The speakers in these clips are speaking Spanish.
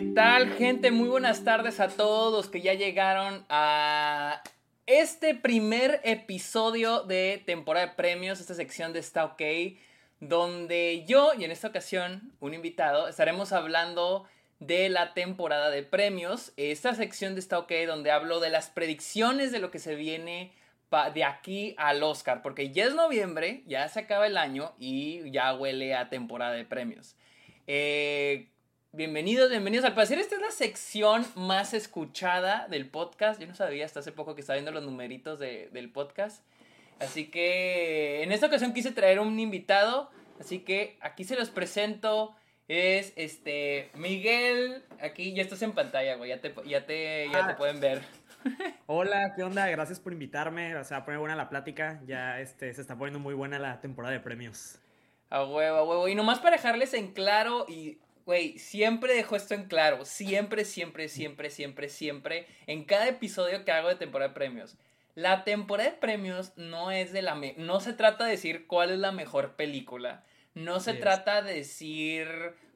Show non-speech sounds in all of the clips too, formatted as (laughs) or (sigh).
¿Qué tal, gente? Muy buenas tardes a todos que ya llegaron a este primer episodio de temporada de premios, esta sección de Está OK, donde yo y en esta ocasión un invitado estaremos hablando de la temporada de premios, esta sección de Está OK donde hablo de las predicciones de lo que se viene de aquí al Oscar, porque ya es noviembre, ya se acaba el año y ya huele a temporada de premios. Eh, bienvenidos, bienvenidos. Al parecer esta es la sección más escuchada del podcast. Yo no sabía hasta hace poco que estaba viendo los numeritos del podcast. Así que en esta ocasión quise traer un invitado. Así que aquí se los presento. Es este Miguel. Aquí ya estás en pantalla, güey. Ya te, ya te, ya te ah. pueden ver. Hola, ¿qué onda? Gracias por invitarme. O sea, pone buena la plática. Ya este, se está poniendo muy buena la temporada de premios. A huevo, a huevo. Y nomás para dejarles en claro, y, güey, siempre dejo esto en claro. Siempre, siempre, siempre, siempre, siempre. En cada episodio que hago de temporada de premios. La temporada de premios no es de la... no se trata de decir cuál es la mejor película. No se trata de decir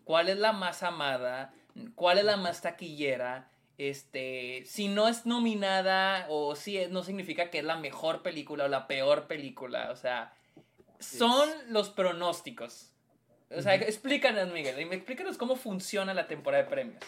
cuál es la más amada, cuál es la más taquillera este, si no es nominada o si no significa que es la mejor película o la peor película, o sea, son los pronósticos. O sea, explícanos, Miguel, explícanos cómo funciona la temporada de premios.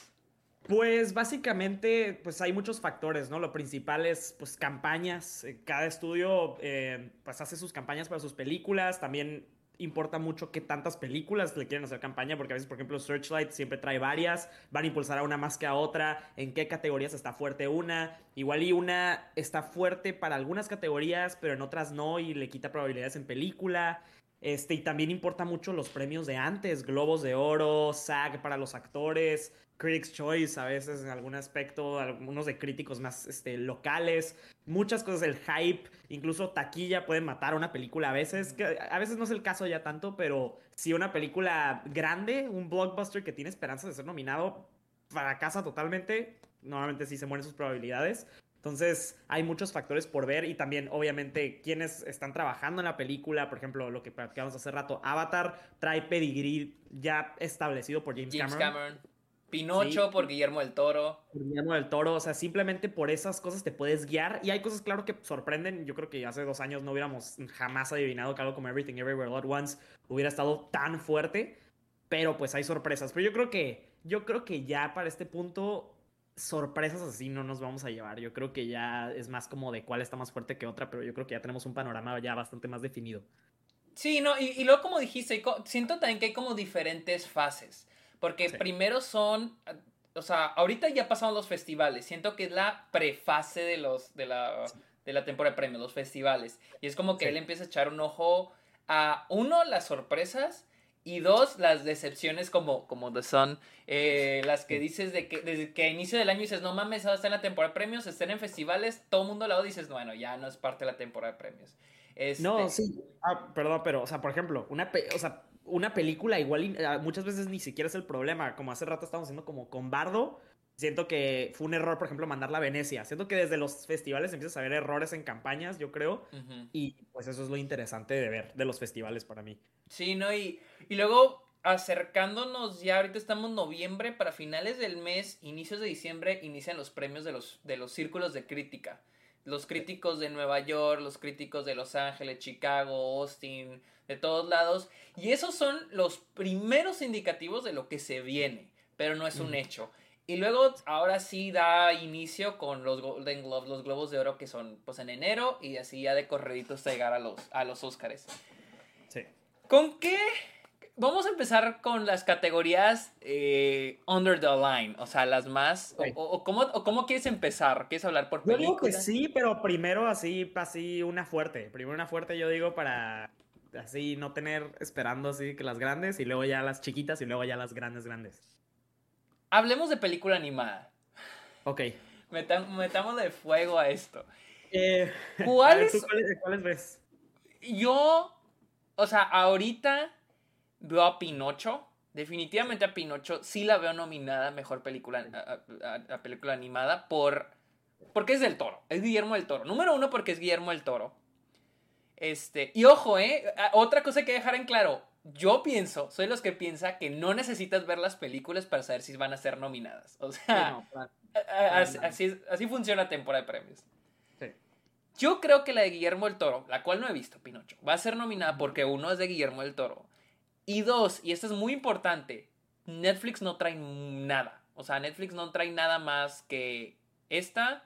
Pues básicamente, pues hay muchos factores, ¿no? Lo principal es, pues, campañas. Eh, cada estudio, eh, pues, hace sus campañas para sus películas. También importa mucho qué tantas películas le quieren hacer campaña, porque a veces, por ejemplo, Searchlight siempre trae varias, van a impulsar a una más que a otra, en qué categorías está fuerte una, igual y una está fuerte para algunas categorías, pero en otras no, y le quita probabilidades en película. Este, y también importa mucho los premios de antes, Globos de Oro, SAG para los actores, Critics Choice a veces en algún aspecto, algunos de críticos más este, locales, muchas cosas, el hype, incluso taquilla puede matar a una película a veces, a veces no es el caso ya tanto, pero si una película grande, un blockbuster que tiene esperanzas de ser nominado, fracasa totalmente, normalmente sí se mueren sus probabilidades. Entonces hay muchos factores por ver y también obviamente quienes están trabajando en la película, por ejemplo lo que platicamos hace rato, Avatar trae pedigree ya establecido por James, James Cameron Pinocho por Guillermo del Toro. Guillermo del Toro, o sea, simplemente por esas cosas te puedes guiar. Y hay cosas, claro, que sorprenden. Yo creo que hace dos años no hubiéramos jamás adivinado que algo como Everything Everywhere All at Once hubiera estado tan fuerte. Pero pues hay sorpresas. Pero yo creo que, yo creo que ya para este punto, sorpresas así no nos vamos a llevar. Yo creo que ya es más como de cuál está más fuerte que otra, pero yo creo que ya tenemos un panorama ya bastante más definido. Sí, no, y, y luego como dijiste, siento también que hay como diferentes fases. Porque primero son, o sea, ahorita ya pasaron los festivales. Siento que es la prefase de los de la, de la temporada de premios, los festivales. Y es como que él empieza a echar un ojo a uno las sorpresas y dos las decepciones como como The Sun, eh, las que dices de que desde que a inicio del año dices, "No mames, ahora está en la temporada de premios, estén en festivales", todo el mundo lo dices, "Bueno, ya no es parte de la temporada de premios." No, este sí. Ah, perdón, pero, o sea, por ejemplo, una, o sea, una película igual ah, muchas veces ni siquiera es el problema. Como hace rato estábamos haciendo como con Bardo. Siento que fue un error, por ejemplo, mandarla a Venecia. Siento que desde los festivales empiezas a ver errores en campañas, yo creo. Y pues eso es lo interesante de ver de los festivales para mí. Sí, ¿no? Y, y luego acercándonos ya, ahorita estamos en noviembre, para finales del mes, inicios de diciembre, inician los premios de los, de los círculos de crítica. Los críticos de Nueva York, los críticos de Los Ángeles, Chicago, Austin, de todos lados. Y esos son los primeros indicativos de lo que se viene, pero no es un hecho. Y luego, ahora sí da inicio con los Golden Globes, los Globos de Oro que son pues en enero y así ya de correditos llegar a los, a los Oscars. ¿Con qué? Vamos a empezar con las categorías eh, under the line, o sea, las más... O, cómo, quieres empezar? ¿Quieres hablar por película? Yo digo que sí, pero primero así, así una fuerte. Primero una fuerte yo digo para así no tener esperando así que las grandes y luego ya las chiquitas y luego ya las grandes grandes. Hablemos de película animada. Ok. metamos de fuego a esto. Eh, (laughs) ¿cuáles, ¿Cuáles ves? Yo, o sea, ahorita veo a Pinocho. Definitivamente a Pinocho sí la veo nominada a mejor película, a, película animada por porque es del Toro, es Guillermo del Toro. Número uno porque es Guillermo del Toro. Este, y ojo, ¿eh? Otra cosa que dejar en claro. yo pienso, soy los que piensa que no necesitas ver las películas para saber si van a ser nominadas. O sea, así, así, funciona temporada de premios. Yo creo que la de Guillermo del Toro, la cual no he visto, Pinocho, va a ser nominada porque uno es de Guillermo del Toro. Y dos, y esto es muy importante, Netflix no trae nada. O sea, Netflix no trae nada más que esta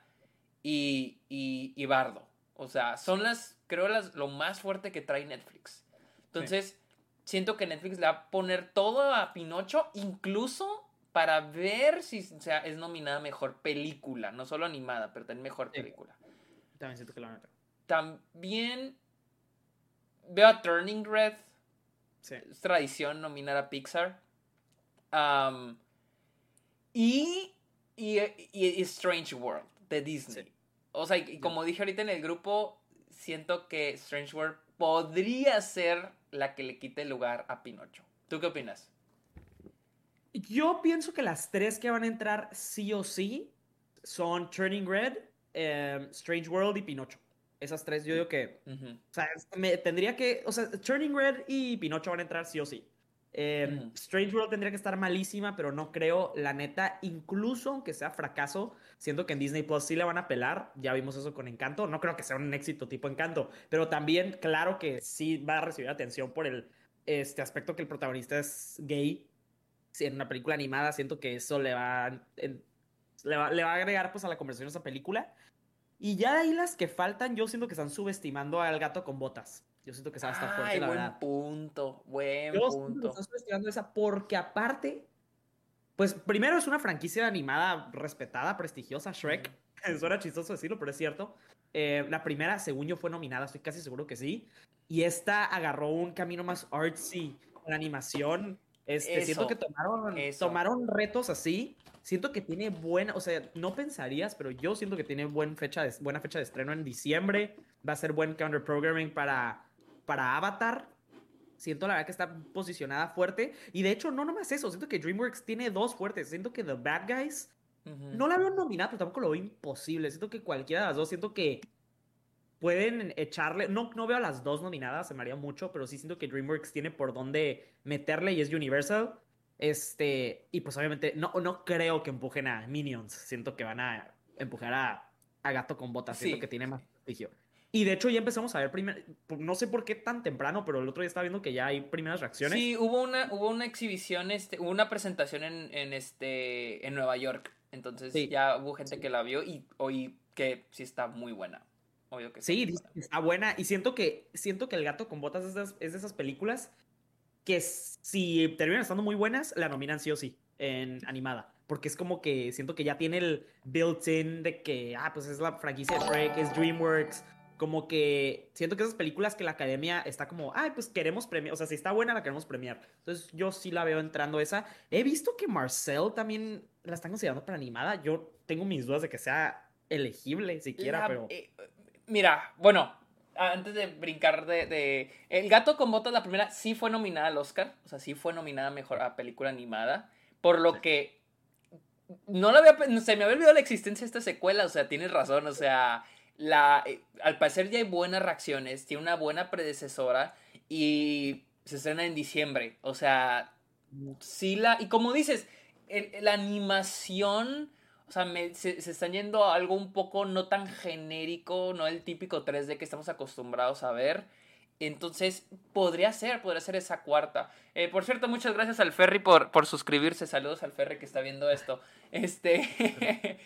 y, y, Bardo. O sea, son las, creo, las, lo más fuerte que trae Netflix. Entonces, siento que Netflix le va a poner todo a Pinocho, incluso para ver si sea, es nominada mejor película, no solo animada, pero también mejor película. También siento que lo van a También veo a Turning Red. Es tradición nominar a Pixar. y, y, Strange World de Disney. O sea, y como dije ahorita en el grupo, siento que Strange World podría ser la que le quite el lugar a Pinocho. ¿Tú qué opinas? Yo pienso que las tres que van a entrar sí o sí son Turning Red, em, Strange World y Pinocho. Esas tres yo digo que... O sea, me, tendría que... O sea, Turning Red y Pinocho van a entrar sí o sí. Em, Strange World tendría que estar malísima, pero no creo, la neta, incluso aunque sea fracaso, siento que en Disney Plus sí la van a pelar. Ya vimos eso con Encanto. No creo que sea un éxito tipo Encanto, pero también, claro que sí va a recibir atención por el este aspecto que el protagonista es gay. En una película animada, siento que eso le va, le va, le va a agregar pues a la conversación esa película. Y ya de ahí las que faltan, yo siento que están subestimando al gato con botas. Yo siento que esa estar fuerte, Ay, buen punto, buen punto. Están subestimando esa porque aparte, pues primero es una franquicia animada respetada, prestigiosa, Shrek. (laughs) Suena chistoso decirlo, pero es cierto. Eh, la primera, según yo, fue nominada, estoy casi seguro que sí. Y esta agarró un camino más artsy, la animación. Este, siento que tomaron, tomaron retos así Siento que tiene buena, o sea, no pensarías, pero yo siento que tiene buena fecha de, buena fecha de estreno en diciembre. Va a ser buen counter programming para, para Avatar. Siento la verdad que está posicionada fuerte. Y de hecho, no nomás eso. Siento que DreamWorks tiene dos fuertes. Siento que The Bad Guys no la veo nominada, pero tampoco lo veo imposible. Siento que cualquiera de las dos, siento que pueden echarle. No, no veo a las dos nominadas, se me haría mucho, pero sí siento que DreamWorks tiene por dónde meterle y es Universal. Este, y pues obviamente no, no creo que empujen a Minions. Siento que van a empujar a, a Gato con Botas. Siento que tiene más prestigio. Y de hecho ya empezamos a ver primer, no sé por qué tan temprano, pero el otro día estaba viendo que ya hay primeras reacciones. Sí, hubo una, hubo una exhibición, este, hubo una presentación en, en este, en Nueva York. Entonces ya hubo gente que la vio y oí que sí está muy buena. Obvio que sí, está buena. Y siento que, siento que El Gato con Botas es es de esas películas que si terminan estando muy buenas, la nominan sí o sí en animada. Porque es como que siento que ya tiene el built-in de que, ah, pues es la franquicia de Shrek, es DreamWorks. Como que siento que esas películas que la academia está como, ay, pues queremos premiar. O sea, si está buena, la queremos premiar. Entonces yo sí la veo entrando esa. He visto que Marcel también la están considerando para animada. Yo tengo mis dudas de que sea elegible siquiera, pero. Eh, mira, bueno, antes de brincar de, El gato con botas, la primera, sí fue nominada al Oscar. O sea, sí fue nominada mejor a película animada. Por lo que. No la había, se me había olvidado la existencia de esta secuela. O sea, tienes razón. O sea, la, eh, al parecer ya hay buenas reacciones. Tiene una buena predecesora. Y se estrena en diciembre. O sea, sí la. Y como dices, la animación o sea, se, están yendo a algo un poco no tan genérico, no el típico 3D que estamos acostumbrados a ver. Entonces, podría ser, podría ser esa cuarta. Eh, por cierto, muchas gracias al Ferry por, por suscribirse. Saludos al Ferry que está viendo esto. Este.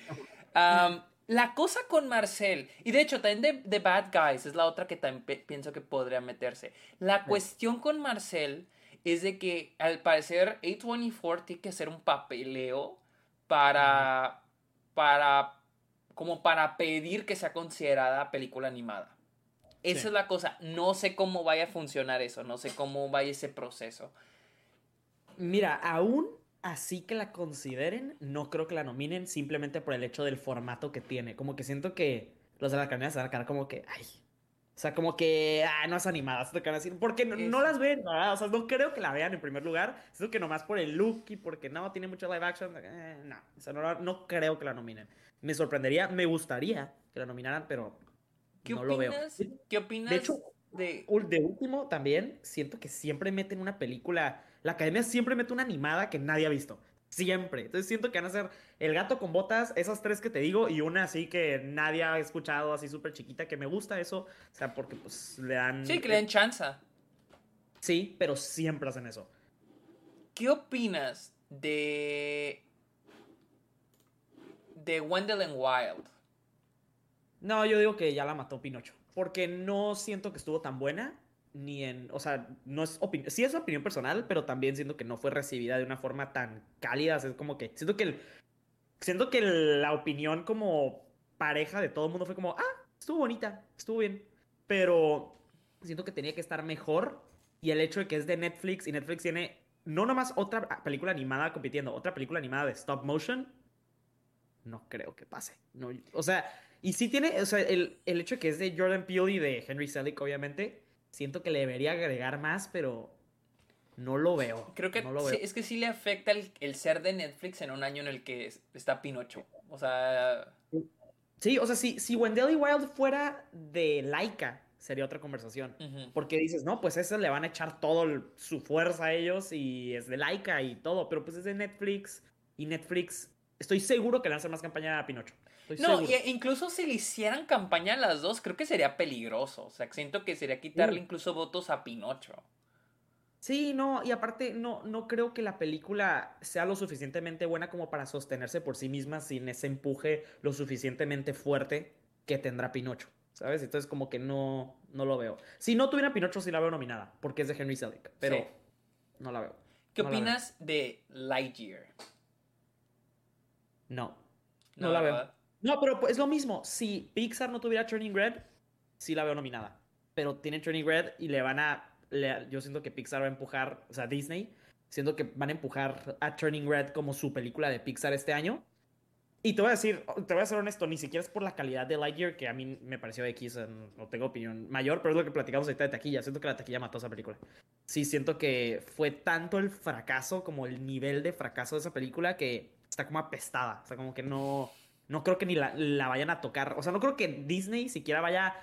(laughs) la cosa con Marcel, y de hecho, también de, Bad Guys es la otra que también pienso que podría meterse. La cuestión con Marcel es de que al parecer A24 tiene que hacer un papeleo para para como para pedir que sea considerada película animada. Esa es la cosa. No sé cómo vaya a funcionar eso, no sé cómo vaya ese proceso. Mira, aún así que la consideren, no creo que la nominen simplemente por el hecho del formato que tiene. Como que siento que los de la academia se van a quedar como que, ay, o sea, como que, ah, no es animada, te van a decir, porque no, las ven, ¿verdad? O sea, no creo que la vean en primer lugar. Siento que nomás por el look y porque no, tiene mucho live action, eh, no, o sea, no, no, creo que la nominen. Me sorprendería, me gustaría que la nominaran, pero ¿Qué no opinas, lo veo. ¿Qué opinas? De hecho, de... de último también, siento que siempre meten una película, la academia siempre mete una animada que nadie ha visto. Siempre. Entonces siento que van a ser El gato con botas, esas tres que te digo, y una así que nadie ha escuchado, así súper chiquita, que me gusta eso. O sea, porque pues le dan. Sí, que le dan chance. Sí, pero siempre hacen eso. ¿Qué opinas de. de Wendell Wild? No, yo digo que ya la mató Pinocho. Porque no siento que estuvo tan buena ni en, o sea, no es opinión, sí es opinión personal, pero también siento que no fue recibida de una forma tan cálida, es como que siento que siento que la opinión como pareja de todo el mundo fue como, ah, estuvo bonita, estuvo bien, pero siento que tenía que estar mejor y el hecho de que es de Netflix y Netflix tiene no nomás otra película animada compitiendo, otra película animada de stop motion, no creo que pase. No, o sea, y sí tiene, o sea, el, el hecho de que es de Jordan Peele y de Henry Selick, obviamente, siento que le debería agregar más, pero no lo veo. Creo que es que sí le afecta el, ser de Netflix en un año en el que está Pinocho. O sea. Sí, o sea, si, si Wendell Wild fuera de Laika, sería otra conversación. Porque dices, no, pues eso le van a echar todo su fuerza a ellos y es de Laika y todo, pero pues es de Netflix y Netflix, estoy seguro que le van a hacer más campaña a Pinocho no, incluso si le hicieran campaña a las dos, creo que sería peligroso. O sea, siento que sería quitarle incluso votos a Pinocho. Sí, no, y aparte no, no creo que la película sea lo suficientemente buena como para sostenerse por sí misma sin ese empuje lo suficientemente fuerte que tendrá Pinocho, ¿sabes? Entonces como que no, no lo veo. Si no tuviera Pinocho sí la veo nominada, porque es de Henry Selick, pero no la veo. ¿Qué opinas de Lightyear? No, no, la veo. No, pero es lo mismo. Si Pixar no tuviera Turning Red, sí la veo nominada. Pero tiene Turning Red y le van a. yo siento que Pixar va a empujar, o sea, Disney, siento que van a empujar a Turning Red como su película de Pixar este año. Y te voy a decir, te voy a ser honesto, ni siquiera es por la calidad de Lightyear, que a mí me pareció X, no tengo opinión mayor, pero es lo que platicamos ahorita de taquilla. Siento que la taquilla mató esa película. Sí, siento que fue tanto el fracaso como el nivel de fracaso de esa película que está como apestada. O sea, como que no no creo que ni la, vayan a tocar. O sea, no creo que Disney siquiera vaya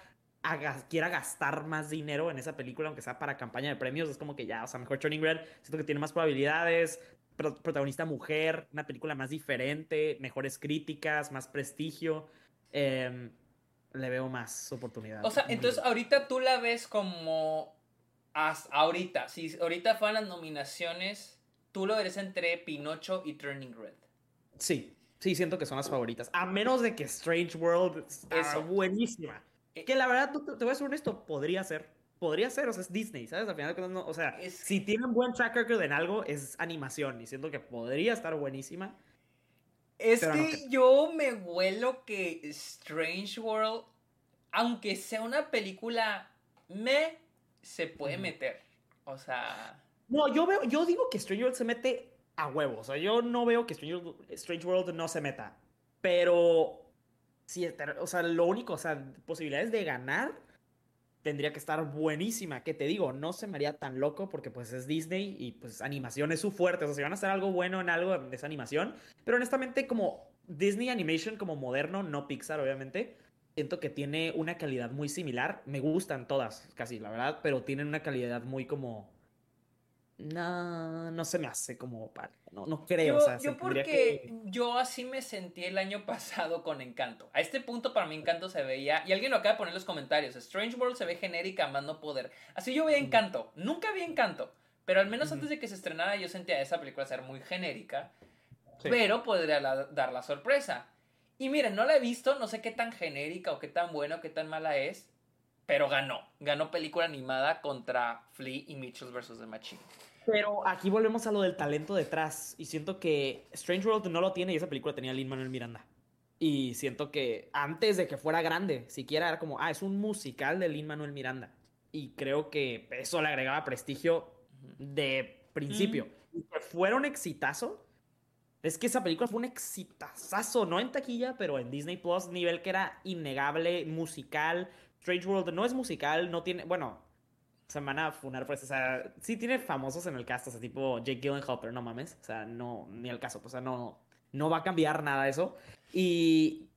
a quiera gastar más dinero en esa película, aunque sea para campaña de premios. Es como que ya, o sea, mejor Turning Red. Siento que tiene más probabilidades. protagonista mujer, una película más diferente, mejores críticas, más prestigio. Em, le veo más oportunidad. O sea, entonces ahorita tú la ves como. ahorita, si ahorita fueran las nominaciones, tú lo verías entre Pinocho y Turning Red. Sí, Sí, siento que son las favoritas. A menos de que Strange World es buenísima. Eh, que la verdad, te, voy a ser honesto, podría ser. Podría ser, o sea, es Disney, ¿sabes? Al final no, o sea, si tienen buen track record en algo, es animación. Y siento que podría estar buenísima. Es que yo me vuelo que Strange World, aunque sea una película, me se puede meter. O sea. No, yo veo, yo digo que Strange World se mete a huevo. O sea, yo no veo que Strange, World no se meta. Pero, sí, o sea, lo único, o sea, posibilidades de ganar tendría que estar buenísima. Que te digo, no se me haría tan loco porque pues es Disney y pues animación es su fuerte. O sea, si van a hacer algo bueno en algo de esa animación. Pero honestamente, como Disney Animation, como moderno, no Pixar, obviamente. Siento que tiene una calidad muy similar. Me gustan todas, casi, la verdad, pero tienen una calidad muy como no, no se me hace como no, no creo. Yo, yo porque yo así me sentí el año (laughs) pasado con Encanto. A este punto para mí Encanto se veía, y alguien lo acaba de poner en los comentarios, Strange World se ve genérica, más no poder. Así yo veía Encanto, nunca vi Encanto, pero al menos antes de que se estrenara yo sentía esa película ser muy genérica, pero podría dar la sorpresa. Y miren, no la he visto, no sé qué tan genérica o qué tan buena o qué tan mala es, pero ganó. Ganó película animada contra Flea y Mitchell vs. The Machine. Pero aquí volvemos a lo del talento detrás. Y siento que Strange World no lo tiene y esa película tenía Lin Manuel Miranda. Y siento que antes de que fuera grande, siquiera era como, ah, es un musical de Lin Manuel Miranda. Y creo que eso le agregaba prestigio de principio. Y que fuera un exitazo. Es que esa película fue un exitazazo, no en taquilla, pero en Disney Plus, nivel que era innegable, musical. Strange World no es musical, no tiene, bueno, se van a funar pues, o sea, sí tiene famosos en el cast, o sea, tipo Jake Gyllenhaal, pero no mames, o sea, no, ni al caso, o sea, no, no va a cambiar nada eso. Y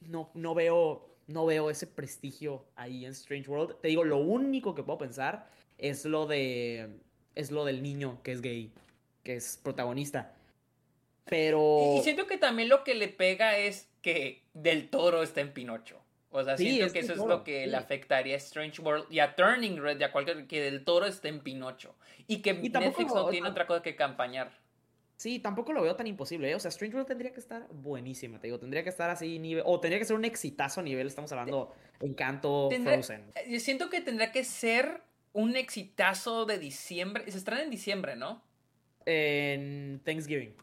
no, no veo, no veo ese prestigio ahí en Strange World. Te digo, lo único que puedo pensar es lo de. Es lo del niño que es gay, que es protagonista. Pero. Y siento que también lo que le pega es que Del Toro está en Pinocho. O sea, siento que eso es lo que le afectaría a Strange World y a Turning Red y a cualquier que Del Toro esté en Pinocho. Y que Netflix no tiene otra cosa que campañar. Sí, tampoco lo veo tan imposible, ¿eh? O sea, Strange World tendría que estar buenísima, te digo. Tendría que estar así nivel... O tendría que ser un exitazo a nivel, estamos hablando, Encanto, Frozen. Yo eh, siento que tendría que ser un exitazo de diciembre. Se estrena en diciembre, ¿no? En Thanksgiving.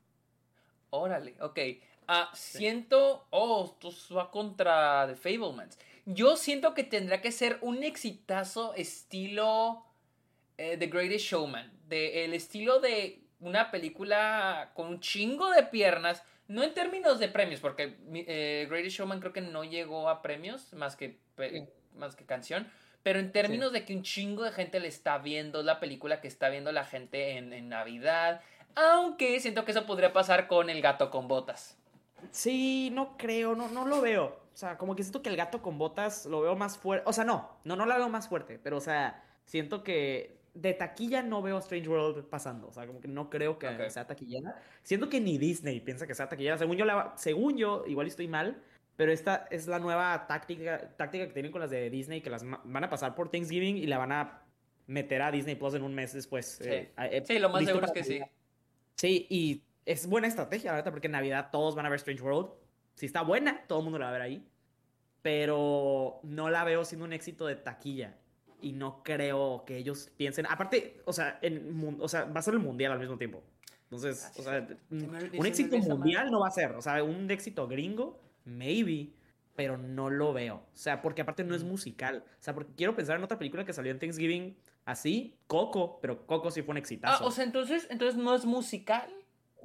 Órale, ok. Ah, siento... Oh, esto va contra The Fablemans. Yo siento que tendría que ser un exitazo estilo... Eh, The Greatest Showman. De, el estilo de una película con un chingo de piernas, no en términos de premios, porque eh, Greatest Showman creo que no llegó a premios más que, más que canción, pero en términos de que un chingo de gente le está viendo, la película que está viendo la gente en, Navidad, aunque siento que eso podría pasar con El gato con botas. Sí, no creo, no, no lo veo. O sea, como que siento que el gato con botas lo veo más fuerte. O sea, no, no, no la veo más fuerte, pero o sea, siento que de taquilla no veo Strange World pasando. O sea, como que no creo que sea taquillera. Siento que ni Disney piensa que sea taquillera. Según yo, según yo, igual estoy mal, pero esta es la nueva táctica, táctica que tienen con las de Disney, que las van a pasar por Thanksgiving y la van a meter a Disney Plus en un mes después. Sí, eh, eh, lo más seguro es que sí. Sí, y es buena estrategia, la verdad, porque en Navidad todos van a ver Strange World. Si está buena, todo el mundo la va a ver ahí. Pero no la veo siendo un éxito de taquilla y no creo que ellos piensen. Aparte, o sea, en, o sea, va a ser el mundial al mismo tiempo. Entonces, o sea, un éxito mundial no va a ser. O sea, un éxito gringo, maybe, pero no lo veo. O sea, porque aparte no es musical. O sea, porque quiero pensar en otra película que salió en Thanksgiving así, Coco, pero Coco sí fue un exitazo. Ah, o sea, entonces, entonces no es musical.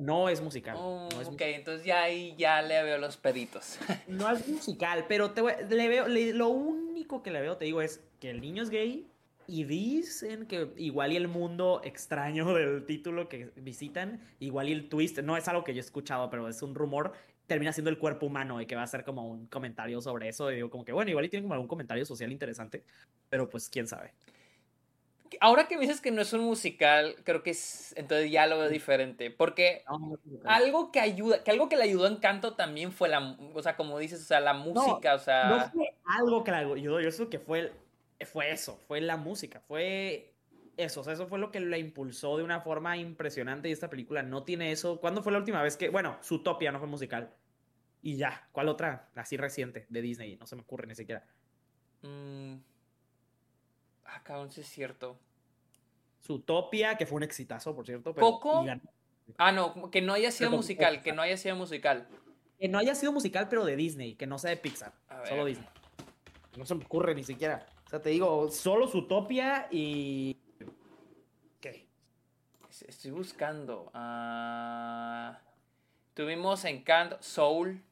No es musical. no es ok, entonces ya ahí ya le veo los peditos. (laughs) no es musical, pero te le veo, lo único que le veo, te digo, es que el niño es gay y dicen que igual y el mundo extraño (laughs) del título que visitan, igual y el twist, no es algo que yo he escuchado, pero es un rumor, termina siendo el cuerpo humano y que va a ser como un comentario sobre eso. Y digo como que, bueno, igual y tiene como algún comentario social interesante, pero pues quién sabe. Ahora que me dices que no es un musical, creo que es, entonces ya lo veo diferente, porque algo que ayuda, que algo que le ayudó a Encanto también fue la, o sea, como dices, o sea, la música, o sea... No fue algo que le ayudó, yo eso que fue, fue eso, fue la música, fue eso, o sea, eso fue lo que la impulsó de una forma impresionante y esta película no tiene eso. ¿Cuándo fue la última vez que, bueno, Zootopia no fue musical? Y ya, ¿cuál otra así reciente de Disney? No se me ocurre ni siquiera. Mmm... Acá es cierto. Zootopia, que fue un exitazo, por cierto. ¿Coco? Ah, no, que no haya sido musical, que no haya sido musical. Que no haya sido musical, pero de Disney, que no sea de Pixar. Solo Disney. No se me ocurre ni siquiera. O sea, te digo, solo Zootopia y. ¿Qué? Estoy buscando. Uh... Tuvimos Encanto, Soul.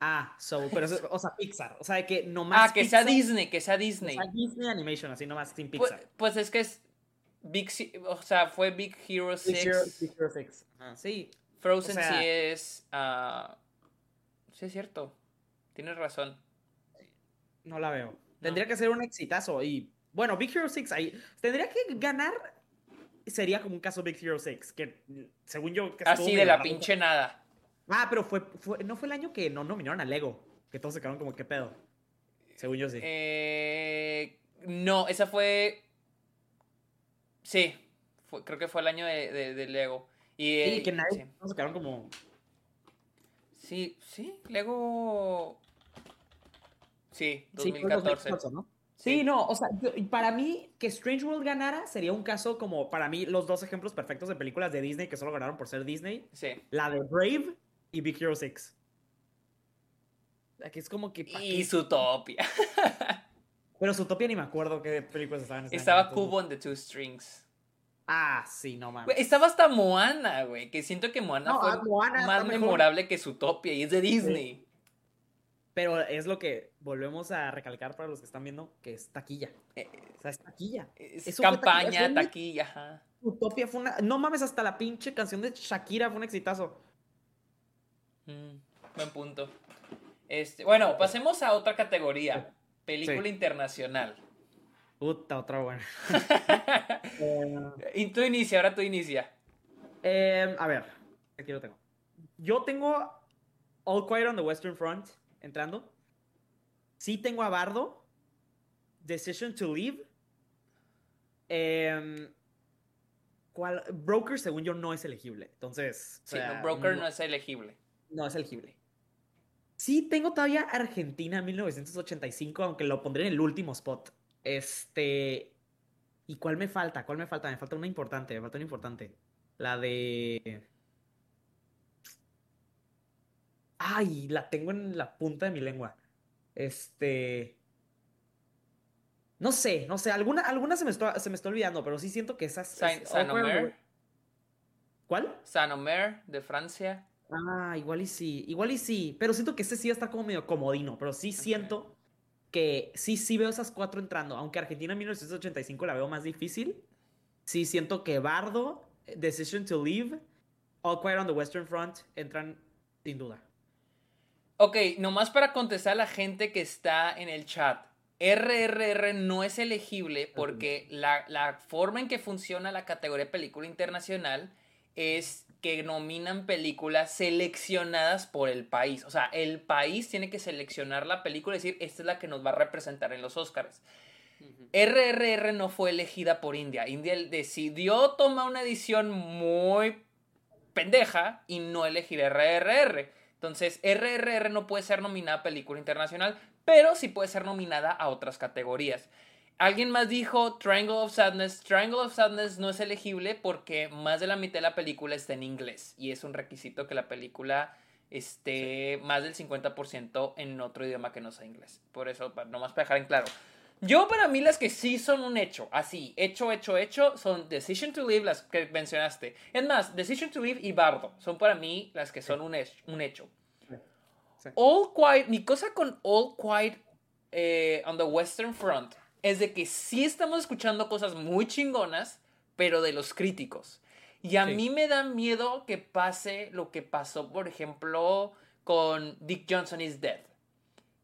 Ah, Soul, pero o sea, Pixar. O sea, que nomás. Ah, que sea Disney, que sea Disney. O sea, Disney Animation, así nomás sin pues, Pixar. Pues, es que es. Big, o sea, fue Big Hero 6. Big Hero, 6. sí. Frozen sí es. Uh, sí, es cierto. Tienes razón. No la veo. Tendría que ser un exitazo. Y bueno, Big Hero 6 ahí. Tendría que ganar. Sería como un caso Big Hero 6. Que según yo. Así de la pinche nada. Ah, pero fue, no fue el año que no nominaron a Lego. Que todos se quedaron como, ¿qué pedo? Según yo sí. Eh, no, esa fue. Sí, creo que fue el año de, Lego. Y, sí, que nadie se quedaron como. Sí, sí, Lego. Sí, 2014. Sí, ¿no? Sí, no, o sea, para mí que Strange World ganara sería un caso como para mí los dos ejemplos perfectos de películas de Disney que solo ganaron por ser Disney. Sí. La de Brave y Big Hero 6. Aquí es como que. Y Zootopia. (laughs) Pero Zootopia ni me acuerdo qué películas estaban. En Estaba Cubo and the Two Strings. Ah, sí, no mames. estaba hasta Moana, güey. Que siento que Moana fue ah, más memorable que Zootopia y es de Disney. Pero es lo que volvemos a recalcar para los que están viendo, que es taquilla. Eh, o sea, es taquilla. Es campaña, taquilla. Zootopia fue una... No mames, hasta la pinche canción de Shakira fue un exitazo. Mm, buen punto. Este, bueno, pasemos a otra categoría. Película internacional. Puta, otra buena. (laughs) y tú inicia, ahora tú inicia. Em, a ver, aquí lo tengo. Yo tengo All Quiet on the Western Front entrando. Sí tengo a Bardo. Decision to Leave. Em, ¿cuál? Broker, según yo, no es elegible. Entonces. Sí, Broker no, es elegible. No es elegible. Sí, tengo todavía Argentina 1985, aunque lo pondré en el último spot. Este. ¿Y cuál me falta? ¿Cuál me falta? Me falta una importante, me falta una importante. La de. Ay, la tengo en la punta de mi lengua. Este. No sé, no sé. Alguna, alguna se, me está, se me está olvidando, pero sí siento que esas. San, Omer. ¿Cuál? San Omer, de Francia. Ah, igual y sí. Igual y sí. Pero siento que ese sí estar como medio comodino. Pero sí siento que sí, sí veo esas cuatro entrando. Aunque Argentina 1985 la veo más difícil. Sí siento que Bardo, Decision to Leave, All Quiet on the Western Front entran sin duda. Ok, nomás para contestar a la gente que está en el chat. RRR no es elegible porque la, la, forma en que funciona la categoría película internacional es que nominan películas seleccionadas por el país. O sea, el país tiene que seleccionar la película y decir, esta es la que nos va a representar en los Oscars. RRR no fue elegida por India. India decidió tomar una edición muy pendeja y no elegir RRR. Entonces, RRR no puede ser nominada a película internacional, pero sí puede ser nominada a otras categorías. Alguien más dijo Triangle of Sadness. Triangle of Sadness no es elegible porque más de la mitad de la película está en inglés y es un requisito que la película esté más del 50% en otro idioma que no sea inglés. Por eso, nomás para dejar en claro. Yo para mí las que sí son un hecho, así, hecho, hecho, hecho, son Decision to Live, las que mencionaste. Es más, Decision to Live y Bardo son para mí las que son un, hecho. All Quiet, mi cosa con All Quiet eh, on the Western Front es de que sí estamos escuchando cosas muy chingonas, pero de los críticos. Y a mí me da miedo que pase lo que pasó, por ejemplo, con Dick Johnson is Dead.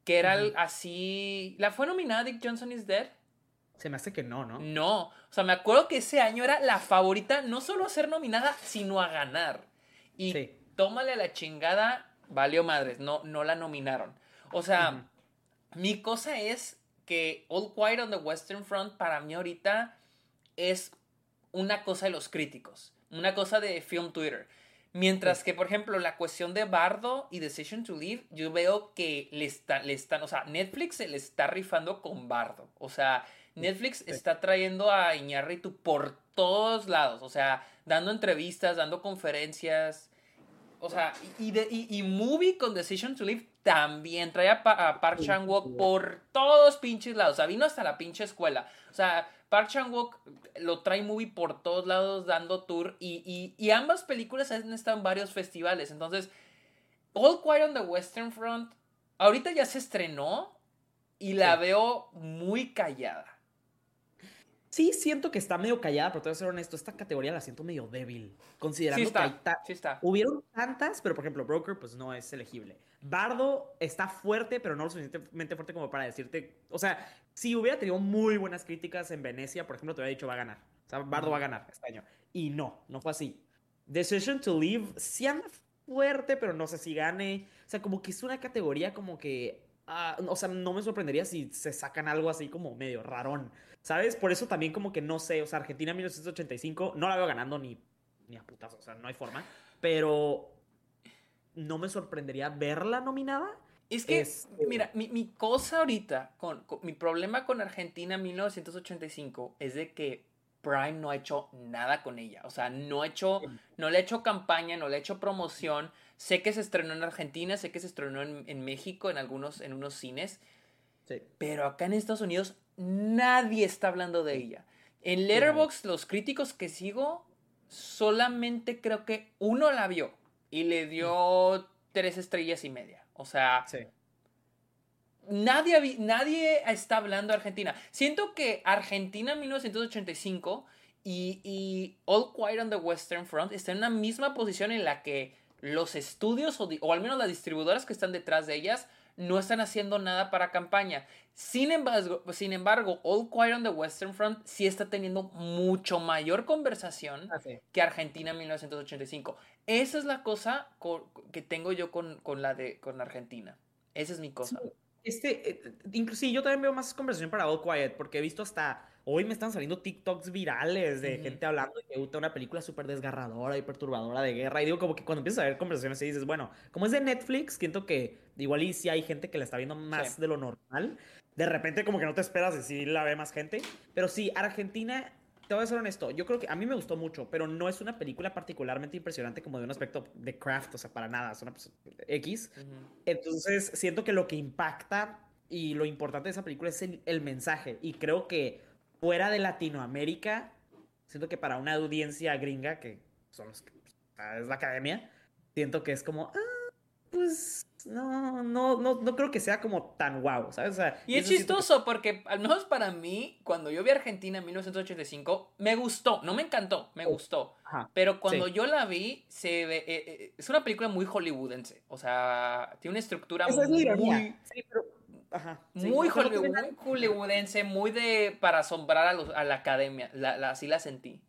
Que era así. ¿La fue nominada Dick Johnson is Dead? Se me hace que no, ¿no? No. O sea, me acuerdo que ese año era la favorita, no solo a ser nominada, sino a ganar. Y tómale a la chingada, valió madres, no, no la nominaron. O sea, mi cosa es que All Quiet on the Western Front para mí ahorita es una cosa de los críticos, una cosa de film Twitter. Mientras que, por ejemplo, la cuestión de Bardo y Decision to Leave, yo veo que le, está, le están, o sea, Netflix se le está rifando con Bardo. O sea, Netflix está trayendo a Iñárritu por todos lados. O sea, dando entrevistas, dando conferencias. O sea, y, de, y, Movie con Decision to Leave también trae a, Park Chan-wook por todos pinches lados. O sea, vino hasta la pinche escuela. O sea, Park Chan-wook lo trae movie por todos lados dando tour y, y, ambas películas han estado en varios festivales. Entonces, All Quiet on the Western Front ahorita ya se estrenó y la veo muy callada. Sí, siento que está medio callada, pero te voy a ser honesto, esta categoría la siento medio débil. Considerando que sí está. hubieron tantas, pero por ejemplo, Broker, pues no es elegible. Bardo está fuerte, pero no lo suficientemente fuerte como para decirte. O sea, si hubiera tenido muy buenas críticas en Venecia, por ejemplo, te hubiera dicho va a ganar. O sea, Bardo va a ganar este año. Y no, no fue así. Decision to Leave sí anda fuerte, pero no sé si gane. O sea, como que es una categoría como que. Ah, o sea, no me sorprendería si se sacan algo así como medio rarón. ¿Sabes? Por eso también como que no sé, o sea, Argentina 1985 no la veo ganando ni, ni a putas, o sea, no hay forma. Pero no me sorprendería verla nominada. Es que, este mira, mi, cosa ahorita, con, mi problema con Argentina 1985 es de que Prime no ha hecho nada con ella. O sea, no, ha hecho, no le ha hecho campaña, no le ha hecho promoción. Sé que se estrenó en Argentina, sé que se estrenó en, en México, en algunos, en unos cines. Sí. Pero acá en Estados Unidos nadie está hablando de ella. En Letterboxd, los críticos que sigo, solamente creo que uno la vio y le dio tres estrellas y media. O sea, nadie, nadie está hablando de Argentina. Siento que Argentina 1985 y, y All Quiet on the Western Front están en la misma posición en la que los estudios, o, o al menos las distribuidoras que están detrás de ellas, no están haciendo nada para campaña. Sin embargo, sin embargo, All Quiet on the Western Front sí está teniendo mucho mayor conversación Ah, que Argentina en 1985. Esa es la cosa que tengo yo con, con la de con Argentina. Esa es mi cosa. Sí, este, eh, inclusive yo también veo más conversación para All Quiet, porque he visto hasta hoy me están saliendo TikToks virales de Ujú. gente hablando de que gusta una película súper desgarradora y perturbadora de guerra. Y digo, como que cuando empiezas a ver conversaciones y dices, bueno, como es de Netflix, siento que igual y si hay gente que la está viendo más Sí. de lo normal. De repente, como que no te esperas y sí la ve más gente. Pero sí, Argentina, te voy a ser honesto, yo creo que a mí me gustó mucho, pero no es una película particularmente impresionante como de un aspecto de craft, o sea, para nada, es una pues, X. Entonces, siento que lo que impacta y lo importante de esa película es el, el mensaje. Y creo que fuera de Latinoamérica, siento que para una audiencia gringa, que son los que, es la academia, siento que es como, ah, pues no, no, no, no creo que sea como tan guau, ¿sabes? O sea, Y es que- chistoso porque, al menos para mí, cuando yo vi Argentina en 1985, me gustó. No me encantó, me Oh, gustó. Ajá. Pero cuando Sí. yo la vi, se ve, eh, eh, es una película muy hollywoodense. O sea, tiene una estructura es muy, Sí, pero, ajá. sí, muy, no, hollywood- muy hollywoodense, muy de para asombrar a, los, a la academia. La, la- así la sentí.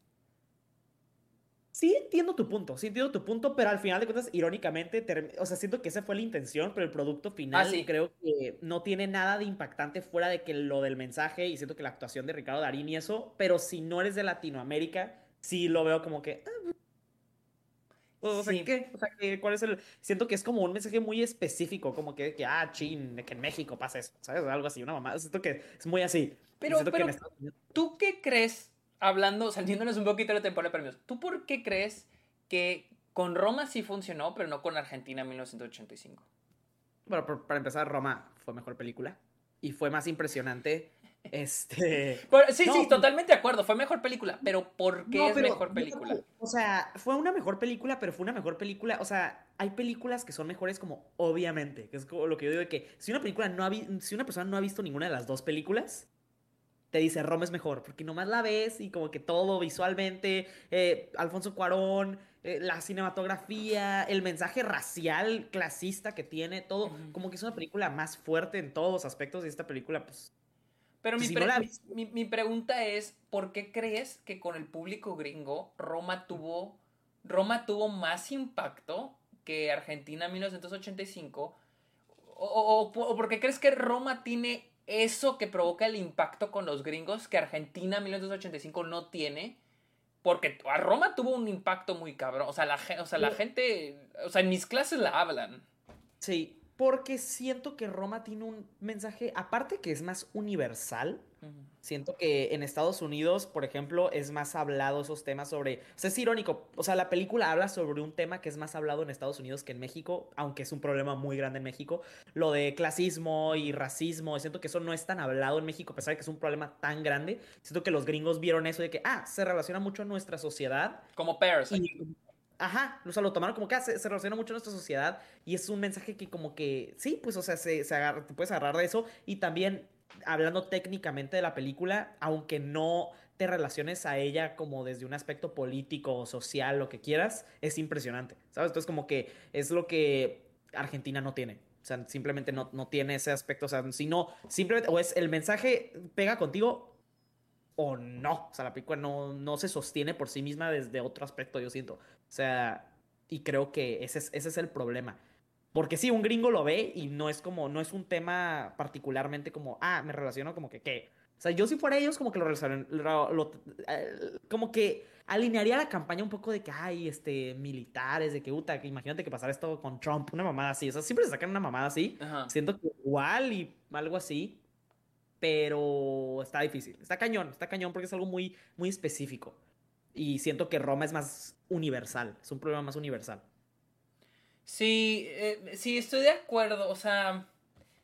Sí entiendo tu punto, sí entiendo tu punto, pero al final de cuentas, irónicamente, o sea, siento que esa fue la intención, pero el producto final Ah, sí. creo que no tiene nada de impactante fuera de que lo del mensaje y siento que la actuación de Ricardo Darín y eso, pero si no eres de Latinoamérica, sí lo veo como que... ah, o sea, Sí. ¿qué? O sea, ¿cuál es el...? Siento que es como un mensaje muy específico, como que, que ah, chin, que en México pasa eso, ¿sabes? Algo así, una mamá. Siento que es muy así. Pero- que pero- Estados ¿Tú qué crees, hablando, saliéndonos un poquito de la temporada de premios, ¿tú por qué crees que con Roma sí funcionó, pero no con Argentina en 1985? Bueno, por- para empezar, Roma fue mejor película y fue más impresionante. (laughs) Este. Pero- sí, No, sí, totalmente de acuerdo, fue mejor película, pero ¿por qué No, es pero mejor película? creo- O sea, fue una mejor película, pero fue una mejor película. O sea, hay películas que son mejores como obviamente, que es como lo que yo digo de que si una película no ha si una persona no ha visto ninguna de las dos películas, te dice Roma es mejor, porque nomás la ves y como que todo visualmente, eh, Alfonso Cuarón, eh, la cinematografía, el mensaje racial clasista que tiene, todo, como que es una película más fuerte en todos los aspectos y esta película, pues, Pero mi, Si pre- no la mi- pregunta es, ¿por qué crees que con el público gringo Roma tuvo, Roma tuvo más impacto que Argentina en 1985? O, o- o- o por qué crees que Roma tiene eso que provoca el impacto con los gringos que Argentina en 1985 no tiene? Porque a Roma tuvo un impacto muy cabrón. O sea, la, o sea, la gente, o sea, en mis clases la hablan. Sí, porque siento que Roma tiene un mensaje, aparte que es más universal, siento que en Estados Unidos, por ejemplo, es más hablado esos temas sobre, o sea, es irónico, o sea, la película habla sobre un tema que es más hablado en Estados Unidos que en México, aunque es un problema muy grande en México, lo de clasismo y racismo, siento que eso no es tan hablado en México, a pesar de que es un problema tan grande, siento que los gringos vieron eso de que, ah, se relaciona mucho a nuestra sociedad Como Parasite. y, ajá, o sea, lo tomaron como que ah, se, se relaciona mucho a nuestra sociedad y es un mensaje que como que, sí, pues, o sea, se, se agarra- te puedes agarrar de eso y también hablando técnicamente de la película, aunque no te relaciones a ella como desde un aspecto político o social, lo que quieras, es impresionante, ¿sabes? Entonces como que es lo que Argentina no tiene. O sea, simplemente no, no tiene ese aspecto. O sea, si no, simplemente, o es el mensaje pega contigo o no. O sea, la película no, no se sostiene por sí misma desde otro aspecto, yo siento. O sea, y creo que ese es, ese es el problema. Porque sí, un gringo lo ve y no es como, no es un tema particularmente como, ah, me relaciono como que, ¿qué? O sea, yo si fuera ellos, como que lo lo- lo- eh, como que alinearía la campaña un poco de que, ay, este, militares, de que, puta, que imagínate que pasara esto con Trump, una mamada así. O sea, siempre se sacan una mamada así. Ajá. Siento que igual y algo así, pero está difícil. Está cañón, está cañón porque es algo muy, muy específico. Y siento que Roma es más universal, es un problema más universal. Sí, eh, sí, estoy de acuerdo. O sea,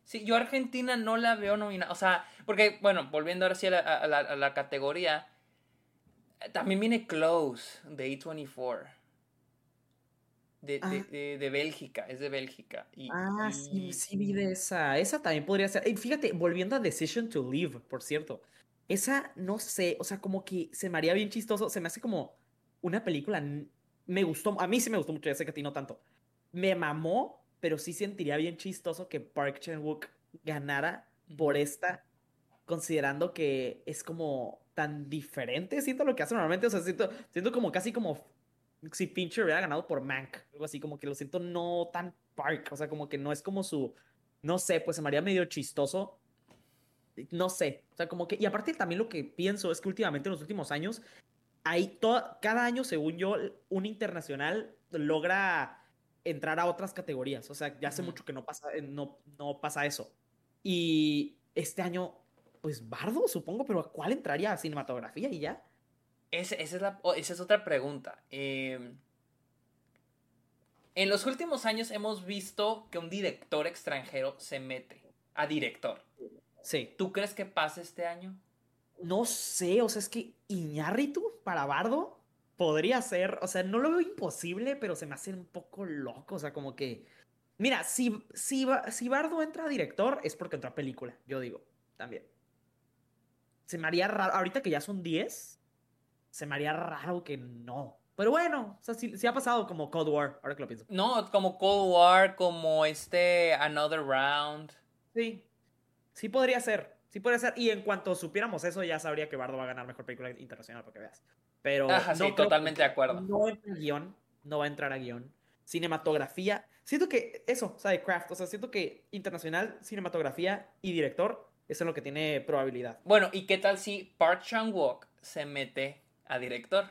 sí, yo Argentina no la veo nominada. O sea, porque, bueno, volviendo ahora sí a la, a la- a la categoría, eh, también viene Close de A24. De, Ah. de- de Bélgica, es de Bélgica. Y, Ah, y- sí, sí vi de esa. Esa también podría ser. Fíjate, volviendo a Decision to Live, por cierto. Esa, no sé, o sea, como que se me haría bien chistoso. Se me hace como una película. Me gustó, a mí sí me gustó mucho, ya sé que a ti no tanto. Me mamó pero sí sentiría bien chistoso que Park Chan-wook ganara por esta, considerando que es como tan diferente, siento lo que hace normalmente, o sea, siento, siento como casi como si Fincher hubiera ganado por Mank, algo así, como que lo siento no tan Park, o sea, como que no es como su, no sé, pues se me haría medio chistoso, no sé, o sea, como que, y aparte también lo que pienso es que últimamente en los últimos años, hay todo, cada año, según yo, un internacional logra entrar a otras categorías, o sea, ya hace mucho que no pasa, eh, no, no pasa eso. Y este año, pues Bardo, supongo, pero ¿a cuál entraría? ¿A cinematografía y ya? esa, es la, esa es otra pregunta. Em, en los últimos años hemos visto que un director extranjero se mete a director. Sí. ¿Tú crees que pase este año? No sé, o sea, es que Iñárritu para Bardo podría ser, o sea, no lo veo imposible, pero se me hace un poco loco, o sea, como que... Mira, si, si, si Bardo entra a director es porque entra a película, yo digo, también. Se me haría raro, ahorita que ya son 10, se me haría raro que no. Pero bueno, o sea, sí, ha pasado como Cold War, ahora que lo pienso. No, como Cold War, como este Another Round. Sí, sí podría ser, sí podría ser. Y en cuanto supiéramos eso, ya sabría que Bardo va a ganar Mejor Película Internacional, para que veas. Pero Ajá, sí, totalmente de acuerdo. No entra a guion, no va a entrar a guion. Cinematografía, siento que eso, o sea, de craft, o sea, siento que internacional, cinematografía y director, eso es lo que tiene probabilidad. Bueno, ¿y qué tal si Park Chan-wook se mete a director?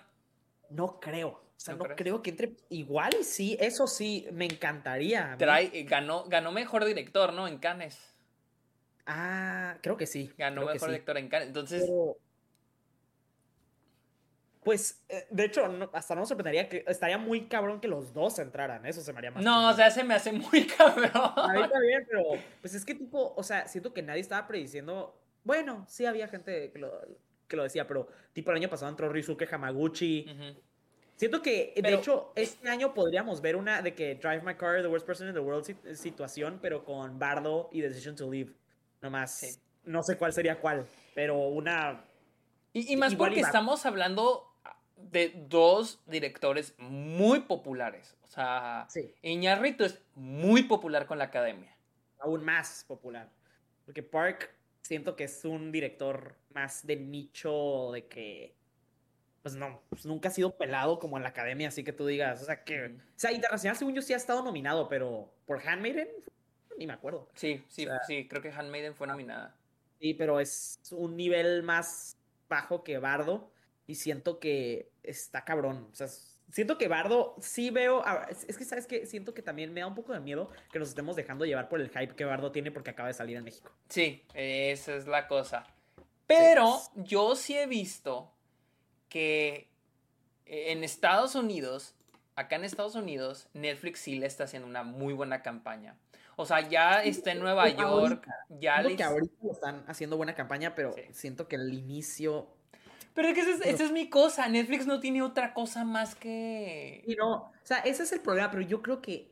No creo. O sea, no, creo que entre. Igual y sí, eso sí, me encantaría. Trae, ganó, ganó mejor director, ¿no? En Cannes. Ah, creo que sí. Ganó mejor director en Cannes. Entonces. Pues, eh, de hecho, hasta no me sorprendería que estaría muy cabrón que los dos entraran. Eso se me haría más. No, o sea, se me hace muy (laughs) cabrón. Ahorita bien, pero pues es que tipo, o sea, siento que nadie estaba prediciendo. Bueno, sí había gente que lo, que lo decía, pero tipo el año pasado entró Rizuke Hamaguchi. Siento que, de hecho, este año podríamos ver una de que Drive My Car, The Worst Person in the World situación, pero con Bardo y Decision to Leave. Nomás, no sé cuál sería cuál, pero una... Y, más porque estamos hablando de dos directores muy populares. O sea, Iñarrito es muy popular con la academia. Aún más popular. Porque Park siento que es un director más de nicho, de que, pues no, pues nunca ha sido pelado como en la academia, así que tú digas, o sea, que, o sea, internacional según yo sí ha estado nominado, pero por Handmaiden, ni me acuerdo. Sí, sí, sí, creo que Handmaiden fue nominada. Sí, pero es un nivel más bajo que Bardo y siento que está cabrón, o sea, siento que Bardo sí veo. Es que, ¿sabes que Siento que también me da un poco de miedo que nos estemos dejando llevar por el hype que Bardo tiene porque acaba de salir en México. Sí, esa es la cosa. Pero yo sí he visto que en Estados Unidos, acá en Estados Unidos, Netflix sí le está haciendo una muy buena campaña. O sea, ya está en Nueva York. Ya que ahorita están haciendo buena campaña, pero siento que el inicio pero es que esa es, mi cosa. Netflix no tiene otra cosa más que. Y no, o sea, ese es el problema, pero yo creo que.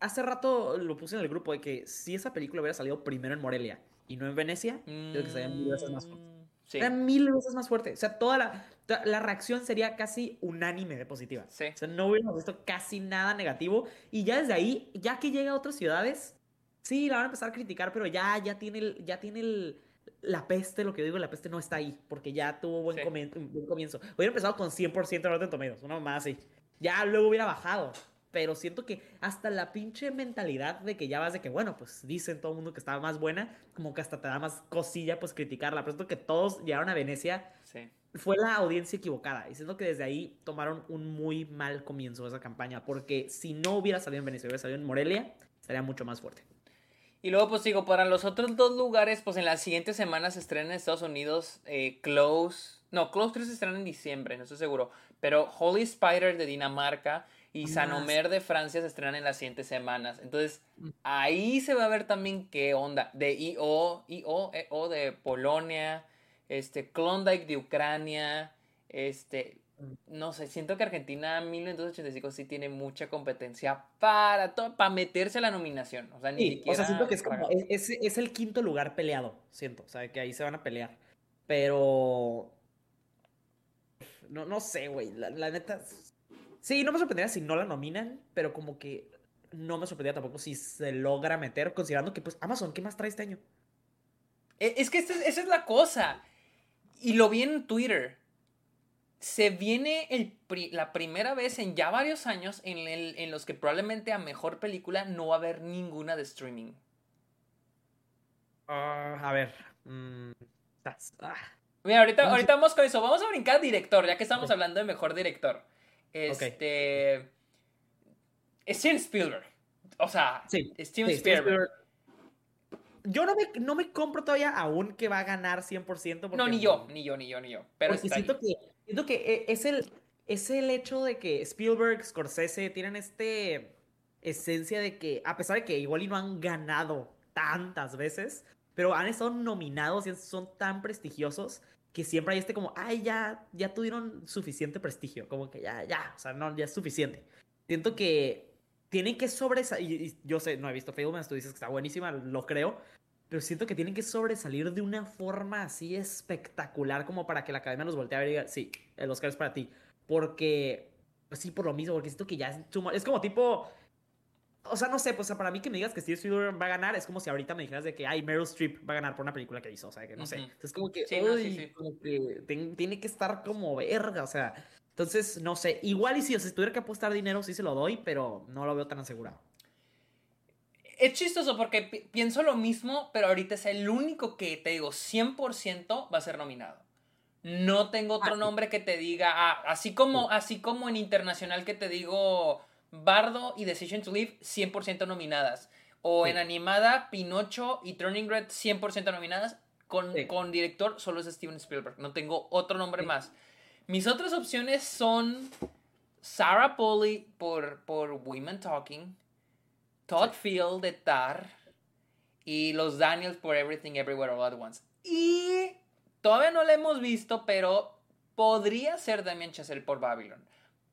Hace rato lo puse en el grupo de que si esa película hubiera salido primero en Morelia y no en Venecia, creo que sería mil veces más fuerte. Mm, sí. Sería mil veces más fuerte. O sea, toda la, la reacción sería casi unánime de positiva. Sí. O sea, no hubiéramos visto casi nada negativo. Y ya desde ahí, ya que llega a otras ciudades, sí, la van a empezar a criticar, pero ya, ya tiene el, ya tiene el, la peste, lo que digo, la peste no está ahí, porque ya tuvo buen, buen comienzo. Hubiera empezado con 100% de Rotten Tomatoes, una más así. Ya luego hubiera bajado. Pero siento que hasta la pinche mentalidad de que ya vas de que, bueno, pues dicen todo el mundo que estaba más buena, como que hasta te da más cosilla, pues criticarla. Pero siento que todos llegaron a Venecia. Fue la audiencia equivocada. Y siento que desde ahí tomaron un muy mal comienzo de esa campaña. Porque si no hubiera salido en Venecia, hubiera salido en Morelia, estaría mucho más fuerte. Y luego, pues digo, para los otros dos lugares, pues en las siguientes semanas se estrena en Estados Unidos eh, Close. No, Close creo que se estrena en diciembre, no estoy seguro. Pero Holy Spider de Dinamarca y Sanomer de Francia se estrenan en las siguientes semanas. Entonces, mm. ahí se va a ver también qué onda. De IO, IO, EO de Polonia, este, Klondike de Ucrania, este, no sé, siento que Argentina 1985 sí tiene mucha competencia para para meterse a la nominación. O sea, ni siquiera. O sea, siento que es como. Es, el quinto lugar peleado, siento. O sea, que ahí se van a pelear. Pero. No, no sé, güey. La, neta. Sí, no me sorprendería si no la nominan, pero como que. no me sorprendería tampoco si se logra meter, considerando que pues Amazon, ¿qué más trae este año? E, es que esa es la cosa. Y lo vi en Twitter. Se viene el la primera vez en ya varios años en, el, en los que probablemente a mejor película no va a haber ninguna de streaming. Ah, a ver. Mm, ah. Mira, ahorita, ahorita vamos con eso. Vamos a brincar director, ya que estamos hablando de mejor director. Este. Steven Spielberg. O sea, Steven Spielberg. Yo no me, no me compro todavía aún que va a ganar 100%. no, ni yo, ni yo, ni yo, ni yo. Pero siento, que, siento que e, es el, es el hecho de que Spielberg, Scorsese tienen este esencia de que, a pesar de que igual y no han ganado tantas veces, pero han estado nominados y son tan prestigiosos que siempre hay este como, ay, ya, ya tuvieron suficiente prestigio, como que ya, ya, o sea, no, ya es suficiente. Siento que tienen que sobresalir, yo sé, no he visto Fablemans, tú dices que está buenísima, lo creo, pero siento que tienen que sobresalir de una forma así espectacular como para que la academia nos voltee a ver y diga, sí, el Oscar es para ti. Porque, pues sí, por lo mismo, porque siento que ya es, es como tipo, o sea, no sé, pues para mí que me digas que Steve Spielberg va a ganar es como si ahorita me dijeras de que, ay, Meryl Streep va a ganar por una película que hizo, o sea, que no sé. Entonces, como que, tiene que estar como verga, o sea. Entonces, no sé, igual y si, si tuviera que apostar dinero, sí se lo doy, pero no lo veo tan asegurado. Es chistoso porque pienso lo mismo, pero ahorita es el único que te digo 100% va a ser nominado. No tengo otro ah, nombre que te diga, ah, así como, así como en internacional que te digo Bardo y Decision to Live 100% nominadas. O en animada, Pinocho y Turning Red 100% nominadas. Con, con, director solo es Steven Spielberg. No tengo otro nombre más. Mis otras opciones son Sarah Polly por, por Women Talking, Todd Field de Tar y los Daniels por Everything Everywhere All at Once. Y todavía no la hemos visto, pero podría ser Damien Chazelle por Babylon.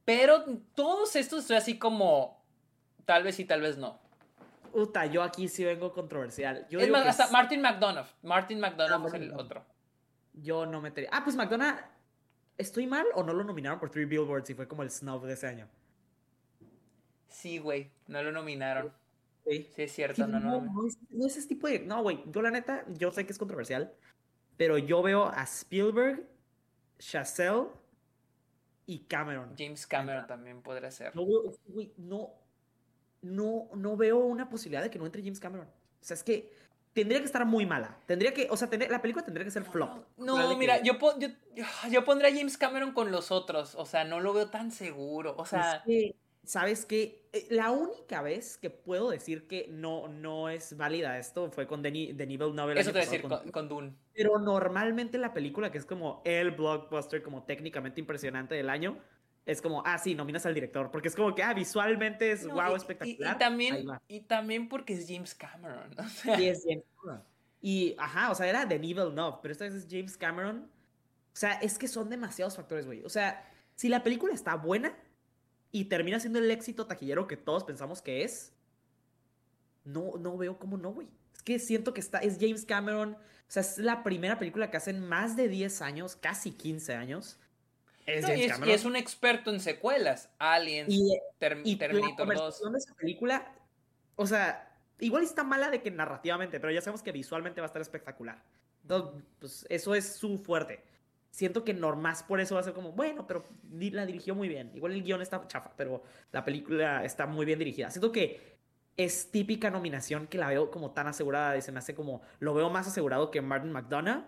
Pero todos estos estoy así como tal vez sí, tal vez no. Uta, yo aquí sí vengo controversial. es más, hasta Martin McDonough. Martin McDonough ah, es el otro. Yo no metería. Ah, pues McDonough. ¿Estoy mal o no lo nominaron por Three Billboards y fue como el snub de ese año? Sí, güey. No lo nominaron. Sí. Sí, es cierto. no, no, no, es, no, es, ese tipo de. No, güey. Yo, la neta, yo sé que es controversial. Pero yo veo a Spielberg, Chazelle y Cameron. James Cameron también podría ser. No veo, no, no, no veo una posibilidad de que no entre James Cameron. O sea, es que tendría que estar muy mala. Tendría que, o sea, la película tendría que ser flop. No, mira, yo, yo, yo, pondría a James Cameron con los otros. O sea, no lo veo tan seguro. O sea. ¿Sabes qué? Eh, la única vez que puedo decir que no, no es válida esto fue con Denis, Denis Villeneuve. Eso te decir, con, con, Dune. Pero normalmente la película, que es como el blockbuster, como técnicamente impresionante del año, es como, ah, sí, nominas al director, porque es como que, ah, visualmente es wow, espectacular. Y, también, y también porque es James Cameron. (laughs) O sea. Sí, es James Cameron. Y, ajá, o sea, era Denis Villeneuve, pero esta vez es James Cameron. O sea, es que son demasiados factores, güey. O sea, si la película está buena, y termina siendo el éxito taquillero que todos pensamos que es, no, no veo cómo no, güey. Es que siento que está, es James Cameron, o sea, es la primera película que hacen más de 10 años, casi 15 años. Es y, es, y, es, un experto en secuelas, Aliens, y, Terminator la 2. de esa película, o sea, igual está mala de que narrativamente, pero ya sabemos que visualmente va a estar espectacular. Entonces, pues eso es su fuerte siento que normas por eso va a ser como, bueno, pero la dirigió muy bien. Igual el guion está chafa, pero la película está muy bien dirigida. Siento que es típica nominación que la veo como tan asegurada y se me hace como, lo veo más asegurado que Martin McDonough.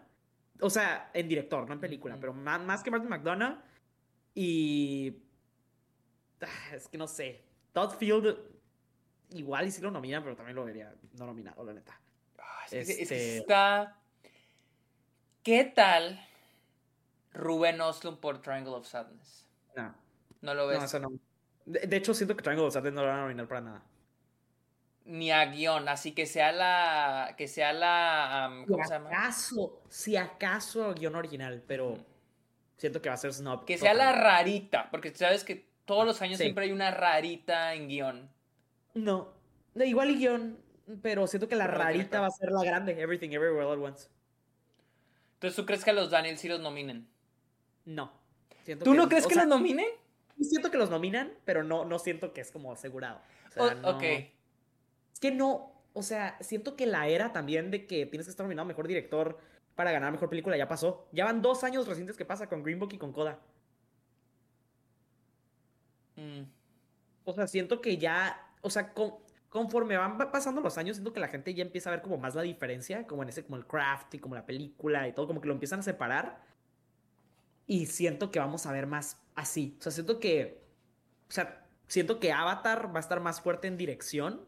O sea, en director, no en película, pero más, más que Martin McDonough. Y... Ah, es que no sé. Todd Field igual y si lo nominan, pero también lo vería no nominado, la neta. Ah, este está... ¿Qué tal Rubén Oslund por Triangle of Sadness. No. ¿No lo ves? No, eso no. De, hecho, siento que Triangle of Sadness no lo van a nominar para nada. Ni a guion, así que sea la. Que sea la. ¿Cómo se llama? Acaso, si acaso guion original, pero siento que va a ser snob. Que sea la rarita, porque sabes que todos los años siempre hay una rarita en guion. No, igual y guion, pero siento que la rarita va a ser la grande, Everything Everywhere All at Once. Entonces, ¿tú crees que a los Daniels sí los nominen? No. ¿Tú no crees que los nominen? siento que los nominan, pero no, no siento que es como asegurado. Ok. Es que no, o sea, siento que la era también de que tienes que estar nominado mejor director para ganar mejor película ya pasó. Ya van dos años recientes que pasa con Green Book y con Coda. Mm. O sea, siento que ya, o sea, conforme van pasando los años, siento que la gente ya empieza a ver como más la diferencia, como en ese, como el craft y como la película y todo, como que lo empiezan a separar. Y siento que vamos a ver más así. O sea, siento que, o sea, siento que Avatar va a estar más fuerte en dirección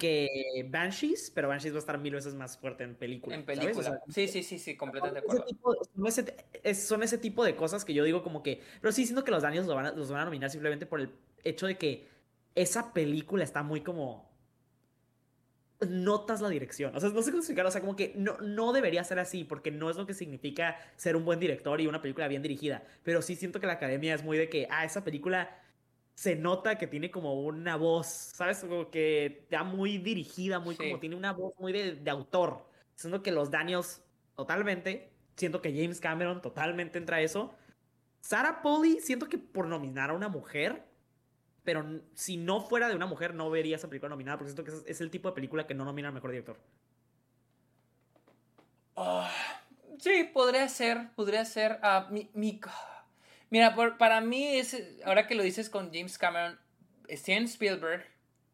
que Banshees, pero Banshees va a estar mil veces más fuerte en película. En película. sí, sí, sí, sí, completamente de acuerdo. son, ese, tipo de cosas que yo digo como que... Pero sí siento que los Daniels van los van a nominar simplemente por el hecho de que esa película está muy como notas la dirección. O sea, no sé cómo explicarlo. O sea, como que no, no debería ser así, porque no es lo que significa ser un buen director y una película bien dirigida. Pero sí siento que la academia es muy de que, ah, esa película se nota que tiene como una voz, ¿sabes? Como que está muy dirigida, muy como tiene una voz muy de, de, autor. Siento que los Daniels totalmente, siento que James Cameron totalmente entra a eso. Sarah Polly, siento que por nominar a una mujer, pero si no fuera de una mujer no vería esa película nominada, porque siento que es, el tipo de película que no nomina al mejor director. Ah, sí, podría ser, podría ser. Uh, mi, mi Mira, para mí, es, ahora que lo dices con James Cameron, Steven Spielberg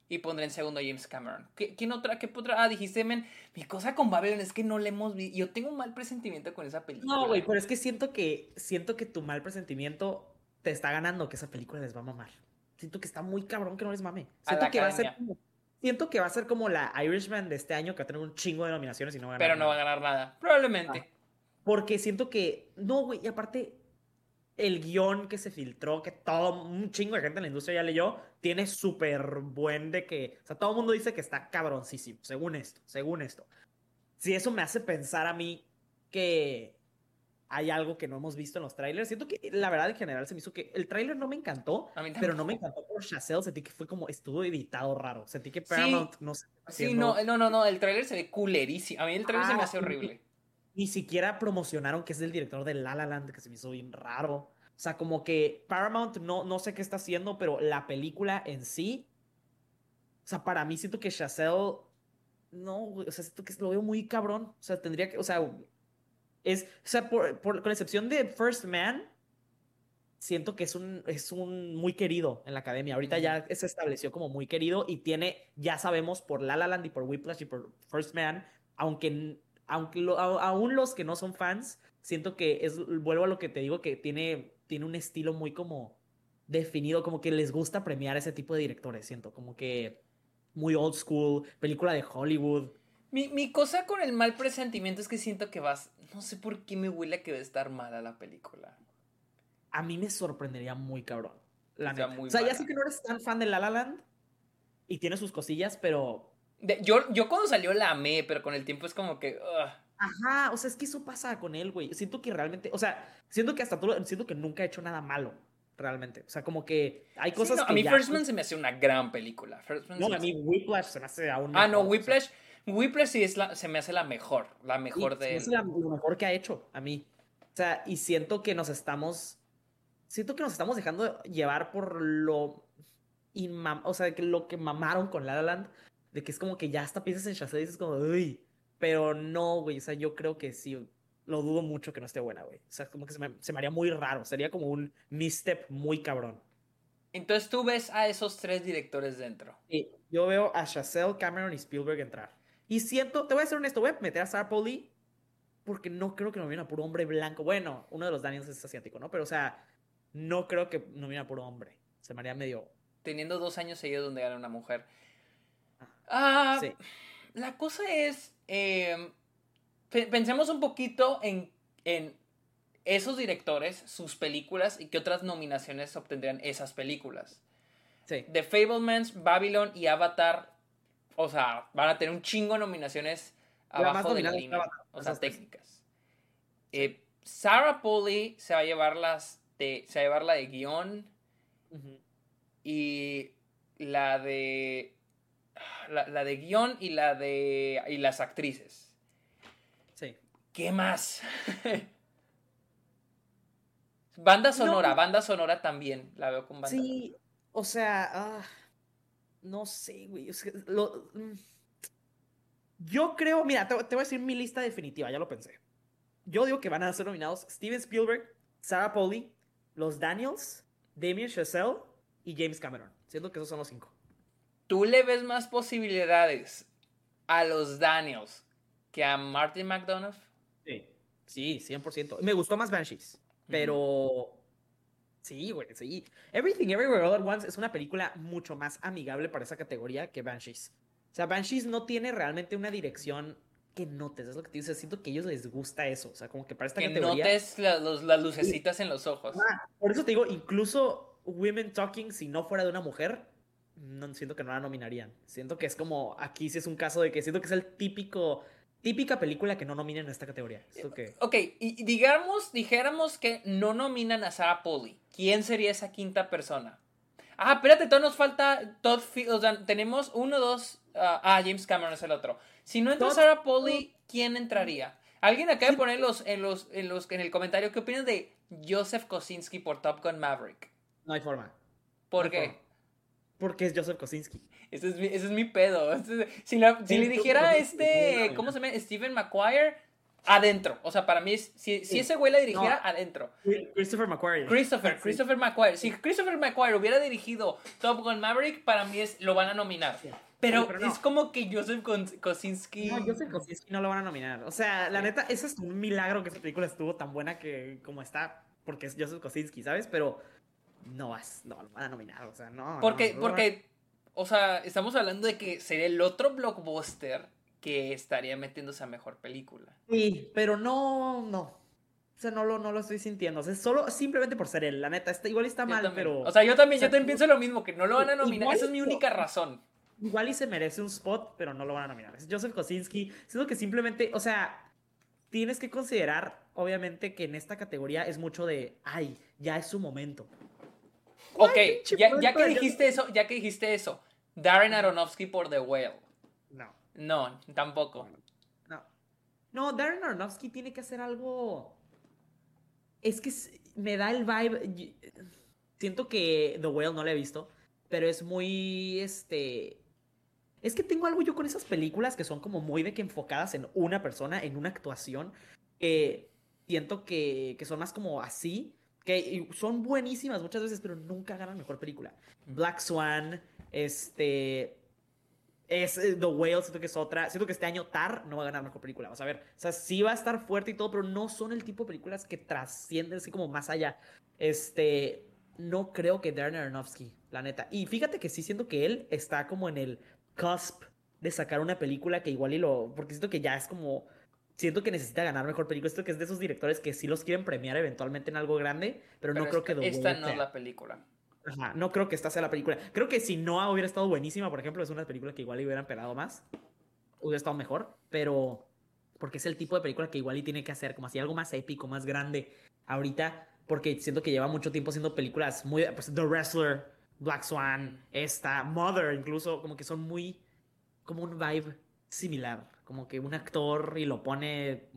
y pondré en segundo a James Cameron. ¿Quién otra? ¿Qué otra? Ah, dijiste, men, mi cosa con Babylon es que no le hemos visto. Yo tengo un mal presentimiento con esa película. No, güey, pero es que siento que siento que tu mal presentimiento te está ganando que esa película les va a mamar. Siento que está muy cabrón que no les mame. Siento que va a ser como, siento que va a ser como la Irishman de este año que va a tener un chingo de nominaciones y no va a ganar Pero no va a ganar nada. Probablemente. Ah, porque siento que no, güey, y aparte el guion que se filtró, que todo, un chingo de gente en la industria ya leyó, tiene súper buen de que, o sea, todo el mundo dice que está cabroncísimo, según esto, según esto. Si eso me hace pensar a mí que hay algo que no hemos visto en los trailers, siento que la verdad en general se me hizo que el trailer no me encantó, pero no me encantó por Chazelle, sentí que fue como, estuvo editado raro, sentí que Paramount no sé. Sí, no, no, no, no, el trailer se ve culerísimo, a mí el trailer se me hace horrible ni siquiera promocionaron que es el director de La La Land, que se me hizo bien raro. O sea, como que Paramount no, no sé qué está haciendo, pero la película en sí. O sea, para mí siento que Chazelle. No, o sea, siento que lo veo muy cabrón. O sea, tendría que. O sea, es. O sea, por, con excepción de First Man, siento que es un, es un muy querido en la academia. Ahorita ya se estableció como muy querido y tiene, ya sabemos por La La Land y por Whiplash y por First Man, aunque aunque aún los que no son fans, siento que es, vuelvo a lo que te digo, que tiene, tiene un estilo muy como definido, como que les gusta premiar ese tipo de directores, siento, como que muy old school, película de Hollywood. Mi, mi cosa con el mal presentimiento es que siento que vas, no sé por qué me huele que va a estar mala la película. A mí me sorprendería muy cabrón. La o sea, ya sé que no eres tan fan de La La Land y tiene sus cosillas, pero yo, yo cuando salió la amé, pero con el tiempo es como que. Ajá, o sea, es que eso pasa con él, güey. Siento que realmente, o sea, siento que hasta todo, siento que nunca ha hecho nada malo, realmente. O sea, como que hay cosas A mí First Man se me hace una gran película. no, a mí Whiplash se me hace aún Ah, no, Whiplash, Whiplash sí es la, se me hace la mejor, la mejor de Es lo mejor que ha hecho a mí. O sea, y siento que nos estamos, siento que nos estamos dejando llevar por lo, o sea, que lo que mamaron con La La Land de que es como que ya hasta piensas en Shazam y dices como, uy, pero no, güey, o sea, yo creo que sí, lo dudo mucho que no esté buena, güey. O sea, como que se me, se me haría muy raro, sería como un misstep muy cabrón. Entonces tú ves a esos tres directores dentro. Sí, yo veo a Chazelle, Cameron y Spielberg entrar. Y siento, te voy a ser honesto, voy a meter a Sarah Pauli porque no creo que no viene a puro hombre blanco. Bueno, uno de los Daniels es asiático, ¿no? Pero, o sea, no creo que no viene a puro hombre. Se me haría medio... Teniendo dos años seguidos donde gana una mujer. Ah, La cosa es, em, pensemos un poquito en, en esos directores, sus películas y qué otras nominaciones obtendrían esas películas. Sí. The Fablemans, Babylon y Avatar, o sea, van a tener un chingo de nominaciones abajo de la línea, o sea, técnicas. Eh, Sarah Polly se va a llevar las de, se va a llevar la de guion y la de la, de guion y la de. y las actrices. Sí. ¿Qué más? (laughs) Banda sonora, banda sonora también, la veo con banda. Sí, o sea, ah, no sé, güey. Mm, yo creo, mira, te, voy a decir mi lista definitiva, ya lo pensé. Yo digo que van a ser nominados Steven Spielberg, Sarah Pauli, los Daniels, Damien Chazelle y James Cameron. Siento que esos son los cinco. ¿Tú le ves más posibilidades a los Daniels que a Martin McDonough? Sí, sí, 100%. Me gustó más Banshees, pero... Sí, güey, sí. Everything Everywhere All at Once es una película mucho más amigable para esa categoría que Banshees. O sea, Banshees no tiene realmente una dirección que notes, es lo que te dice. Siento que a ellos les gusta eso. O sea, como que para esta categoría. Que notes las lucecitas en los ojos. Ah, por eso te digo, incluso Women Talking, si no fuera de una mujer, no siento que no la nominarían. Siento que es como. Aquí sí es un caso de que siento que es el típico típica película que no nominan en esta categoría. Ok, y digamos, dijéramos que no nominan a Sarah Polly. ¿Quién sería esa quinta persona? Ah, espérate, todavía nos falta Todd O sea, tenemos uno, dos. ah, ah James Cameron es el otro. Si no entra Sarah Polly, ¿quién entraría? Alguien acaba de poner los, en, los, en, los, en el comentario qué opinas de Joseph Kosinski por Top Gun Maverick. No hay forma. ¿Por qué? Porque es Joseph Kosinski. Ese es mi, ese es mi pedo. Si, le dijera este, ¿cómo se llama? Steven McQuire, adentro. O sea, para mí, si, si ese güey la dirigiera, adentro. Christopher McQuire. Christopher, Christopher McQuire. Si Christopher McQuire hubiera dirigido Top Gun Maverick, para mí es, lo van a nominar. Pero, es como que Joseph Kosinski. No, Joseph Kosinski no lo van a nominar. O sea, la neta, eso es un milagro que esa película estuvo tan buena que como está, porque es Joseph Kosinski, ¿sabes? Pero no vas, no lo van a nominar. O sea, no. Porque, porque o sea, estamos hablando de que sería el otro blockbuster que estaría metiéndose a mejor película. Sí, pero no, no. O sea, no lo, no lo estoy sintiendo. O sea, solo simplemente por ser él. La neta, está, igual está mal, pero. O sea, yo también, yo también pienso lo mismo, que no lo van a nominar. Esa es mi única razón. Igual y se merece un spot, pero no lo van a nominar. Es Joseph Kosinski. Siento que simplemente, o sea, tienes que considerar, obviamente, que en esta categoría es mucho de, ay, ya es su momento. Ok, ya, que dijiste eso, ya que dijiste eso, Darren Aronofsky por The Whale. No. No, tampoco. No. No, Darren Aronofsky tiene que hacer algo. Es que me da el vibe. Siento que The Whale no la he visto, pero es muy. Este. Es que tengo algo yo con esas películas que son como muy de que enfocadas en una persona, en una actuación. Que siento que, que son más como así que son buenísimas muchas veces, pero nunca ganan mejor película. Black Swan, este. Es eh, The Whale, siento que es otra. Siento que este año Tar no va a ganar mejor película. Vamos a ver. O sea, sí va a estar fuerte y todo, pero no son el tipo de películas que trascienden así como más allá. Este. No creo que Darren Aronofsky, la neta. Y fíjate que sí siento que él está como en el cusp de sacar una película que igual y lo. Porque siento que ya es como siento que necesita ganar mejor película. Esto que es de esos directores que sí los quieren premiar eventualmente en algo grande, pero, no creo que... esta no es la película. Ajá, no creo que esta sea la película. Creo que si Noah hubiera estado buenísima, por ejemplo, es una película que igual le hubieran pegado más. Hubiera estado mejor, pero... Porque es el tipo de película que igual y tiene que hacer, como así algo más épico, más grande. Ahorita, porque siento que lleva mucho tiempo haciendo películas muy... Pues, The Wrestler, Black Swan, esta, Mother, incluso, como que son muy... Como un vibe similar como que un actor y lo pone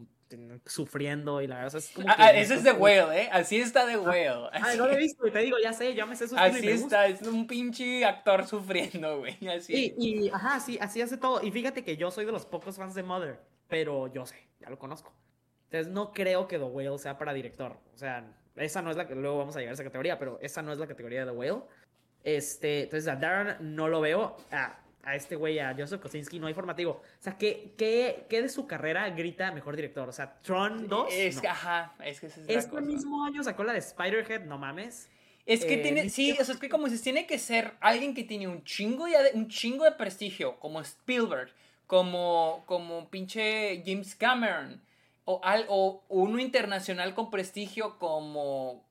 sufriendo y la verdad es como ah, ah, ese es de Whale, ¿eh? Así está de ah, Whale. Ay, no lo he visto, y te digo, ya sé, ya me sé Así está, es un pinche actor sufriendo, güey, así. Y, y, ajá, sí, así hace todo. Y fíjate que yo soy de los pocos fans de Mother, pero yo sé, ya lo conozco. Entonces no creo que The Whale sea para director. O sea, esa no es la que luego vamos a llegar a esa categoría, pero esa no es la categoría de The Whale. Este, entonces a Darren no lo veo. Ah, a este güey, a Joseph Kosinski, no hay formativo. O sea, ¿qué, qué, qué de su carrera grita mejor director? O sea, Tron 2. Es que, ajá, es que es Este mismo año sacó la de Spider-Head, no mames. Es que tiene, eh, sí, o sea, es que como si tiene que ser alguien que tiene un chingo de, un chingo de prestigio, como Spielberg, como, como pinche James Cameron, o, al, o uno internacional con prestigio como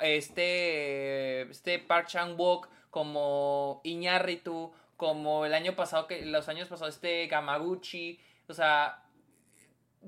este, este Park Chan-wook, como Iñárritu, como el año pasado, que los años pasados, este Gamaguchi, o sea,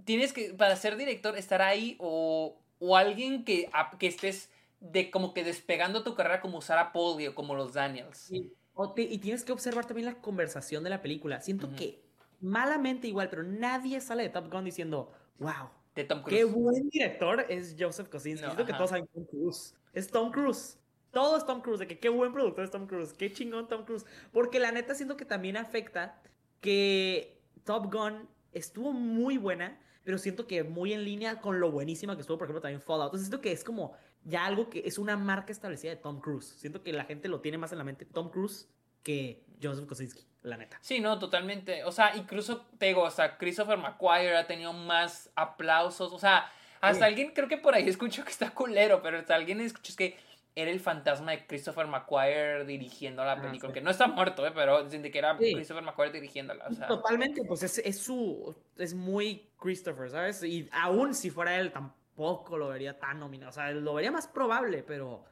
tienes que, para ser director, estar ahí o, o alguien que, que estés de como que despegando tu carrera como Sarah Pauli o como los Daniels. y tienes que observar también la conversación de la película. Siento que malamente igual, pero nadie sale de Top Gun diciendo, wow, de Tom Cruise. Qué buen director es Joseph Kosinski. No, Siento que todos saben Tom Cruise. Es Tom Cruise. Todo es Tom Cruise. De que qué buen productor es Tom Cruise. Qué chingón Tom Cruise. Porque la neta siento que también afecta que Top Gun estuvo muy buena, pero siento que muy en línea con lo buenísima que estuvo, por ejemplo, también Fallout. Entonces siento que es como ya algo que es una marca establecida de Tom Cruise. Siento que la gente lo tiene más en la mente Tom Cruise que Joseph Kosinski, la neta. Sí, no, totalmente. O sea, incluso te digo, o sea, Christopher McQuire ha tenido más aplausos. O sea, hasta Sí. alguien, creo que por ahí (laughs) escucho que está culero, pero hasta alguien escuchó que era el fantasma de Christopher McQuire dirigiendo la Ah, película. sí. Que no está muerto, ¿eh? pero dicen que era Sí. Christopher McQuire dirigiéndola. O sea, Totalmente, pues es, es su. Es muy Christopher, ¿sabes? Y aún si fuera él, tampoco lo vería tan nominado. O sea, lo vería más probable, pero.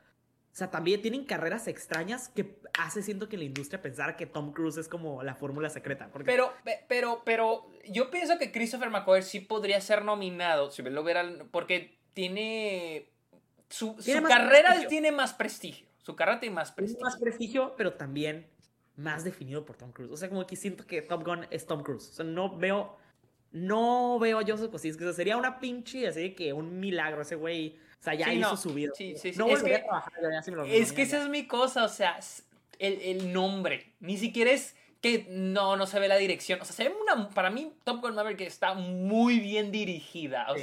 O sea, también tienen carreras extrañas que hace siento que la industria pensara que Tom Cruise es como la fórmula secreta. Porque Pero, pe- pero, pero, yo pienso que Christopher McQuire sí podría ser nominado si lo hubiera, porque tiene su, Tiene su carrera prestigio. tiene más prestigio, su carrera tiene más tiene prestigio. más prestigio, pero también más definido por Tom Cruise. O sea, como que siento que Top Gun es Tom Cruise. O sea, no veo. No veo a Joseph Kosinski. O sea, sería una pinche así que un milagro ese güey. O sea, ya Sí, hizo no. su vida. Sí, sí. No Es volvería que- a trabajar. ya, me lo Es que esa es mi cosa, o sea, el, el nombre, ni siquiera es que no, no se ve la dirección, o sea, se ve una, para mí Top Gun Maverick está muy bien dirigida, o Sí.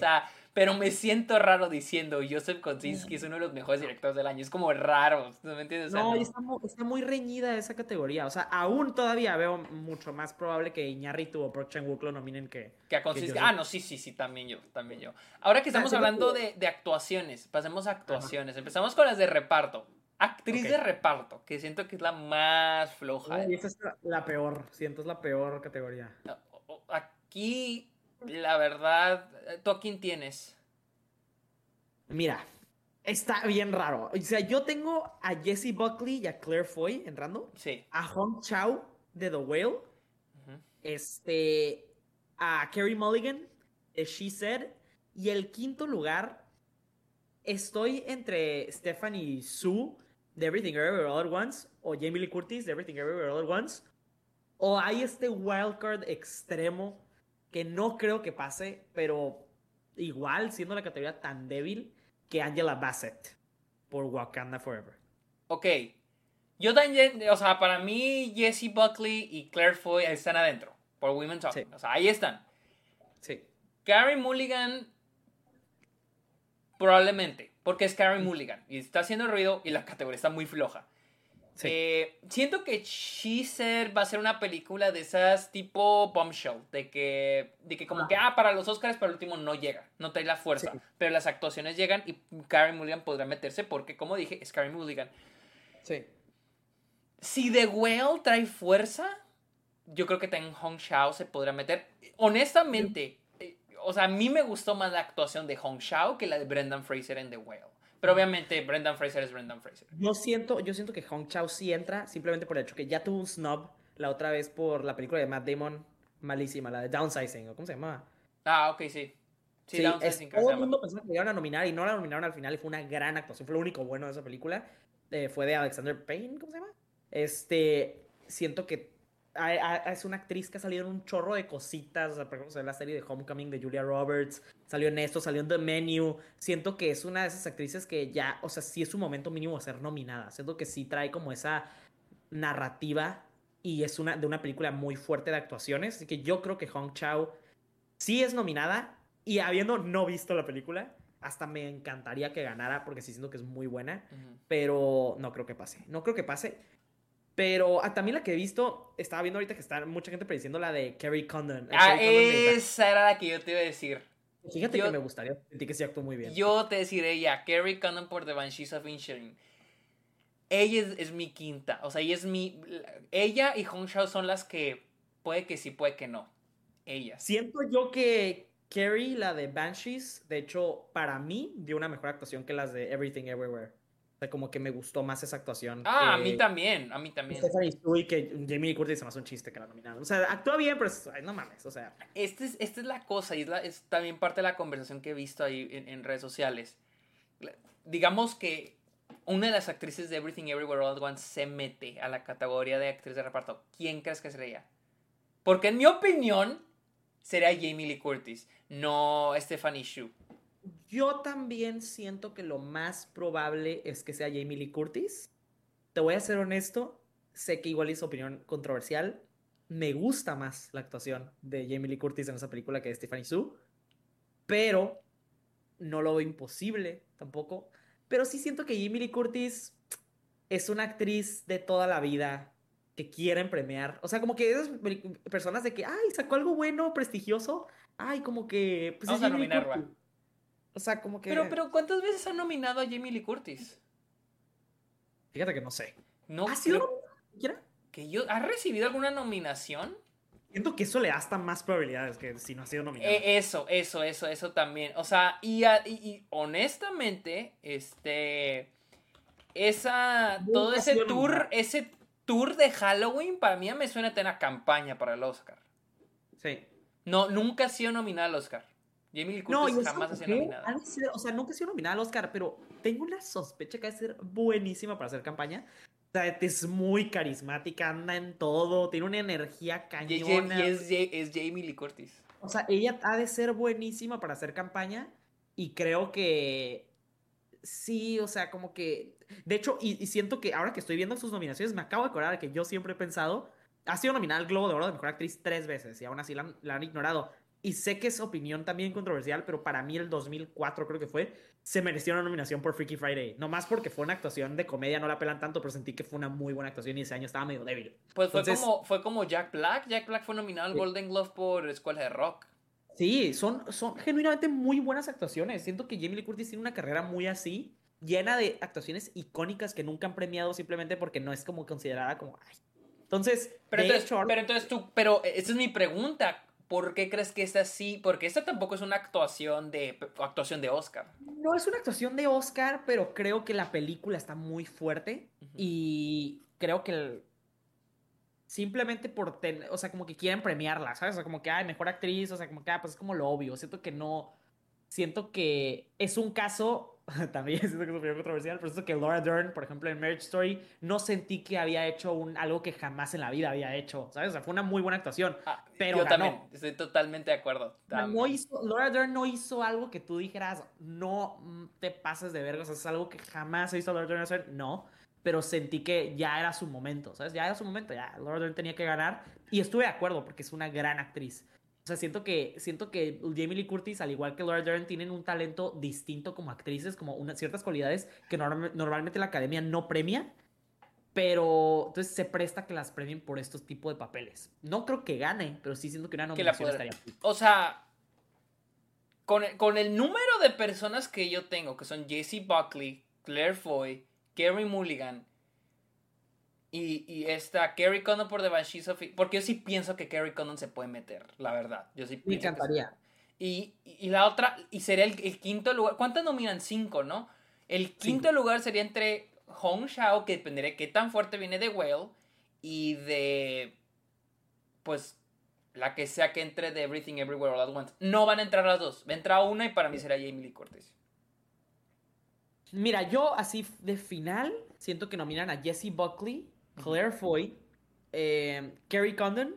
Pero me siento raro diciendo Joseph Kosinski es uno de los mejores directores del año, es como raro, ¿no me entiendes? O sea, No, está, mu- está muy reñida esa categoría. O sea, aún todavía veo mucho más probable que Iñárritu o Park Chan-wook lo nominen que... Que a Kosinski- Joseph- ah, no, sí, sí, sí, también yo, también yo. Ahora que estamos siento hablando que- de, de actuaciones, pasemos a actuaciones, empezamos con las de reparto. Actriz de reparto, que siento que es la más floja. Uy, esa es la, la peor. Siento, es la peor categoría. Aquí, la verdad, ¿tú a quién tienes? Mira, está bien raro. O sea, yo tengo a Jesse Buckley y a Claire Foy entrando. Sí. A Hong Chao de The Whale. Este... A Carrie Mulligan de She Said. Y el quinto lugar... Estoy entre Stephanie Sue de Everything Everywhere All at Once o Jamie Lee Curtis de Everything Everywhere All at Once. O hay este wildcard extremo que no creo que pase, pero igual siendo la categoría tan débil que Angela Bassett por Wakanda Forever. Ok. Yo también, o sea, para mí, Jessie Buckley y Claire Foy están adentro. Por Women Talking. Sí. O sea, ahí están. Sí. Carrie Mulligan, probablemente. Porque es Carrie Mulligan. Y está haciendo ruido y la categoría está muy floja. Sí. Eh, siento que Said va a ser una película de esas tipo bombshell, de que, de que como que, ah, para los Oscars, pero el último no llega, no trae la fuerza, Sí. pero las actuaciones llegan y Carrie Mulligan podrá meterse porque, como dije, es Carrie Mulligan. sí. Si The Whale trae fuerza, yo creo que también Hong Shao se podrá meter. Honestamente, eh, o sea, a mí me gustó más la actuación de Hong Shao que la de Brendan Fraser en The Whale. Pero obviamente Brendan Fraser es Brendan Fraser. Yo siento, yo siento que Hong Chao sí entra simplemente por el hecho que ya tuvo un snub la otra vez por la película de Matt Damon malísima, la de Downsizing, ¿o cómo se llamaba? Ah, ok, sí. Sí, Sí, Downsizing, es- todo el mundo pensaba que le iban a nominar y no la nominaron al final y fue una gran actuación. Fue lo único bueno de esa película. Eh, fue de Alexander Payne, ¿cómo se llama? Este, siento que a- a- es una actriz que ha salido en un chorro de cositas. O sea, por ejemplo, en la serie de Homecoming de Julia Roberts, salió en esto, salió en The Menu. Siento que es una de esas actrices que ya, o sea, sí es su momento mínimo de ser nominada. Siento que sí trae como esa narrativa y es una de una película muy fuerte de actuaciones. Así que yo creo que Hong Chao sí es nominada y habiendo no visto la película, hasta me encantaría que ganara porque sí siento que es muy buena, Ujú. pero no creo que pase. No creo que pase. Pero ah, también la que he visto, estaba viendo ahorita que está mucha gente prediciendo la de Kerry Condon. Ah, Kerry esa era la que yo te iba a decir. Fíjate yo- que me gustaría, sentí que sí actuó muy bien. Yo te diré ya, Carrie Condon por The Banshees of Inisherin. Ella es, es mi quinta. O sea, ella es mi. Ella y Hong Shao son las que puede que sí, puede que no. Ellas. Siento yo que Carrie, la de Banshees, de hecho, para mí, dio una mejor actuación que las de Everything Everywhere. Sea, como que me gustó más esa actuación. Ah, a que- mí también. A mí también. Stephanie y que Jamie Lee Curtis se me hace un chiste que la nominaron. O sea, actúa bien, pero es- ay, no mames, o sea. Este es, esta es la cosa y es, la- es también parte de la conversación que he visto ahí en, en redes sociales. Digamos que una de las actrices de Everything Everywhere All at Once se mete a la categoría de actriz de reparto. ¿Quién crees que sería? Porque en mi opinión, sería Jamie Lee Curtis, no Stephanie Shu. Yo también siento que lo más probable es que sea Jamie Lee Curtis. Te voy a ser honesto, sé que igual es opinión controversial. Me gusta más la actuación de Jamie Lee Curtis en esa película que de Stephanie Sue, pero no lo veo imposible tampoco. Pero sí siento que Jamie Lee Curtis es una actriz de toda la vida que quieren premiar. O sea, como que esas personas de que, ay, sacó algo bueno, prestigioso. Ay, como que. Pues Vamos a nominarla. O sea, como que. Pero, pero, ¿cuántas veces han nominado a Jamie Lee Curtis? Fíjate que no sé. No, ¿Ha sido que yo ¿Ha recibido alguna nominación? Siento que eso le da hasta más probabilidades que si no ha sido nominado. Eh, eso, eso, eso, eso también. O sea, y, y, honestamente, este. Esa. todo ese tour, ese tour de Halloween, para mí me suena a tener campaña para el Oscar. Sí. No, nunca ha sido nominada al Oscar. Jamie Lee Curtis jamás ha sido nominada. o sea, nunca ha sido nominada al Oscar, pero tengo una sospecha que va a ser buenísima para hacer campaña. O sea, es muy carismática, anda en todo, tiene una energía cañona. Y es, es Jamie Lee Curtis. O sea, ella ha de ser buenísima para hacer campaña y creo que sí, o sea, como que... De hecho, y, siento que ahora que estoy viendo sus nominaciones, me acabo de acordar que yo siempre he pensado, ha sido nominada al Globo de Oro de Mejor Actriz tres veces y aún así la, la han ignorado. Y sé que es opinión también controversial, pero para mí el 2004 creo que fue, se mereció una nominación por Freaky Friday. No más porque fue una actuación de comedia, no la pelan tanto, pero sentí que fue una muy buena actuación y ese año estaba medio débil. Pues fue, como, fue como Jack Black. Jack Black fue nominado al Golden Globe por Escuela de Rock. Sí, son, son genuinamente muy buenas actuaciones. Siento que Jamie Lee Curtis tiene una carrera muy así, llena de actuaciones icónicas que nunca han premiado simplemente porque no es como considerada como... Entonces, pero entonces, pero entonces tú, pero esa es mi pregunta. ¿Por qué crees que esta así? Porque esta tampoco es una actuación de, actuación de Oscar. No es una actuación de Oscar, pero creo que la película está muy fuerte y creo que simplemente por tener, o sea, como que quieren premiarla, ¿sabes? O sea, como que, ay, mejor actriz, o sea, como que, ah, pues es como lo obvio. Siento que no, siento que es un caso (laughs) también siento que es un controversial, pero siento que Laura Dern, por ejemplo, en Marriage Story, no sentí que había hecho un, algo que jamás en la vida había hecho, ¿sabes? O sea, fue una muy buena actuación, ah, pero Yo también, estoy totalmente de acuerdo. No hizo, Laura Dern no hizo algo que tú dijeras, no te pases de verga, o sea, es algo que jamás he visto a Laura Dern hacer, no, pero sentí que ya era su momento, ¿sabes? Ya era su momento, ya Laura Dern tenía que ganar, y estuve de acuerdo porque es una gran actriz. O sea, siento que, siento que Jamie Lee Curtis, al igual que Laura Dern, tienen un talento distinto como actrices, como unas ciertas cualidades que normalmente la academia no premia, pero entonces se presta que las premien por estos tipos de papeles. No creo que gane, pero sí siento que una nominación estaría. O sea, con el, con el número de personas que yo tengo, que son Jessie Buckley, Claire Foy, Kerry Mulligan, y, y esta Kerry Condon por The Banshees of... Porque yo sí pienso que Kerry Condon se puede meter, la verdad. Yo sí Me encantaría. Y, y, la otra, y sería el, quinto lugar. ¿Cuántas nominan? Cinco, ¿no? El quinto lugar sería entre Hong Shao, que dependería de qué tan fuerte viene de Whale, y de. Pues. La que sea que entre de Everything Everywhere All at Once. No van a entrar las dos. Va a entrar una y para mí será Jamie Lee Curtis. Mira, yo así de final siento que nominan a Jessie Buckley Claire Foy, eh, Kerry Condon,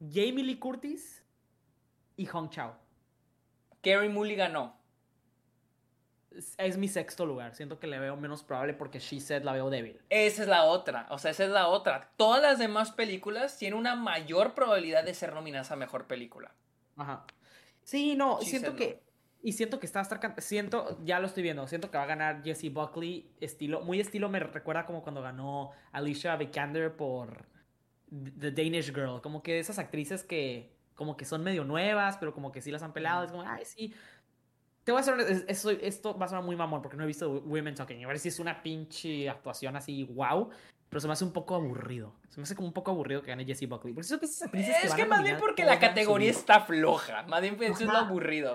Jamie Lee Curtis y Hong Chao. Kerry Mulligan no. Es, mi sexto lugar. Siento que le veo menos probable porque She Said la veo débil. Esa es la otra. O sea, esa es la otra. Todas las demás películas tienen una mayor probabilidad de ser nominadas a mejor película. Ajá. Sí, no, siento que. Y siento que está hasta siento, ya lo estoy viendo, siento que va a ganar Jessie Buckley, estilo, muy estilo me recuerda como cuando ganó Alicia Vikander por The Danish Girl, como que esas actrices que como que son medio nuevas, pero como que sí las han pelado, es como, ay, sí. Te voy a hacer, esto, esto va a sonar muy mamón porque no he visto Women Talking, a ver si es una pinche actuación así, wow, pero se me hace un poco aburrido. Se me hace como un poco aburrido que gane Jessie Buckley. es que, más bien porque la categoría está floja. Más bien eso es lo aburrido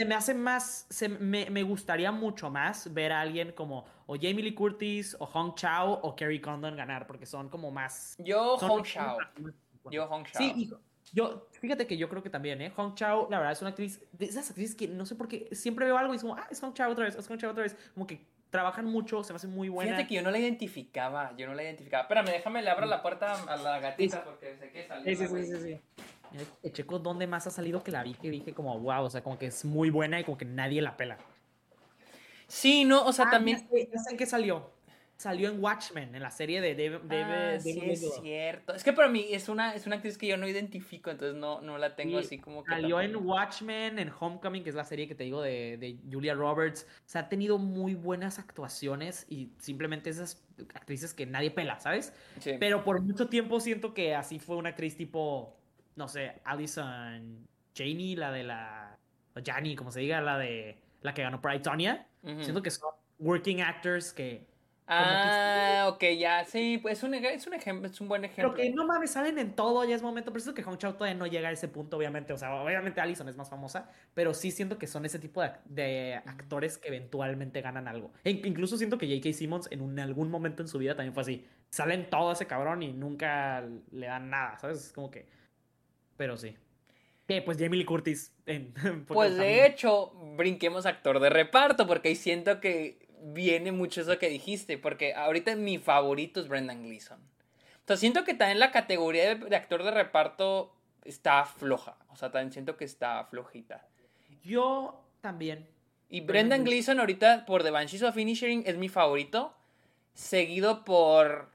se me hace más, me, me, gustaría mucho más ver a alguien como o Jamie Lee Curtis o Hong Chao o Kerry Condon ganar, porque son como más... Yo Hong Chao. Yo Hong Chao. Sí, yo, fíjate que yo creo que también, ¿eh? Hong Chao, la verdad, es una actriz, de esas actrices que no sé por qué, siempre veo algo y es como, ah, es Hong Chao otra vez, es Hong Chao otra vez, como que trabajan mucho, se me hace muy buena. Fíjate que yo no la identificaba, yo no la identificaba. Espérame, déjame le abro la puerta a la gatita porque sé que salió. Sí, sí, sí, sí, Checo, ¿dónde más ha salido que la vi? Que dije como, wow, o sea, como que es muy buena y como que nadie la pela. Sí, no, o sea, ah, también... Ya sé, qué salió. Salió en Watchmen, en la serie de David. Ah, sí, es cierto. Es que para mí es una, es una actriz que yo no identifico, entonces no, no la tengo así como que. Salió en Watchmen, en Homecoming, que es la serie que te digo de, de Julia Roberts. O sea, ha tenido muy buenas actuaciones y simplemente esas actrices que nadie pela, ¿sabes? Sí. Pero por mucho tiempo siento que así fue una actriz tipo, no sé, Alison Janey, la de la. O Jani, como se diga, la de. La que ganó Pride Tonya. Siento que son working actors que Ah, ok, ya, sí, pues es un, es un ejemplo, es un buen ejemplo. Pero que no mames, salen en todo, ya es momento, pero siento que Hong Chao todavía no llega a ese punto, obviamente, o sea, obviamente Allison es más famosa, pero sí siento que son ese tipo de, actores que eventualmente ganan algo. E incluso siento que J.K. Simmons en algún momento en su vida también fue así, salen todo ese cabrón y nunca le dan nada, ¿sabes? Es como que, pero sí. Que pues Jamie Lee Curtis. En, (laughs) pues de hecho, brinquemos actor de reparto, porque ahí siento que viene mucho eso que dijiste, porque ahorita mi favorito es Brendan Gleeson. Entonces siento que también la categoría de, actor de reparto está floja, o sea, también siento que está flojita. Yo también. Y Brendan Gleeson ahorita por The Banshees of Finishing es mi favorito, seguido por...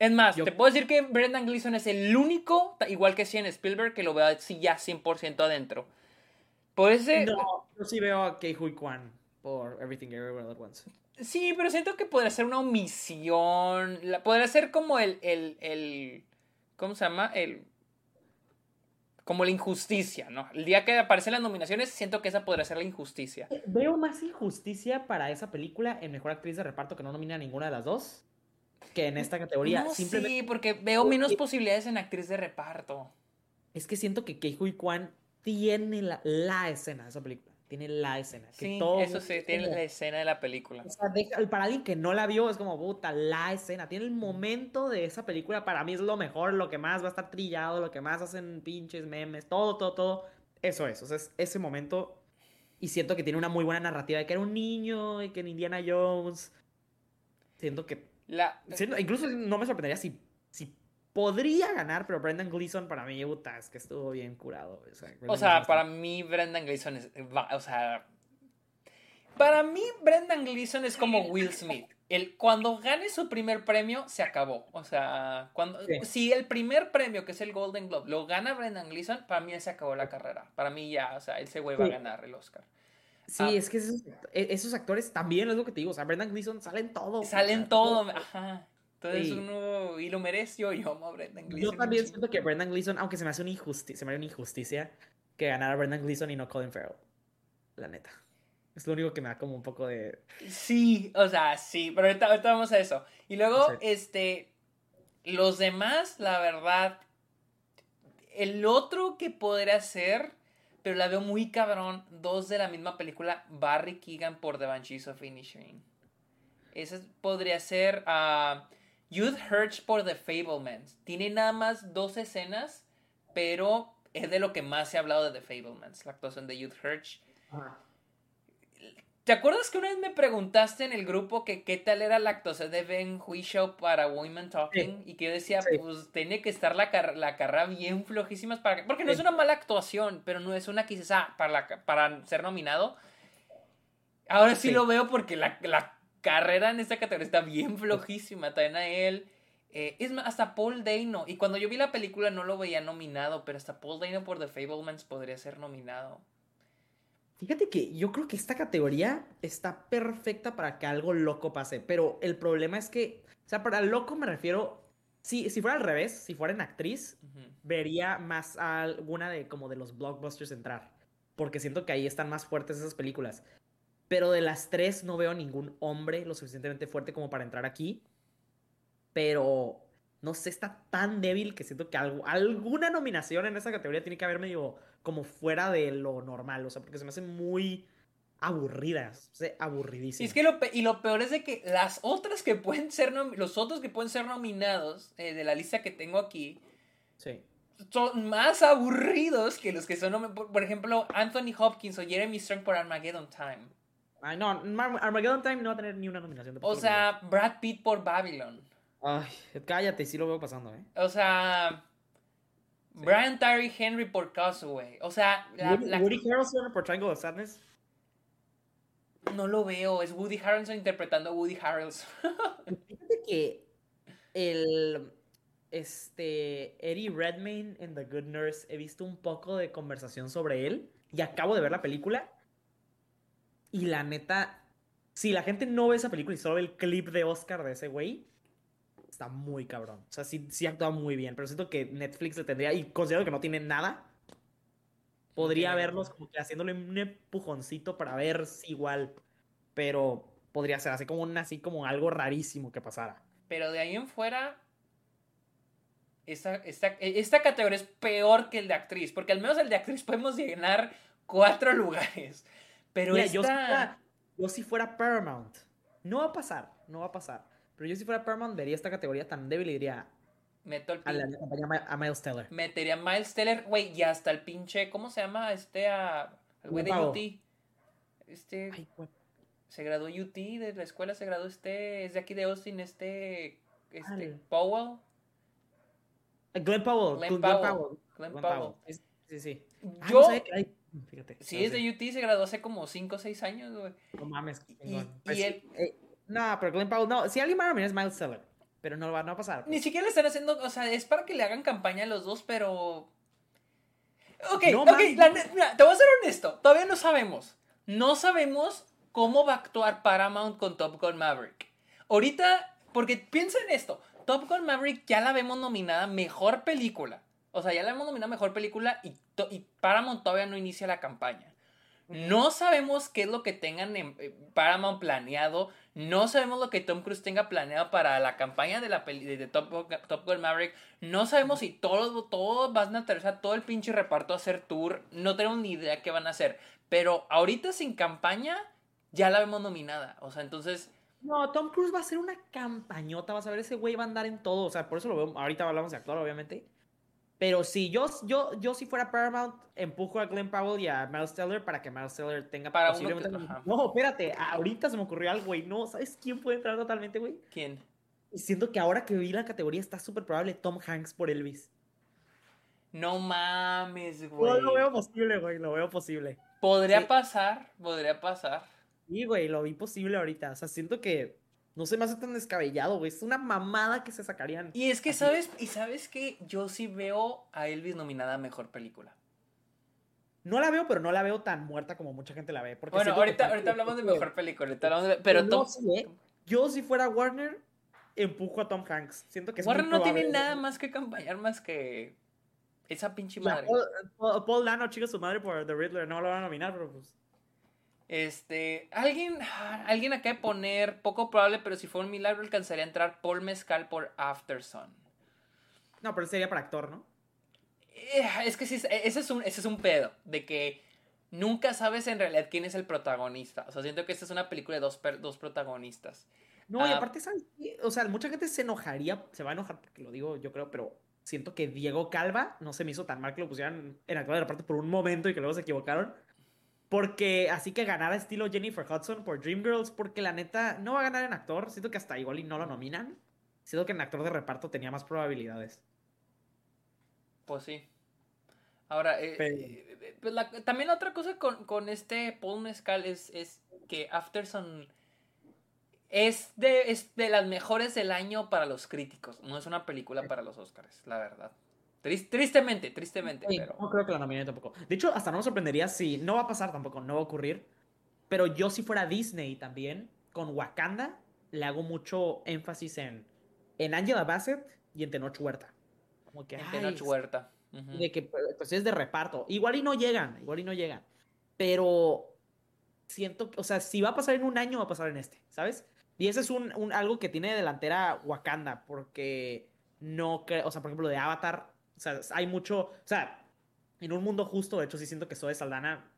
Es más, te puedo decir que Brendan Gleeson es el único, igual que en Spielberg, que lo veo así ya 100% adentro. Por ese... No, yo sí veo a Kei Hui Kwan por Everything Everywhere All at Once. Sí, pero siento que podría ser una omisión. podría ser como el, el, el. ¿Cómo se llama? El. Como la injusticia, ¿no? El día que aparecen las nominaciones, siento que esa podría ser la injusticia. Eh, veo más injusticia para esa película en mejor actriz de reparto que no nomina a ninguna de las dos que en esta categoría. Sí, porque veo menos posibilidades en actriz de reparto. Es que siento que Kei Hui Kwan tiene la, la escena de esa película tiene la escena. sí, eso sí, tiene la escena de la película. O sea, para alguien que no la vio, es como, puta, la escena. Tiene el momento de esa película, para mí es lo mejor, lo que más va a estar trillado, lo que más hacen pinches memes, todo, todo, todo. Eso es, o sea, es ese momento. Y siento que tiene una muy buena narrativa de que era un niño y que en Indiana Jones. Siento que. La... incluso no me sorprendería si, si podría ganar, pero Brendan Gleeson para mí, puta, es que estuvo bien curado. O sea, para mí Brendan Gleeson es, o sea, para mí Brendan Gleeson es como Will Smith. El, cuando gane su primer premio, se acabó. O sea, cuando, si el primer premio, que es el Golden Globe, lo gana Brendan Gleeson, para mí se acabó la carrera. Para mí ya, o sea, ese güey va a ganar el Oscar. Sí, ah. es que esos, e, esos, actores también es lo que te digo. O sea, Brendan Gleeson salen todo. Salen todo, ajá. Entonces uno, y lo mereció, yo amo a Brendan Gleeson. Yo también siento que Brendan Gleeson, aunque se me hace una injusticia, se me hace una injusticia que ganara Brendan Gleeson y no Colin Farrell. La neta. Es lo único que me da como un poco de... Sí, o sea, sí, pero ahorita, vamos a eso. Y luego, este, los demás, la verdad, el otro que podría ser, pero la veo muy cabrón, dos de la misma película, Barry Keegan por The Banshees of Finishing. Ese podría ser... ah, Youth Hurts por The Fablemans. Tiene nada más dos escenas, pero es de lo que más se ha hablado de The Fablemans, la actuación de Youth Hurts. ¿Te acuerdas que una vez me preguntaste en el grupo que qué tal era la actuación de Ben Whishaw para Women Talking? Y que yo decía, pues tiene que estar la, la carrera bien flojísimas para Porque no es una mala actuación, pero no es una que ah, para, para ser nominado. Ahora sí, lo veo porque la, la carrera en esta categoría está bien flojísima. También a él. Eh, es más, hasta Paul Dano. Y cuando yo vi la película no lo veía nominado, pero hasta Paul Dano por The Fablemans podría ser nominado. Fíjate que yo creo que esta categoría está perfecta para que algo loco pase. Pero el problema es que, o sea, para loco me refiero. Si, si fuera al revés, si fuera en actriz, vería más a alguna de como de los blockbusters entrar. Porque siento que ahí están más fuertes esas películas. Pero de las tres no veo ningún hombre lo suficientemente fuerte como para entrar aquí. Pero no sé, está tan débil que siento que algo, alguna nominación en esa categoría tiene que haber medio como fuera de lo normal. O sea, porque se me hacen muy aburridas, o sea, aburridísimas. Y es que lo, y lo peor es de que las otras que pueden ser, los otros que pueden ser nominados eh, de la lista que tengo aquí, sí. son más aburridos que los que son, por ejemplo, Anthony Hopkins o Jeremy Strong por Armageddon Time. Ay, no, Armageddon Time no va a tener ni una nominación. De o sea, Brad Pitt por Babylon. Ay, cállate, sí lo veo pasando, ¿eh? O sea, Brian Tyree Henry por Causeway. O sea, la, Woody, Woody Harrelson por Triangle of Sadness. No lo veo, es Woody Harrelson interpretando a Woody Harrelson. Fíjate que el este Eddie Redmayne en The Good Nurse he visto un poco de conversación sobre él y acabo de ver la película y la neta si la gente no ve esa película y solo ve el clip de Oscar de ese güey está muy cabrón. O sea, sí, sí actúa muy bien, pero siento que Netflix le tendría y considero que no tiene nada podría verlos como que haciéndole un empujoncito para ver si igual, pero podría ser así como un así como algo rarísimo que pasara. Pero de ahí en fuera esta, esta, categoría es peor que el de actriz, porque al menos el de actriz podemos llenar cuatro (laughs) lugares. Pero esta... yo, si fuera, yo si fuera Paramount, no va a pasar, no va a pasar. Pero yo si fuera Paramount vería esta categoría tan débil y diría, Meto el a, la, a, Miles Teller. Metería a Miles Teller, güey, y hasta el pinche, ¿cómo se llama? Este, a, el güey de UT. Este, se graduó UT, de la escuela se graduó este, es de aquí de Austin, este, este, Powell. Glenn Powell. Glenn, Powell. Glenn, Powell. Sí, sí. Ah, Yo, fíjate. Sí, es de UT, se graduó hace como 5 o 6 años, güey. No mames. Y, y, él... Eh, no, pero Glenn Powell, no, si alguien va a es Miles Teller. Pero no va, no a pasar. Ni siquiera le están haciendo, o sea, es para que le hagan campaña a los dos, pero... Ok, ok, te voy a ser honesto, todavía no sabemos. No sabemos cómo va a actuar Paramount con Top Gun Maverick. Ahorita, porque piensa en esto, Top Gun Maverick ya la vemos nominada Mejor Película. O sea, ya la hemos nominado Mejor Película y, y Paramount todavía no inicia la campaña. No sabemos qué es lo que tengan en eh, Paramount planeado. No sabemos lo que Tom Cruise tenga planeado para la campaña de la peli de Top, Gun Maverick. No sabemos si todos todo van a aterrizar todo el pinche reparto a hacer tour. No tenemos ni idea qué van a hacer. Pero ahorita sin campaña, ya la vemos nominada. O sea, entonces. No, Tom Cruise va a hacer una campañota. Vas a ver, ese güey va a andar en todo. O sea, por eso lo veo. Ahorita hablamos de actor, obviamente. Pero si yo, yo, yo si fuera Paramount, empujo a Glenn Powell y a Miles Teller para que Miles Teller tenga para posiblemente... no, espérate, ahorita se me ocurrió algo, güey. No, ¿sabes quién puede entrar totalmente, güey? ¿Quién? Siento que ahora que vi la categoría está súper probable Tom Hanks por Elvis. No mames, güey. No lo veo posible, güey, lo veo posible. Podría pasar, podría pasar. Sí, güey, lo vi posible ahorita. O sea, siento que no se me hace tan descabellado, güey. Es una mamada que se sacarían. Y es que, ¿sabes? Y ¿sabes que Yo sí veo a Elvis nominada a Mejor Película. No la veo, pero no la veo tan muerta como mucha gente la ve. Porque bueno, ahorita, ahorita hablamos de Mejor Película. Pero Tom... Yo si fuera Warner, empujo a Tom Hanks. Siento que Warner no tiene nada más que campañar más que esa pinche madre. Paul, Paul Dano, chica, su madre por The Riddler. No lo van a nominar, pero pues... Este, alguien, alguien acá de poner, poco probable, pero si fue un milagro alcanzaría a entrar Paul Mezcal por Afterson. No, pero sería para actor, ¿no? Eh, es que sí, ese es, un, ese es un pedo, de que nunca sabes en realidad quién es el protagonista. O sea, siento que esta es una película de dos, dos protagonistas. No, y ah, aparte, ¿sabes O sea, mucha gente se enojaría, se va a enojar porque lo digo yo creo, pero siento que Diego Calva no se me hizo tan mal que lo pusieran en actor de parte por un momento y que luego se equivocaron. Porque así que ganara estilo Jennifer Hudson por Dreamgirls, porque la neta no va a ganar en actor. Siento que hasta igual y no lo nominan. Siento que en actor de reparto tenía más probabilidades. Pues sí. Ahora, eh, eh, pues también otra cosa con, este Paul Mescal es, es, que Afterson es de, es de las mejores del año para los críticos. No es una película para los Oscars, la verdad tristemente, tristemente. pero... No creo que la nominen tampoco. De hecho, hasta no me sorprendería si. No va a pasar tampoco, no va a ocurrir. Pero yo, si fuera Disney también, con Wakanda, le hago mucho énfasis en, en Angela Bassett y en Tenoch Huerta. Como que, en Tenoch Huerta. De que pues es de reparto. Igual y no llegan, igual y no llegan. Pero siento, o sea, si va a pasar en un año, va a pasar en este, ¿sabes? Y ese es un, un algo que tiene delantera Wakanda, porque no creo, o sea, por ejemplo, de Avatar, o sea, hay mucho, o sea, en un mundo justo, de hecho sí siento que Zoe Saldana,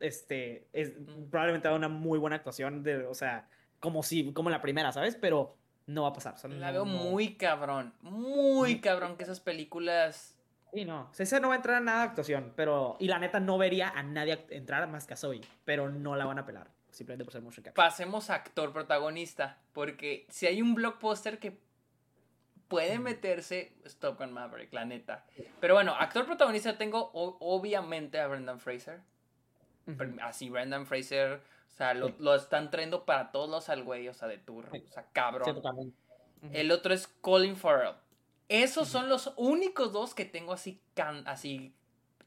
este, es, probablemente da una muy buena actuación, de, o sea, como si, como la primera, ¿sabes? Pero no va a pasar. la veo muy cabrón, muy cabrón que esas películas... Sí, no, esa no va a entrar a nada de actuación, pero, y la neta no vería a nadie entrar más que a Zoe, pero no la van a pelar, simplemente por ser motion Pasemos a actor protagonista, porque si hay un blockbuster que puede meterse Stop Gun Maverick, la neta. Pero bueno, actor protagonista tengo obviamente a Brendan Fraser. Así, Brendan Fraser, o sea, lo, están trayendo para todos los al güey, o sea, de tour, o sea, cabrón. El otro es Colin Farrell. Esos son los únicos dos que tengo así, can, así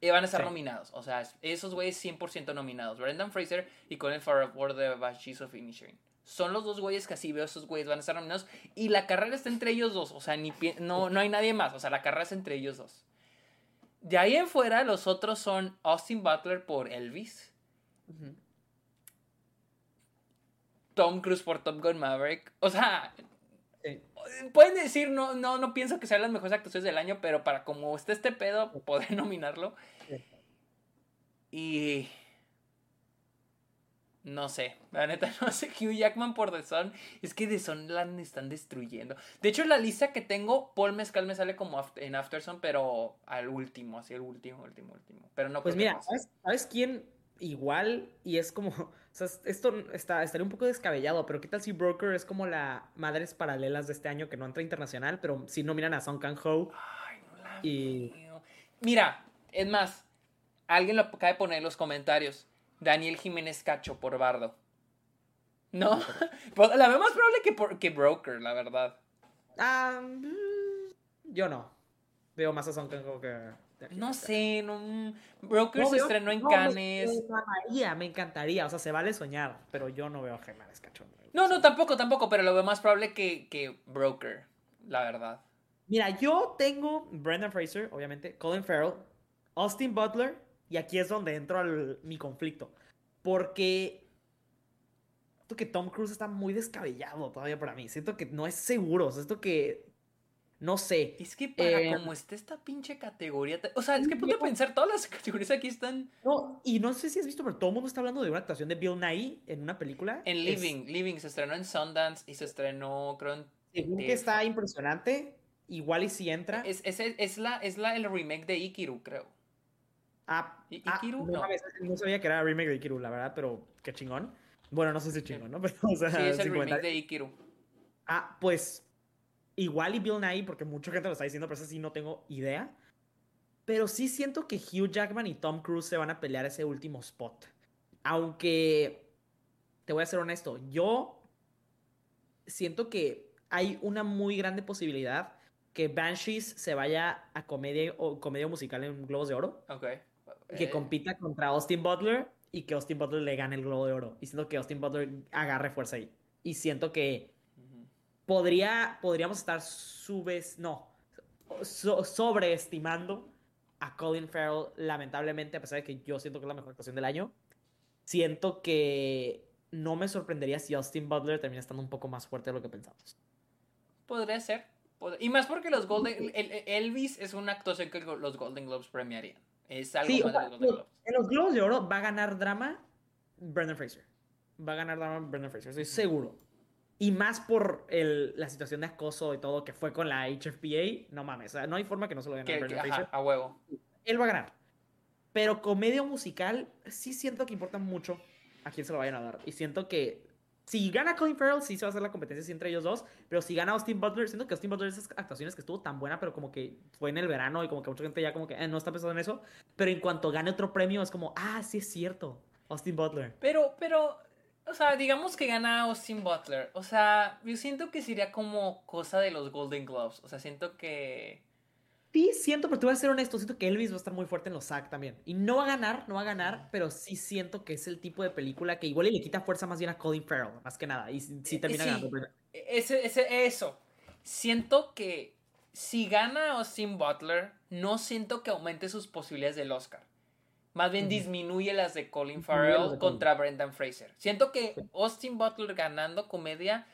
van a estar nominados. O sea, esos güeyes 100% nominados. Brendan Fraser y Colin Farrell por The Banshees of Inisherin. Son los dos güeyes que así veo, esos güeyes van a estar nominados. Y la carrera está entre ellos dos. O sea, ni no, no hay nadie más. O sea, la carrera es entre ellos dos. De ahí en fuera, los otros son Austin Butler por Elvis. Tom Cruise por Top Gun Maverick. O sea, pueden decir, no, no, no pienso que sean las mejores actuaciones del año, pero para como está este pedo, poder (laughs) nominarlo. Y. No sé, la neta (laughs) no sé. Hugh Jackman por The Sun. Es que The Sun la están destruyendo. De hecho, la lista que tengo, Paul Mezcal me sale como en Afterson, pero al último, así el último, último, último. Pero no Pues mira, ¿sabes quién igual y es como, (laughs) o sea, esto está, estaría un poco descabellado, pero ¿qué tal si Broker es como la Madres Paralelas de este año que no entra internacional, pero sí miran a Song Kang Ho? Ay, no la y... Mira, es más, alguien lo acaba de poner en los comentarios. Daniel Jiménez Cacho por Bardo. No, (laughs) pues, la veo más probable que, por, que Broker, la verdad. Ah, yo no. Veo más a Song Kang que... No sé, no, mm, Broker se estrenó en Cannes. Me encantaría, me encantaría, o sea, se vale soñar, pero yo no veo a Jiménez Cachón. No, no, tampoco, tampoco, pero lo veo más probable que, que Broker, la verdad. Mira, yo tengo Brendan Fraser, obviamente, Colin Farrell, Austin Butler, y aquí es donde entro al, mi conflicto. Porque siento que Tom Cruise está muy descabellado todavía para mí. Siento que no es seguro. Siento que no sé. Es que para eh, como está esta pinche categoría. O sea, es que ponte a pensar, todas las (laughs) categorías aquí están. No, y no sé si has visto, pero todo el mundo está hablando de una actuación de Bill Nye en una película. En Living, Living se estrenó en Sundance y se estrenó, creo, en. Según que está impresionante. Igual y si entra. Es, es, es, la, es la, el remake de Ikiru, creo. Ah, ah Ikiru, no, no. sabía que era remake de Ikiru, la verdad, pero qué chingón. Bueno, no sé si chingón, ¿no? (laughs) Pero, o sea, sí, es el remake de Ikiru. Ah, pues Igual y Bill Nye, porque mucha gente lo está diciendo, pero eso sí no tengo idea. Pero sí siento que Hugh Jackman y Tom Cruise se van a pelear ese último spot. Aunque, te voy a ser honesto, yo siento que hay una muy grande posibilidad que Banshees se vaya a comedia o comedia musical en Globos de Oro. Ok. Que eh. compita contra Austin Butler y que Austin Butler le gane el Globo de Oro. Y siento que Austin Butler agarre fuerza ahí. Y siento que podría, podríamos estar subes, no, sobreestimando a Colin Farrell, lamentablemente, a pesar de que yo siento que es la mejor actuación del año. Siento que no me sorprendería si Austin Butler termina estando un poco más fuerte de lo que pensamos. Podría ser. Y más porque los Golden. Elvis es una actuación que los Golden Globes premiarían. Es algo más de los Globes. En los Globes de Oro va a ganar drama Brendan Fraser. Va a ganar drama Brendan Fraser, estoy seguro. Y más por el, la situación de acoso y todo que fue con la HFPA, no mames, o sea, no hay forma que no se lo gane a a huevo. Él va a ganar. Pero comedia musical, sí siento que importa mucho a quién se lo vayan a dar. Y siento que si gana Colin Farrell, sí se va a hacer la competencia entre ellos dos. Pero si gana Austin Butler, siento que Austin Butler esas actuaciones que estuvo tan buena, pero como que fue en el verano y como que mucha gente ya como que eh, no está pensando en eso. Pero en cuanto gane otro premio, es como, ah, sí es cierto. Austin Butler. Pero, pero, o sea, digamos que gana Austin Butler. O sea, yo siento que sería como cosa de los Golden Globes. O sea, siento que. Sí, siento, pero te voy a ser honesto, siento que Elvis va a estar muy fuerte en los SAG también. Y no va a ganar, no va a ganar, pero sí siento que es el tipo de película que igual le quita fuerza más bien a Colin Farrell, más que nada. Y sí termina ganando. Ese, ese, eso. Siento que si gana Austin Butler, no siento que aumente sus posibilidades del Oscar. Más bien disminuye las de Colin Farrell contra Brendan Fraser. Siento que Austin Butler ganando comedia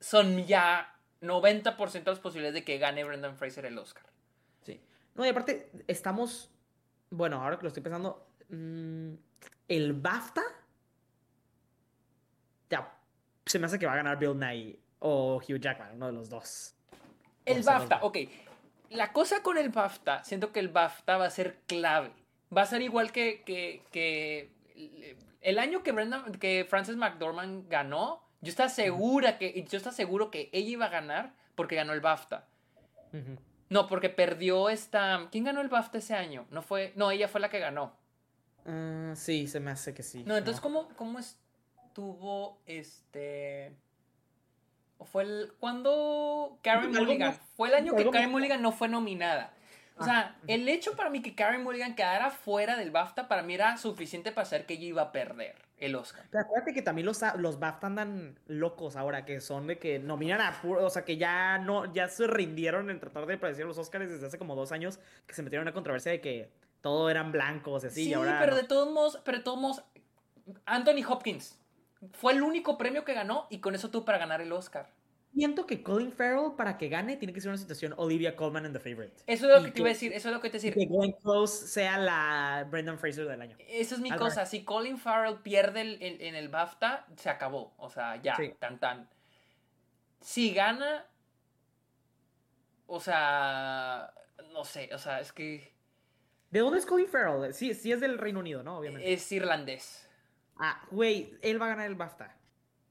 son ya 90% de las posibilidades de que gane Brendan Fraser el Oscar. No, y aparte, estamos. Bueno, ahora que lo estoy pensando. Mm, el BAFTA. Ya. Se me hace que va a ganar Bill Nye o Hugh Jackman, uno de los dos. El BAFTA, ok. La cosa con el BAFTA, siento que el BAFTA va a ser clave va a ser igual que, que, el año que, Brenda, que Frances McDormand ganó, yo estaba segura que, yo estaba seguro que ella iba a ganar porque ganó el BAFTA. No, porque perdió esta. ¿Quién ganó el BAFTA ese año? No fue. No, ella fue la que ganó. Uh, sí, se me hace que sí. No, entonces, ¿cómo, ¿cómo estuvo este. ¿O fue el. ¿Cuándo Karen Mulligan? Fue el año que Karen Mulligan no fue nominada. O sea, ah. el hecho para mí que Karen Mulligan quedara fuera del BAFTA para mí era suficiente para saber que ella iba a perder el Oscar. Pero acuérdate que también los, los BAFTA andan locos ahora, que son de que nominan a puro, o sea, que ya no, ya se rindieron en tratar de predecir los Oscars desde hace como dos años, que se metieron en una controversia de que todo eran blancos y así. Sí, ahora pero de todos modos, pero de todos modos, Anthony Hopkins fue el único premio que ganó y con eso tuvo para ganar el Oscar siento que Colin Farrell, para que gane, tiene que ser una situación Olivia Colman en The Favorite. Eso es lo que, te iba a decir, eso es lo que te iba a decir. Que Glenn Close sea la Brendan Fraser del año. Esa es mi cosa, si Colin Farrell pierde el, en el BAFTA, se acabó, o sea, ya, tan tan. Si gana, o sea, no sé, o sea, es que... ¿De dónde es Colin Farrell? Sí, sí es del Reino Unido, ¿no? Obviamente. Es irlandés. Ah, güey, él va a ganar el BAFTA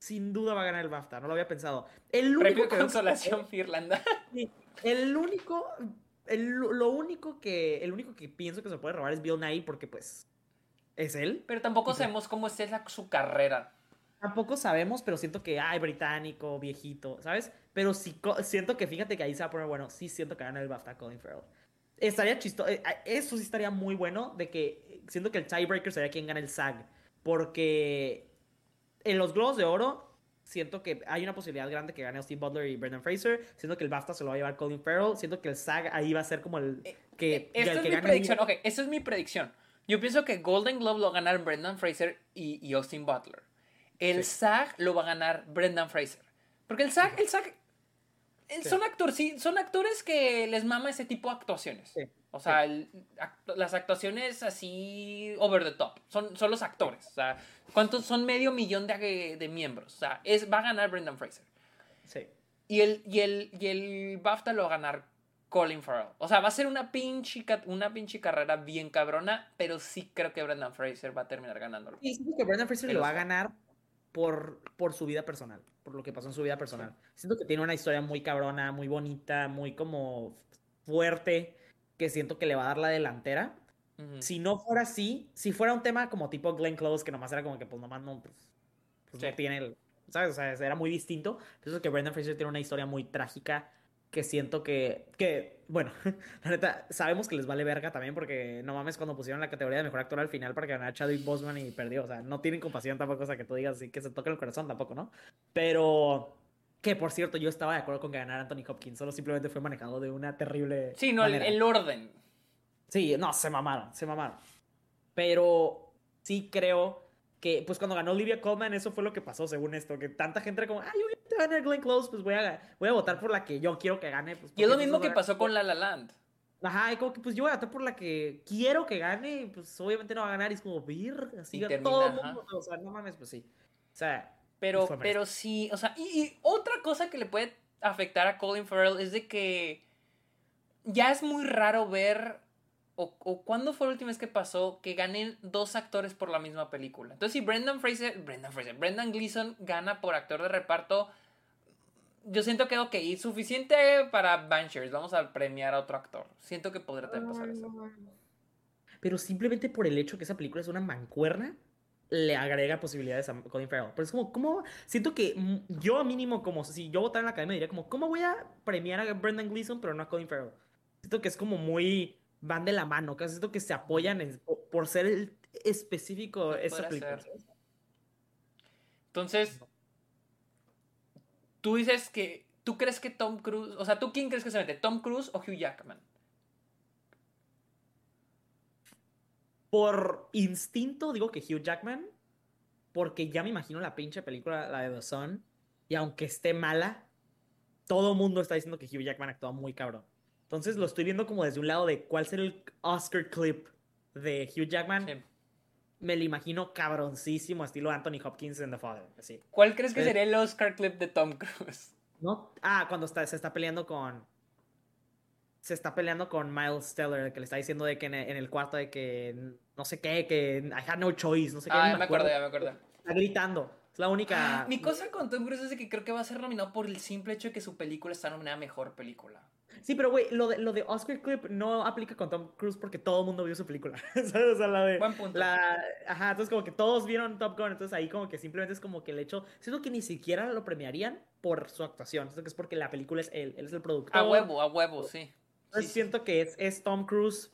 sin duda va a ganar el BAFTA, no lo había pensado. El único que consolación Irlanda. (laughs) El único, el, lo único que, el único que pienso que se puede robar es Bill Nye porque pues es él. Pero tampoco sabemos cómo es su carrera. Tampoco sabemos, pero siento que, ay, británico, viejito, ¿sabes? Pero sí, siento que, fíjate que ahí se va a poner bueno. Sí siento que gana el BAFTA Colin Farrell. Estaría chistoso, eh, eso sí estaría muy bueno de que, siento que el tiebreaker sería quien gana el SAG. Porque en los Globos de Oro, siento que hay una posibilidad grande que gane Steve Butler y Brendan Fraser. Siento que el BAFTA se lo va a llevar Colin Farrell. Siento que el SAG ahí va a ser como el eh, que. Eh, esta es mi predicción. Ok, esa es mi predicción. Yo pienso que Golden Globe lo va a ganar Brendan Fraser y, Austin Butler. El SAG lo va a ganar Brendan Fraser. Porque el SAG, el SAG son actores, sí, son actores que les mama ese tipo de actuaciones. Sí. O sea, las actuaciones así over the top. Son, son los actores. O sea, ¿cuántos son medio millón de, de miembros? O sea, es, va a ganar Brendan Fraser. Sí. Y el, y el, y el BAFTA lo va a ganar Colin Farrell. O sea, va a ser una pinche, una pinche carrera bien cabrona, pero sí creo que Brendan Fraser va a terminar ganándolo. Sí, siento que Brendan Fraser lo va a ganar por, por su vida personal, por lo que pasó en su vida personal. Siento que tiene una historia muy cabrona, muy bonita, muy como fuerte que siento que le va a dar la delantera. Si no fuera así, si fuera un tema como tipo Glenn Close, que nomás era como que, pues nomás no, pues, pues no tiene el, ¿sabes? O sea, era muy distinto. Pienso que Brendan Fraser tiene una historia muy trágica que siento que, que, bueno, (laughs) la neta, sabemos que les vale verga también porque no mames cuando pusieron la categoría de mejor actor al final para que ganara Chadwick Boseman y perdió, o sea, no tienen compasión tampoco, o sea, que tú digas así que se toque el corazón tampoco, ¿no? Pero que por cierto, yo estaba de acuerdo con que ganara Anthony Hopkins, solo simplemente fue manejado de una terrible. Sí, no, el, orden. Sí, no, se mamaron, se mamaron. Pero sí creo que, pues cuando ganó Olivia Colman, eso fue lo que pasó, según esto, que tanta gente era como, ay, voy a ganar Glenn Close, pues voy a, voy a votar por la que yo quiero que gane. Pues, y es lo mismo que pasó con La La Land. Ajá, y como que pues yo voy a votar por la que quiero que gane, pues obviamente no va a ganar, y es como, vir, así, todo el mundo, o sea, no mames, pues sí. O sea, pero, pero sí, o sea, y, otra cosa que le puede afectar a Colin Farrell es de que ya es muy raro ver, o, o cuándo fue la última vez que pasó, que ganen dos actores por la misma película. Entonces, si Brendan Fraser, Brendan Fraser, Brendan Gleeson gana por actor de reparto, yo siento que, ok, suficiente para Banchers, vamos a premiar a otro actor. Siento que podría también pasar eso. Pero simplemente por el hecho que esa película es una mancuerna, le agrega posibilidades a Colin Farrell. Pero es como, ¿cómo? Siento que yo mínimo, como si yo votara en la academia, diría como, ¿cómo voy a premiar a Brendan Gleeson pero no a Colin Farrell? Siento que es como muy, van de la mano, que siento que se apoyan por ser el específico esa película. Entonces, tú dices que, ¿tú crees que Tom Cruise, o sea, ¿tú quién crees que se mete, Tom Cruise o Hugh Jackman? Por instinto digo que Hugh Jackman, porque ya me imagino la pinche película, la de The Sun, y aunque esté mala, todo el mundo está diciendo que Hugh Jackman actúa muy cabrón. Entonces lo estoy viendo como desde un lado de cuál será el Oscar clip de Hugh Jackman. Me lo imagino cabroncísimo, estilo Anthony Hopkins en The Father. Así. ¿Cuál crees que sería el Oscar clip de Tom Cruise? No, ah, cuando está, se está peleando con se está peleando con Miles Teller, que le está diciendo de que en el, cuarto de que no sé qué, que I had no choice, no sé qué. Ah, me acuerdo, ya me acuerdo. Está gritando. Es la única. Ah, (gasps) mi cosa con Tom Cruise es que creo que va a ser nominado por el simple hecho de que su película está nominada a mejor película. Sí, pero güey, lo de, lo de Oscar Clip no aplica con Tom Cruise porque todo el mundo vio su película. (laughs) ¿Sabes? O sea, la de. Buen punto. La, ajá, entonces como que todos vieron Top Gun, entonces ahí como que simplemente es como que el hecho. Siento que ni siquiera lo premiarían por su actuación. Siento que es porque la película es él, él es el productor. A huevo, a huevo, sí. Entonces siento que es, es Tom Cruise.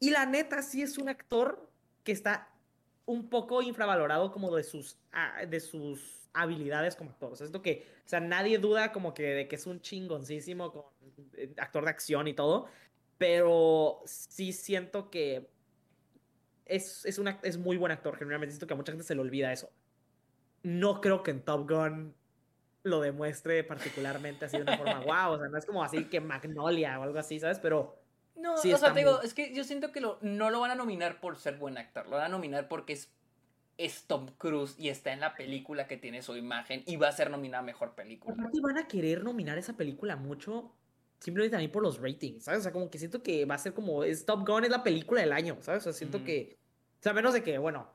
Y la neta, sí es un actor que está un poco infravalorado como de sus, ah, de sus habilidades como actor. O sea, esto que, o sea, nadie duda como que de que es un chingoncísimo con, eh, actor de acción y todo, pero sí siento que es, es, una, es muy buen actor. Generalmente siento que a mucha gente se le olvida eso. No creo que en Top Gun lo demuestre particularmente así de una forma (laughs) wow, o sea, no es como así que Magnolia o algo así, ¿sabes? Pero no, o sea, te digo, es que yo siento que lo, no lo van a nominar por ser buen actor, lo van a nominar porque es, es Tom Cruise y está en la película que tiene su imagen y va a ser nominada a mejor película. Aparte van a querer nominar esa película mucho simplemente también por los ratings, ¿sabes? O sea, como que siento que va a ser como, es Top Gun es la película del año, ¿sabes? O sea, siento que, o sea, menos de que, bueno,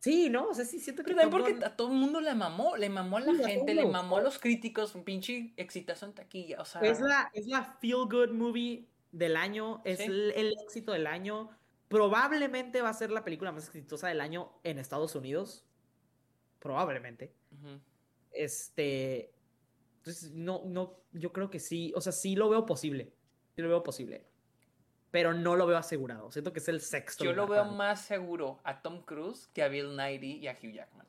Sí, ¿no? O sea, sí siento que. Pero también porque a todo el mundo le mamó, le mamó a la gente, le mamó a los críticos, un pinche exitazo en taquilla. O sea. Es la, es la feel good movie del año, es el, éxito del año. Probablemente va a ser la película más exitosa del año en Estados Unidos. Probablemente. Este. Entonces, no, no, yo creo que sí. O sea, sí lo veo posible. Sí lo veo posible pero no lo veo asegurado. Siento que es el sexto. Yo lo veo más seguro a Tom Cruise que a Bill Nighy y a Hugh Jackman.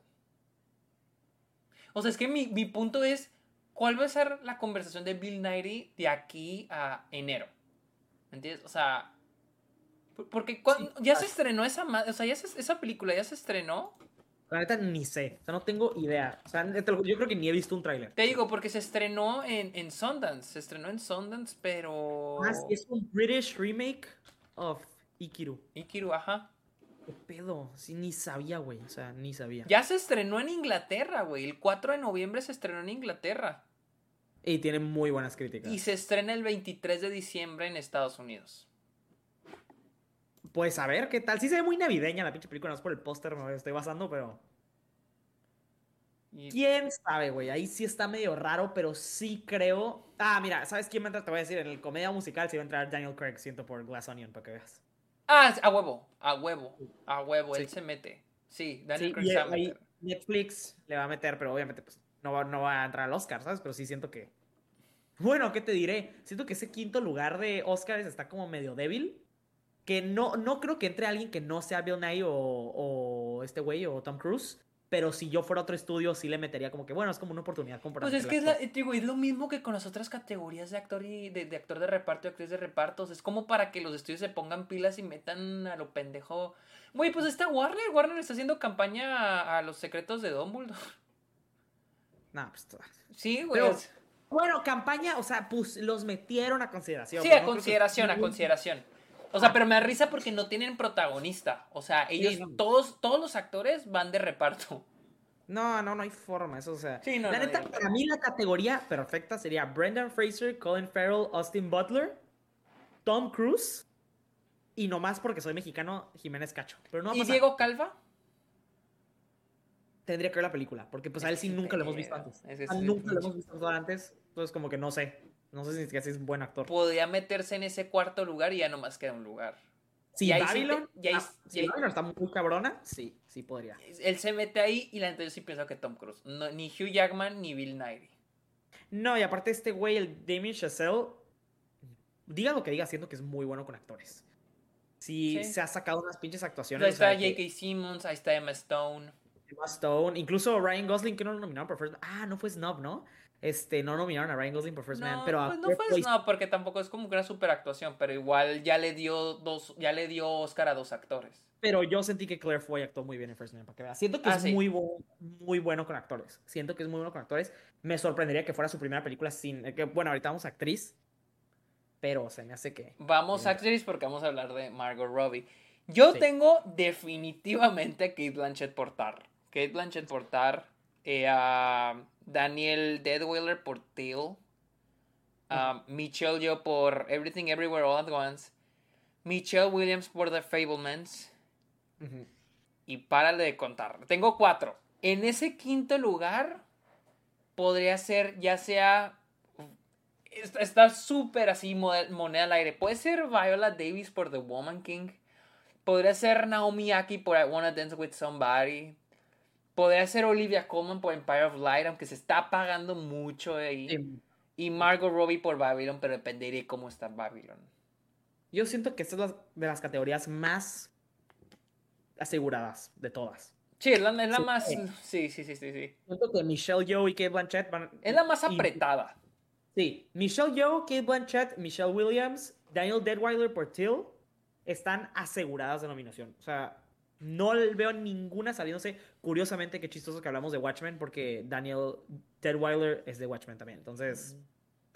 O sea, es que mi, punto es, ¿cuál va a ser la conversación de Bill Nighy de aquí a enero? ¿Me entiendes? O sea, porque ya se estrenó esa, o sea, ya esa película ya se estrenó la neta ni sé. O sea, no tengo idea. O sea, yo creo que ni he visto un tráiler. Te digo, porque se estrenó en, en Sundance. Se estrenó en Sundance, pero. Ah, es un British remake of Ikiru. Ikiru, ajá. ¿Qué pedo? Sí, ni sabía, güey. O sea, ni sabía. Ya se estrenó en Inglaterra, güey. El 4 de noviembre se estrenó en Inglaterra. Y tiene muy buenas críticas. Y se estrena el 23 de diciembre en Estados Unidos. Pues a ver qué tal. Sí se ve muy navideña la pinche película, no es por el póster, me estoy basando, pero. ¿Quién sabe, güey? Ahí sí está medio raro, pero sí creo. Ah, mira, ¿sabes quién va a entrar? Te voy a decir, en el comedia musical sí va a entrar Daniel Craig, siento por Glass Onion, para que veas. Ah, a huevo, a huevo, a huevo, él se mete. Sí, Daniel Craig se va a meter. Netflix le va a meter, pero obviamente pues, no, va, no va a entrar al Oscar, ¿sabes? Pero sí siento que. Bueno, ¿qué te diré? Siento que ese quinto lugar de Oscars está como medio débil que no, no creo que entre alguien que no sea Bill Nye o, este güey o Tom Cruise. Pero si yo fuera otro estudio, sí le metería como que, bueno, es como una oportunidad. Como pues es que es, digo, es lo mismo que con las otras categorías de actor y de, actor de reparto y actriz de repartos. Es como para que los estudios se pongan pilas y metan a lo pendejo. Güey, pues está Warner. Warner está haciendo campaña a, los secretos de Dumbledore. No, pues. Sí, güey. bueno, campaña, o sea, pues los metieron a consideración. Sí, a consideración, a consideración. O sea, pero me da risa porque no tienen protagonista. O sea, ellos, todos, todos los actores van de reparto. No, no, no hay forma. Eso, o sea. Sí, no, la neta, para mí la categoría perfecta sería Brendan Fraser, Colin Farrell, Austin Butler, Tom Cruise. Y nomás porque soy mexicano, Jiménez Cacho. Pero no ¿Y Diego Calva? Tendría que ver la película, porque pues a él sí nunca lo hemos visto antes. nunca lo hemos visto antes, entonces como que no sé. No sé si es buen actor. Podría meterse en ese cuarto lugar y ya nomás queda un lugar. Si Babylon, está muy cabrona, sí, sí podría. Él se mete ahí y la entonces sí pienso que Tom Cruise. ni Hugh Jackman ni Bill Nighy. No, y aparte este güey, el Damien Chazelle, diga lo que diga, siento que es muy bueno con actores. Sí, se ha sacado unas pinches actuaciones. Ahí está J.K. Simmons, ahí está Emma Stone. Emma Stone, incluso Ryan Gosling, que no lo nominaron por First... Ah, no fue Snob, ¿no? Este, no nominaron a Ryan Gosling por First Man, pero pues no fue no, porque tampoco es como una super actuación, pero igual ya le dio dos, ya le dio Oscar a dos actores. Pero yo sentí que Claire Foy actuó muy bien en First Man, para que veas. Siento que ah, es muy, muy bueno con actores. Siento que es muy bueno con actores. Me sorprendería que fuera su primera película sin. Eh, que, bueno, ahorita vamos a actriz. Pero se me hace que. Vamos a actriz porque vamos a hablar de Margot Robbie. Yo tengo definitivamente a Kate Blanchett por Tar. Kate Blanchett por Tar. Eh, Daniel Deadweiler por Till. Michelle Yo por Everything Everywhere All at Once. Michelle Williams por The Fablemans. Y párale de contar. Tengo cuatro. En ese quinto lugar podría ser ya sea... Está súper así moneda al aire. Puede ser Viola Davis por The Woman King. Podría ser Naomi Aki por I Wanna Dance With Somebody. Podría ser Olivia Colman por Empire of Light, aunque se está pagando mucho ahí. Y Margot Robbie por Babylon, pero dependería de cómo está Babylon. Yo siento que esta es de las categorías más aseguradas de todas. Sí, es la, más. Sí, sí, sí, sí, sí. Siento que Michelle Yeoh y Kate Blanchett van. Es la más apretada. Sí, Michelle Yeoh, Kate Blanchett, Michelle Williams, Daniel Deadweiler por Till están aseguradas de nominación. O sea, no veo ninguna saliéndose. Curiosamente, qué chistoso que hablamos de Watchmen, porque Daniel Deadweiler es de Watchmen también. Entonces,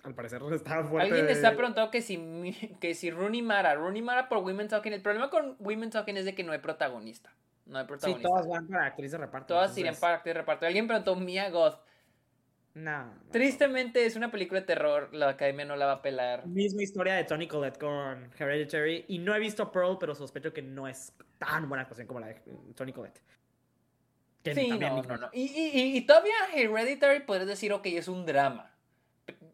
al parecer (laughs) está fuerte. Alguien está preguntando que si, que si Rooney Mara. Rooney Mara por Women Talking. El problema con Women Talking es de que no hay protagonista. No hay protagonista. Sí, todas van para actriz de reparto. Todas irían para actriz de reparto. Alguien preguntó Mia Goth. No, Tristemente es una película de terror, la academia no la va a pelar. Misma historia de Tony Collette con Hereditary. Y no he visto Pearl, pero sospecho que no es tan buena actuación como la de Tony Collette. sí, no, no, no. Y, y, todavía Hereditary podrías decir, ok, es un drama.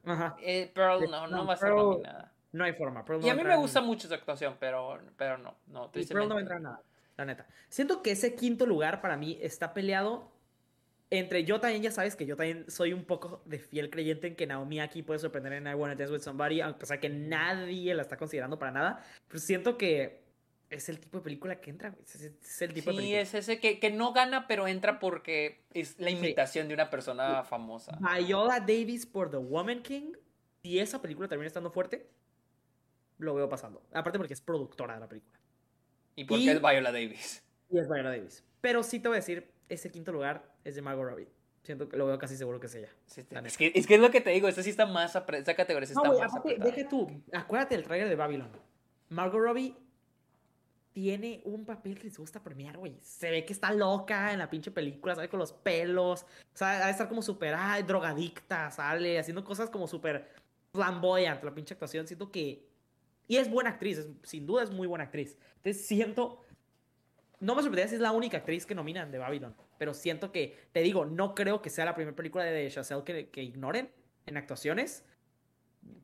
Ajá. Eh, Pearl no, no, va a ser nada. No hay forma. y a mí me gusta mucho su actuación, pero, pero no, no. Pearl no va a entrar nada, la neta. Siento que ese quinto lugar para mí está peleado entre yo también, ya sabes que yo también soy un poco de fiel creyente en que Naomi aquí puede sorprender en I Wanna Dance With Somebody, aunque sea que nadie la está considerando para nada. Pero siento que es el tipo de película que entra, es, el tipo sí, de película. es ese que, que, no gana, pero entra porque es la imitación de una persona famosa. Viola Davis por The Woman King, si esa película termina estando fuerte, lo veo pasando. Aparte porque es productora de la película. ¿Y porque es Viola Davis? Y es Viola Davis. Pero sí te voy a decir, ese quinto lugar es de Margot Robbie. Siento que lo veo casi seguro que es ella. es, que, es, que, es lo que te digo, esta sí está más esa categoría sí está no, más Deja tú, acuérdate del trailer de Babylon. Margot Robbie tiene un papel que les gusta premiar, güey. Se ve que está loca en la pinche película, sale con los pelos, o sea, a estar como súper, drogadicta, sale haciendo cosas como súper flamboyante la pinche actuación. Siento que... Y es buena actriz, sin duda es muy buena actriz. Entonces siento no me sorprendería si es la única actriz que nominan de Babylon. Pero siento que, te digo, no creo que sea la primera película de Chazelle que, que ignoren en actuaciones.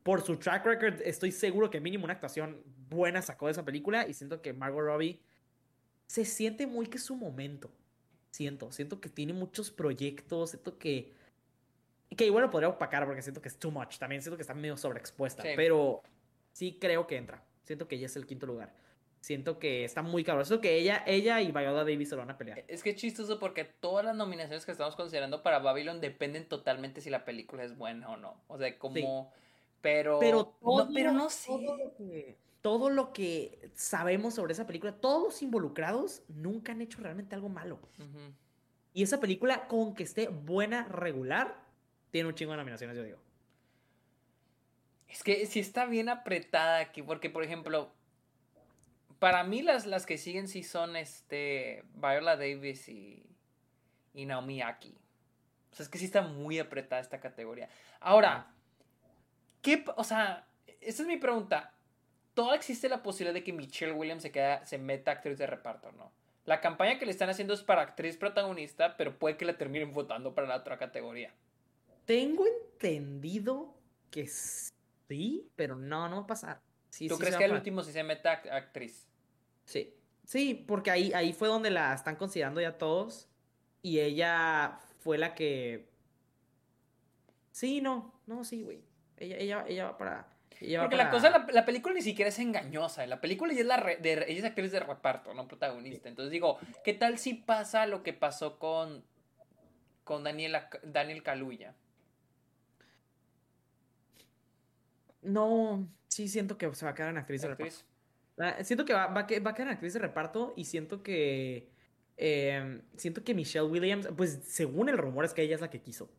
Por su track record, estoy seguro que mínimo una actuación buena sacó de esa película. Y siento que Margot Robbie se siente muy que es su momento. Siento, siento que tiene muchos proyectos. Siento que. Que igual lo podría opacar porque siento que es too much. También siento que está medio sobreexpuesta. Pero sí creo que entra. Siento que ella es el quinto lugar siento que está muy cabrón. Eso que ella, ella y Viola Davis se lo van a pelear. Es que es chistoso porque todas las nominaciones que estamos considerando para Babylon dependen totalmente si la película es buena o no. O sea, como. Pero. Pero, no, pero no sé. Todo lo, que, sabemos sobre esa película, todos los involucrados nunca han hecho realmente algo malo. Y esa película, con que esté buena, regular, tiene un chingo de nominaciones, yo digo. Es que sí está bien apretada aquí, porque por ejemplo, para mí las, las que siguen sí son este Viola Davis y, y Naomi Aki. O sea, es que sí está muy apretada esta categoría. Ahora, ¿qué, o sea, esta es mi pregunta. ¿Todo existe la posibilidad de que Michelle Williams se, queda, se meta actriz de reparto, no? La campaña que le están haciendo es para actriz protagonista, pero puede que la terminen votando para la otra categoría. Tengo entendido que sí, pero no, no va a pasar. ¿Tú crees que el último sí se meta actriz? Sí. Sí, porque ahí, ahí fue donde la están considerando ya todos. Y ella fue la que. Sí, no, no, sí, güey. Ella, ella, ella va para. Porque la cosa, la, la, película ni siquiera es engañosa. La película ella es, la de, ella es actriz de reparto, no protagonista. Entonces digo, ¿qué tal si pasa lo que pasó con, con Daniela, Daniel Kaluuya? No, sí siento que se va a quedar en actriz, de reparto. Ah, siento que va, va, a quedar en actriz de reparto y siento que. Em, siento que Michelle Williams, pues según el rumor es que ella es la que quiso.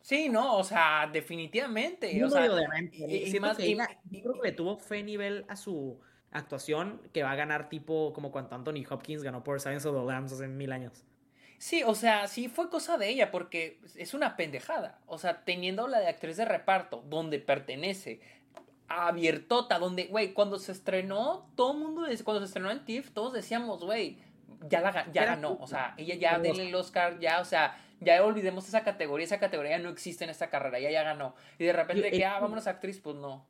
Sí, no, o sea, definitivamente. o sea, Y, más, que yo creo que le tuvo fe nivel a su actuación que va a ganar tipo como cuando Anthony Hopkins ganó por Science of the Lambs hace mil años. Sí, o sea, sí fue cosa de ella porque es una pendejada. O sea, teniendo la de actriz de reparto donde pertenece, abiertota, donde, güey, cuando se estrenó, todo el mundo, cuando se estrenó en TIFF, todos decíamos, güey, ya, la, ya ganó, o sea, ella ya denle el Oscar, ya, o sea, ya olvidemos esa categoría, esa categoría no existe en esta carrera, ella ya ganó. Y de repente que, ah, vámonos a actriz, pues no.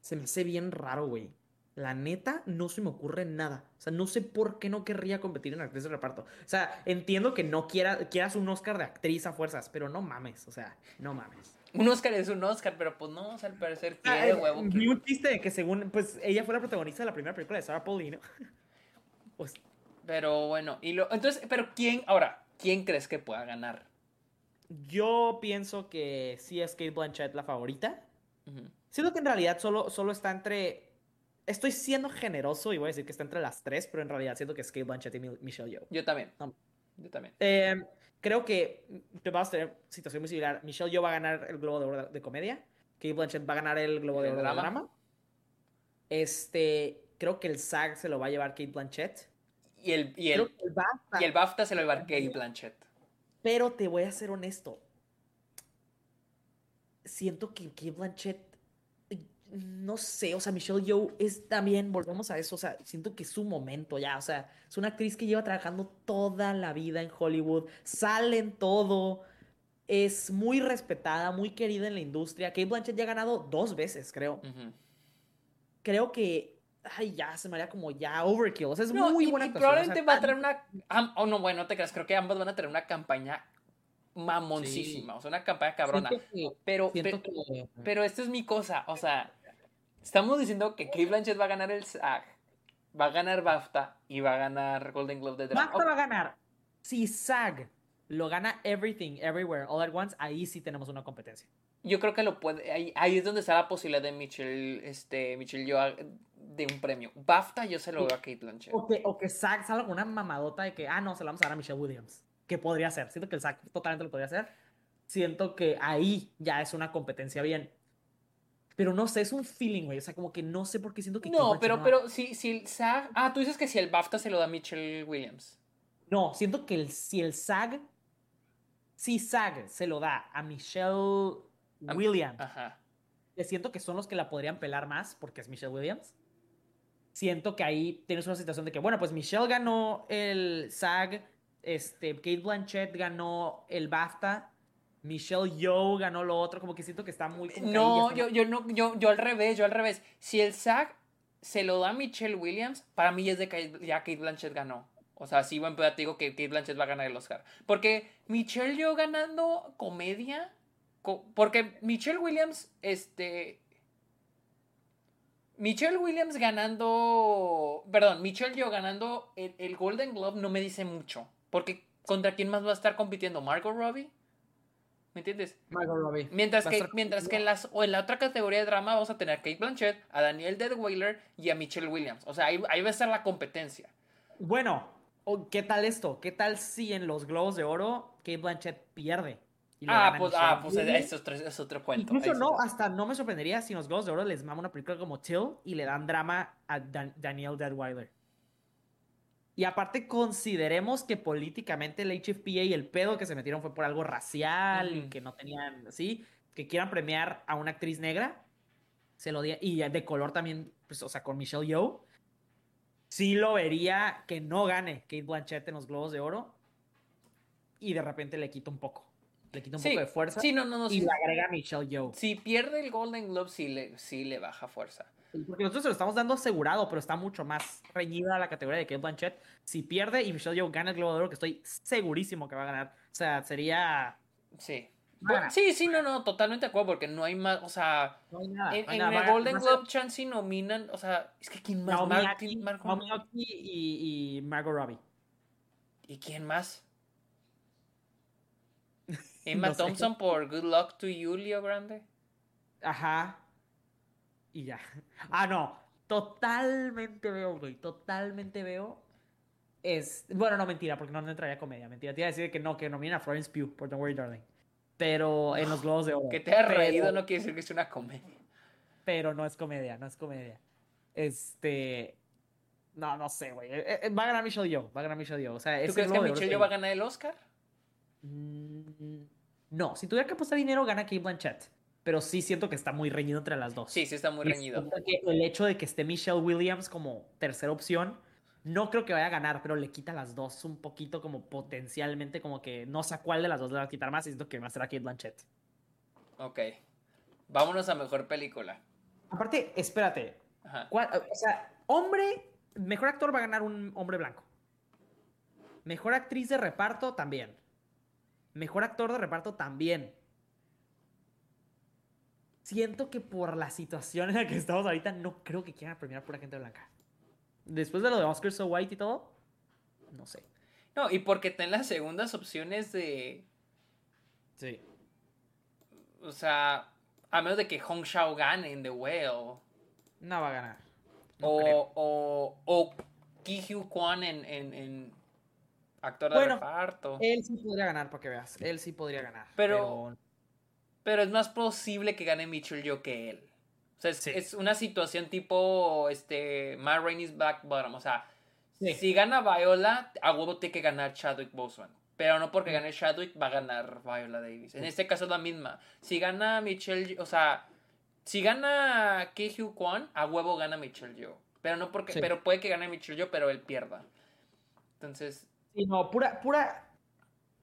Se me hace bien raro, güey. La neta, no se me ocurre nada. O sea, no sé por qué no querría competir en actriz de reparto. O sea, entiendo que no quiera, quieras un Oscar de actriz a fuerzas, pero no mames, o sea, no mames. Un Oscar es un Oscar, pero pues no, o sea, al parecer ah, quiere, huevo. Vi un chiste de que según, pues ella fue la protagonista de la primera película de Sarah Paulino. (laughs) pues... Pero bueno, y lo, entonces, pero ¿quién, ahora, quién crees que pueda ganar? Yo pienso que sí es Kate Blanchett la favorita. Siento que en realidad solo, solo está entre estoy siendo generoso y voy a decir que está entre las tres, pero en realidad siento que es Kate Blanchett y Michelle Yeoh. Yo también. Yo también. Eh, creo que te vas a tener situación muy similar. Michelle Yeoh va a ganar el Globo de Oro de comedia. Kate Blanchett va a ganar el Globo de Oro de drama. Este, creo que el SAG se lo va a llevar Kate Blanchett. Y el, y el, BAFTA, y el BAFTA se lo va a llevar Kate Blanchett. Pero te voy a ser honesto. Siento que Kate Blanchett no sé, o sea, Michelle Yeoh es también, volvemos a eso, o sea, siento que es su momento ya, o sea, es una actriz que lleva trabajando toda la vida en Hollywood, sale en todo, es muy respetada, muy querida en la industria. Kate Blanchett ya ha ganado dos veces, creo. Creo que, ay, ya, se me haría como ya overkill, o sea, es muy buena y probablemente va a traer una, oh no, bueno, no te creas, creo que ambos van a tener una campaña mamoncísima, o sea, una campaña cabrona. pero, pero, pero esta es mi cosa, o sea, Estamos diciendo que Kate Blanchett va a ganar el SAG, va a ganar BAFTA y va a ganar Golden Globe de drama. BAFTA va a ganar. Si SAG lo gana Everything, Everywhere, All at Once, ahí sí tenemos una competencia. Yo creo que lo puede. Ahí, es donde está la posibilidad de Michelle, este, Michelle yo de un premio. BAFTA yo se lo doy a Kate Blanchett. O que, o que SAG salga con una mamadota de que, ah, no, se lo vamos a dar a Michelle Williams. Que podría ser. Siento que el SAG totalmente lo podría hacer. Siento que ahí ya es una competencia bien. Pero no sé, es un feeling, güey. O sea, como que no sé por qué siento que. No, pero, pero si, si el SAG. Ah, tú dices que si el BAFTA se lo da a Michelle Williams. No, siento que el, si el SAG. Si SAG se lo da a Michelle Williams. Ajá. Siento que son los que la podrían pelar más porque es Michelle Williams. Siento que ahí tienes una situación de que, bueno, pues Michelle ganó el SAG. Este, Kate Blanchett ganó el BAFTA Michelle Yeoh ganó lo otro, como que siento que está muy... no, yo, yo, no, yo, yo al revés, yo al revés. Si el SAG se lo da a Michelle Williams, para mí es de que ya Kate Blanchett ganó. O sea, sí, buen pedo te digo que Kate Blanchett va a ganar el Oscar. Porque Michelle Yeoh ganando comedia, porque Michelle Williams, este... Michelle Williams ganando, perdón, Michelle Yeoh ganando el, el Golden Globe no me dice mucho. Porque ¿contra quién más va a estar compitiendo? ¿Margot Robbie? ¿Me entiendes? Mientras que, mientras que en, las, o en la otra categoría de drama vamos a tener a Kate Blanchett, a Daniel Deadweiler y a Michelle Williams. O sea, ahí, ahí va a estar la competencia. Bueno, ¿qué tal esto? ¿Qué tal si en los Globos de Oro Kate Blanchett pierde? ah, pues, ah, pues eso es, otro, cuento. Incluso no, hasta no me sorprendería si en los Globos de Oro les mama una película como Till y le dan drama a Daniel Deadweiler. Y aparte consideremos que políticamente el HFPA y el pedo que se metieron fue por algo racial y que no tenían, ¿sí? Que quieran premiar a una actriz negra, se lo di y de color también, pues, o sea, con Michelle Yeoh. Sí lo vería que no gane Kate Blanchett en los Globos de Oro y de repente le quita un poco. Le quita un poco de fuerza. Sí, no, no, no, y le agrega a Michelle Yeoh. Si pierde el Golden Globe, sí le, sí le baja fuerza. Porque nosotros se lo estamos dando asegurado, pero está mucho más reñida la categoría de Kate Blanchett. Si pierde y Michelle Yeoh gana el Globo de Oro, que estoy segurísimo que va a ganar. O sea, sería... Sí. sí, sí, no, no, totalmente de acuerdo, porque no hay más, o sea, en, el Golden Globe chance nominan, o sea, es que ¿quién más? Naomi Mark, y, y Margot Robbie. ¿Y quién más? (laughs) Emma Thompson por Good Luck to You, Leo Grande. Ajá y ya. (laughs) Ah, no. Totalmente veo, güey. Totalmente veo. Es. Bueno, no, mentira, porque no, entraría comedia. Mentira. Te iba a decir que no, que nominen a Florence Pugh por Don't Worry Darling. Pero en los (gasps) Globos de Oro. Que te ha reído no quiere decir que es una comedia. Pero no es comedia, no es comedia. Este. No, no sé, güey. Eh, eh, va a ganar Michelle Yeoh. Va a ganar Michelle Yeoh. O sea, ¿Tú crees que Michelle Yeoh va a ganar el Oscar? Mm, no. Si tuviera que apostar dinero, gana Kate Blanchett pero sí siento que está muy reñido entre las dos. Sí, sí está muy reñido. el hecho de que esté Michelle Williams como tercera opción No creo que vaya a ganar, pero le quita las dos un poquito como potencialmente, como que no sé a cuál de las dos le va a quitar más y siento que va a ser a Kate Blanchett. Ok. Vámonos a mejor película. Aparte, espérate. O sea, hombre, mejor actor va a ganar un hombre blanco. Mejor actriz de reparto también. Mejor actor de reparto también. Siento que por la situación en la que estamos ahorita, no creo que quieran premiar pura gente blanca. Después de lo de Oscar So White y todo, no sé. No, y porque ten las segundas opciones de. Sí. O sea, a menos de que Hong Shao gane en The Whale. No va a ganar. o, o, o, Ki Hugh Kwan en, en, actor de reparto. Él sí podría ganar, para que veas. Él sí podría ganar. Pero, pero, es más posible que gane Mitchell yo que él. O sea, es, una situación tipo este, Matt Rainey's Black Bottom. O sea, si gana Viola, a huevo tiene que ganar Chadwick Boseman. Pero no porque gane Chadwick va a ganar Viola Davis. En este caso es la misma. Si gana Michelle, o sea, si gana Hugh Kwan, a huevo gana Michelle Yo. Pero no porque, pero puede que gane Michelle Yo, pero él pierda. Entonces. Sí, no, pura, pura.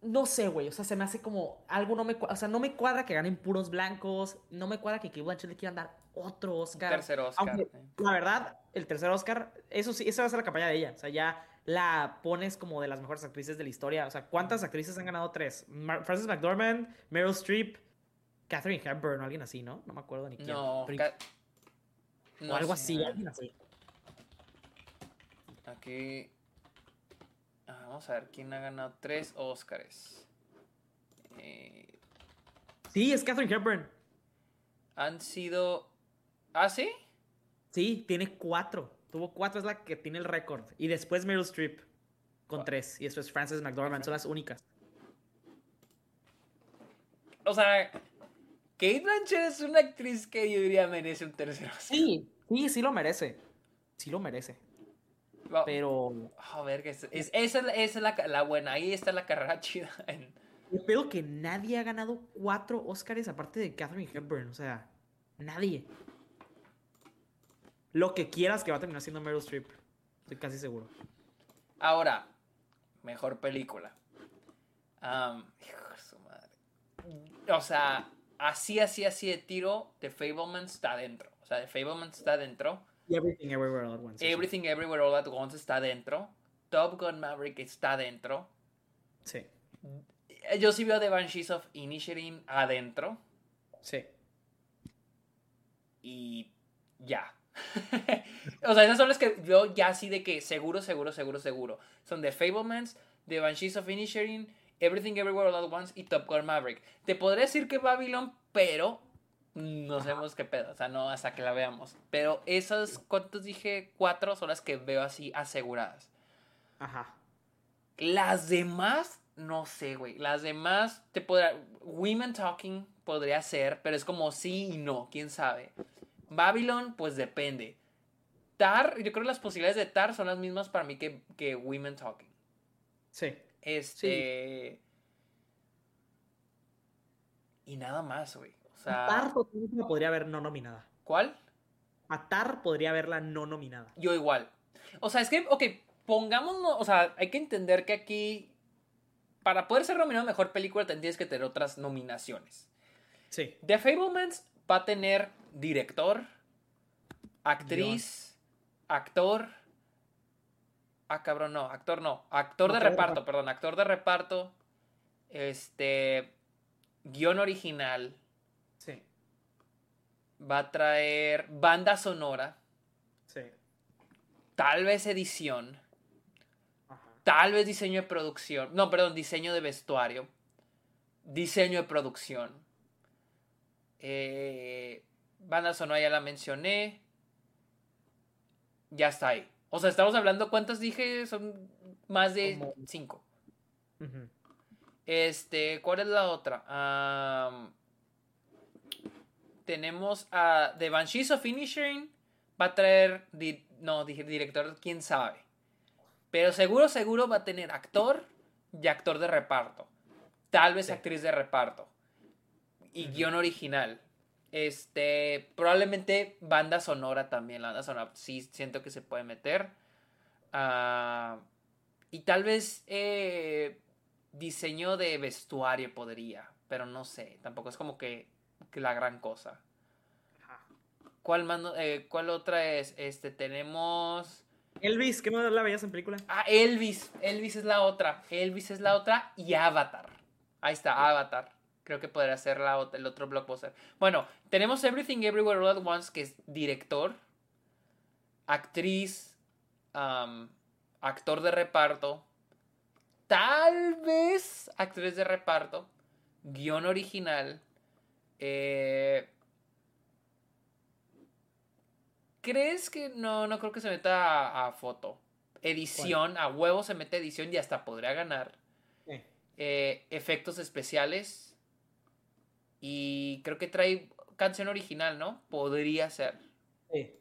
No sé, güey. O sea, se me hace como algo no me O sea, no me cuadra que ganen puros blancos. No me cuadra que Kate Blanchett le quieran dar otro Oscar. Tercer Oscar. La verdad, el tercer Oscar, eso sí, esa va a ser la campaña de ella. O sea, ya la pones como de las mejores actrices de la historia. O sea, ¿cuántas actrices han ganado tres? Frances McDormand, Meryl Streep, Catherine Hepburn o alguien así, ¿no? No me acuerdo ni quién. No, o algo así, alguien así. Aquí. Ah, vamos a ver quién ha ganado tres Oscars. Eh, sí, es Catherine Hepburn. Han sido. ¿Ah, sí? Sí, tiene cuatro. Tuvo cuatro, es la que tiene el récord. Y después Meryl Streep con tres. Y después Frances McDormand, son las únicas. O sea, Kate Blanchett es una actriz que yo diría merece un tercero. Sí, sí, sí lo merece. Sí lo merece. Pero. A ver, es, esa, es la, buena. Ahí está la carrera (laughs) chida. Yo que nadie ha ganado cuatro Oscars aparte de Catherine Hepburn. O sea, nadie. Lo que quieras que va a terminar siendo Meryl Streep. Estoy casi seguro. Ahora, mejor película. hijo de su madre. O sea, así, así, así de tiro, The Fableman está dentro. O sea, The Fableman está dentro. Everything Everywhere All at Once. Everything Everywhere All at Once está dentro. Top Gun Maverick está dentro. Sí. Yo sí veo The Banshees of Inisherin adentro. Sí. Y ya. (laughs) o sea, esas son las que yo ya así de que seguro, seguro, seguro, seguro. Son The Fablemans, The Banshees of Inisherin, Everything Everywhere All at Once y Top Gun Maverick. Te podría decir que Babylon, pero no sabemos qué pedo. O sea, no hasta que la veamos. Pero esas, ¿cuántos dije? Cuatro son las que veo así aseguradas. Ajá. Las demás, no sé, güey. Las demás, te podrá. Women Talking podría ser, pero es como sí y no, quién sabe. Babylon, pues depende. Tar, yo creo que las posibilidades de Tar son las mismas para mí que, que Women Talking. Sí. Este. Y nada más, güey. Sea. Tar podría haber no nominada. ¿Cuál? A Tar podría haberla no nominada. Yo igual. O sea, es que, ok, pongámonos. O sea, hay que entender que aquí. Para poder ser nominado a mejor película, tendrías que tener otras nominaciones. Sí. The Fablemans va a tener director, actriz, actor. Ah, cabrón, no, actor no. Actor de reparto, perdón, actor de reparto. Este. Guión original. Va a traer banda sonora. Sí. Tal vez edición. Tal vez diseño de producción. No, perdón, diseño de vestuario. Diseño de producción. Eh, banda sonora ya la mencioné. Ya está ahí. O sea, estamos hablando, ¿cuántas dije? Son más de cinco. Este, ¿cuál es la otra? Tenemos a The Banshees of Finishing. Va a traer, no, director, quién sabe. Pero seguro, seguro va a tener actor y actor de reparto. Tal vez actriz de reparto. Y guion original. Este, probablemente banda sonora también, la banda sonora sí siento que se puede meter. Ah, y tal vez eh, diseño de vestuario podría, pero no sé, tampoco es como que la gran cosa. Ajá. ¿Cuál, más eh, ¿Cuál otra es? Este, tenemos... Elvis, ¿qué más la veías en película? Ah, Elvis. Elvis es la otra. Elvis es la otra. Y Avatar. Ahí está, Avatar. Creo que podría ser la el otro blockbuster. Bueno, tenemos Everything Everywhere All at Once, que es director, actriz, actor de reparto, tal vez actriz de reparto, guion original. Eh, ¿Crees que no, no creo que se meta a, a foto? Edición, a huevo se mete edición y hasta podría ganar. Eh, efectos especiales. Y creo que trae canción original, ¿no? Podría ser. Sí.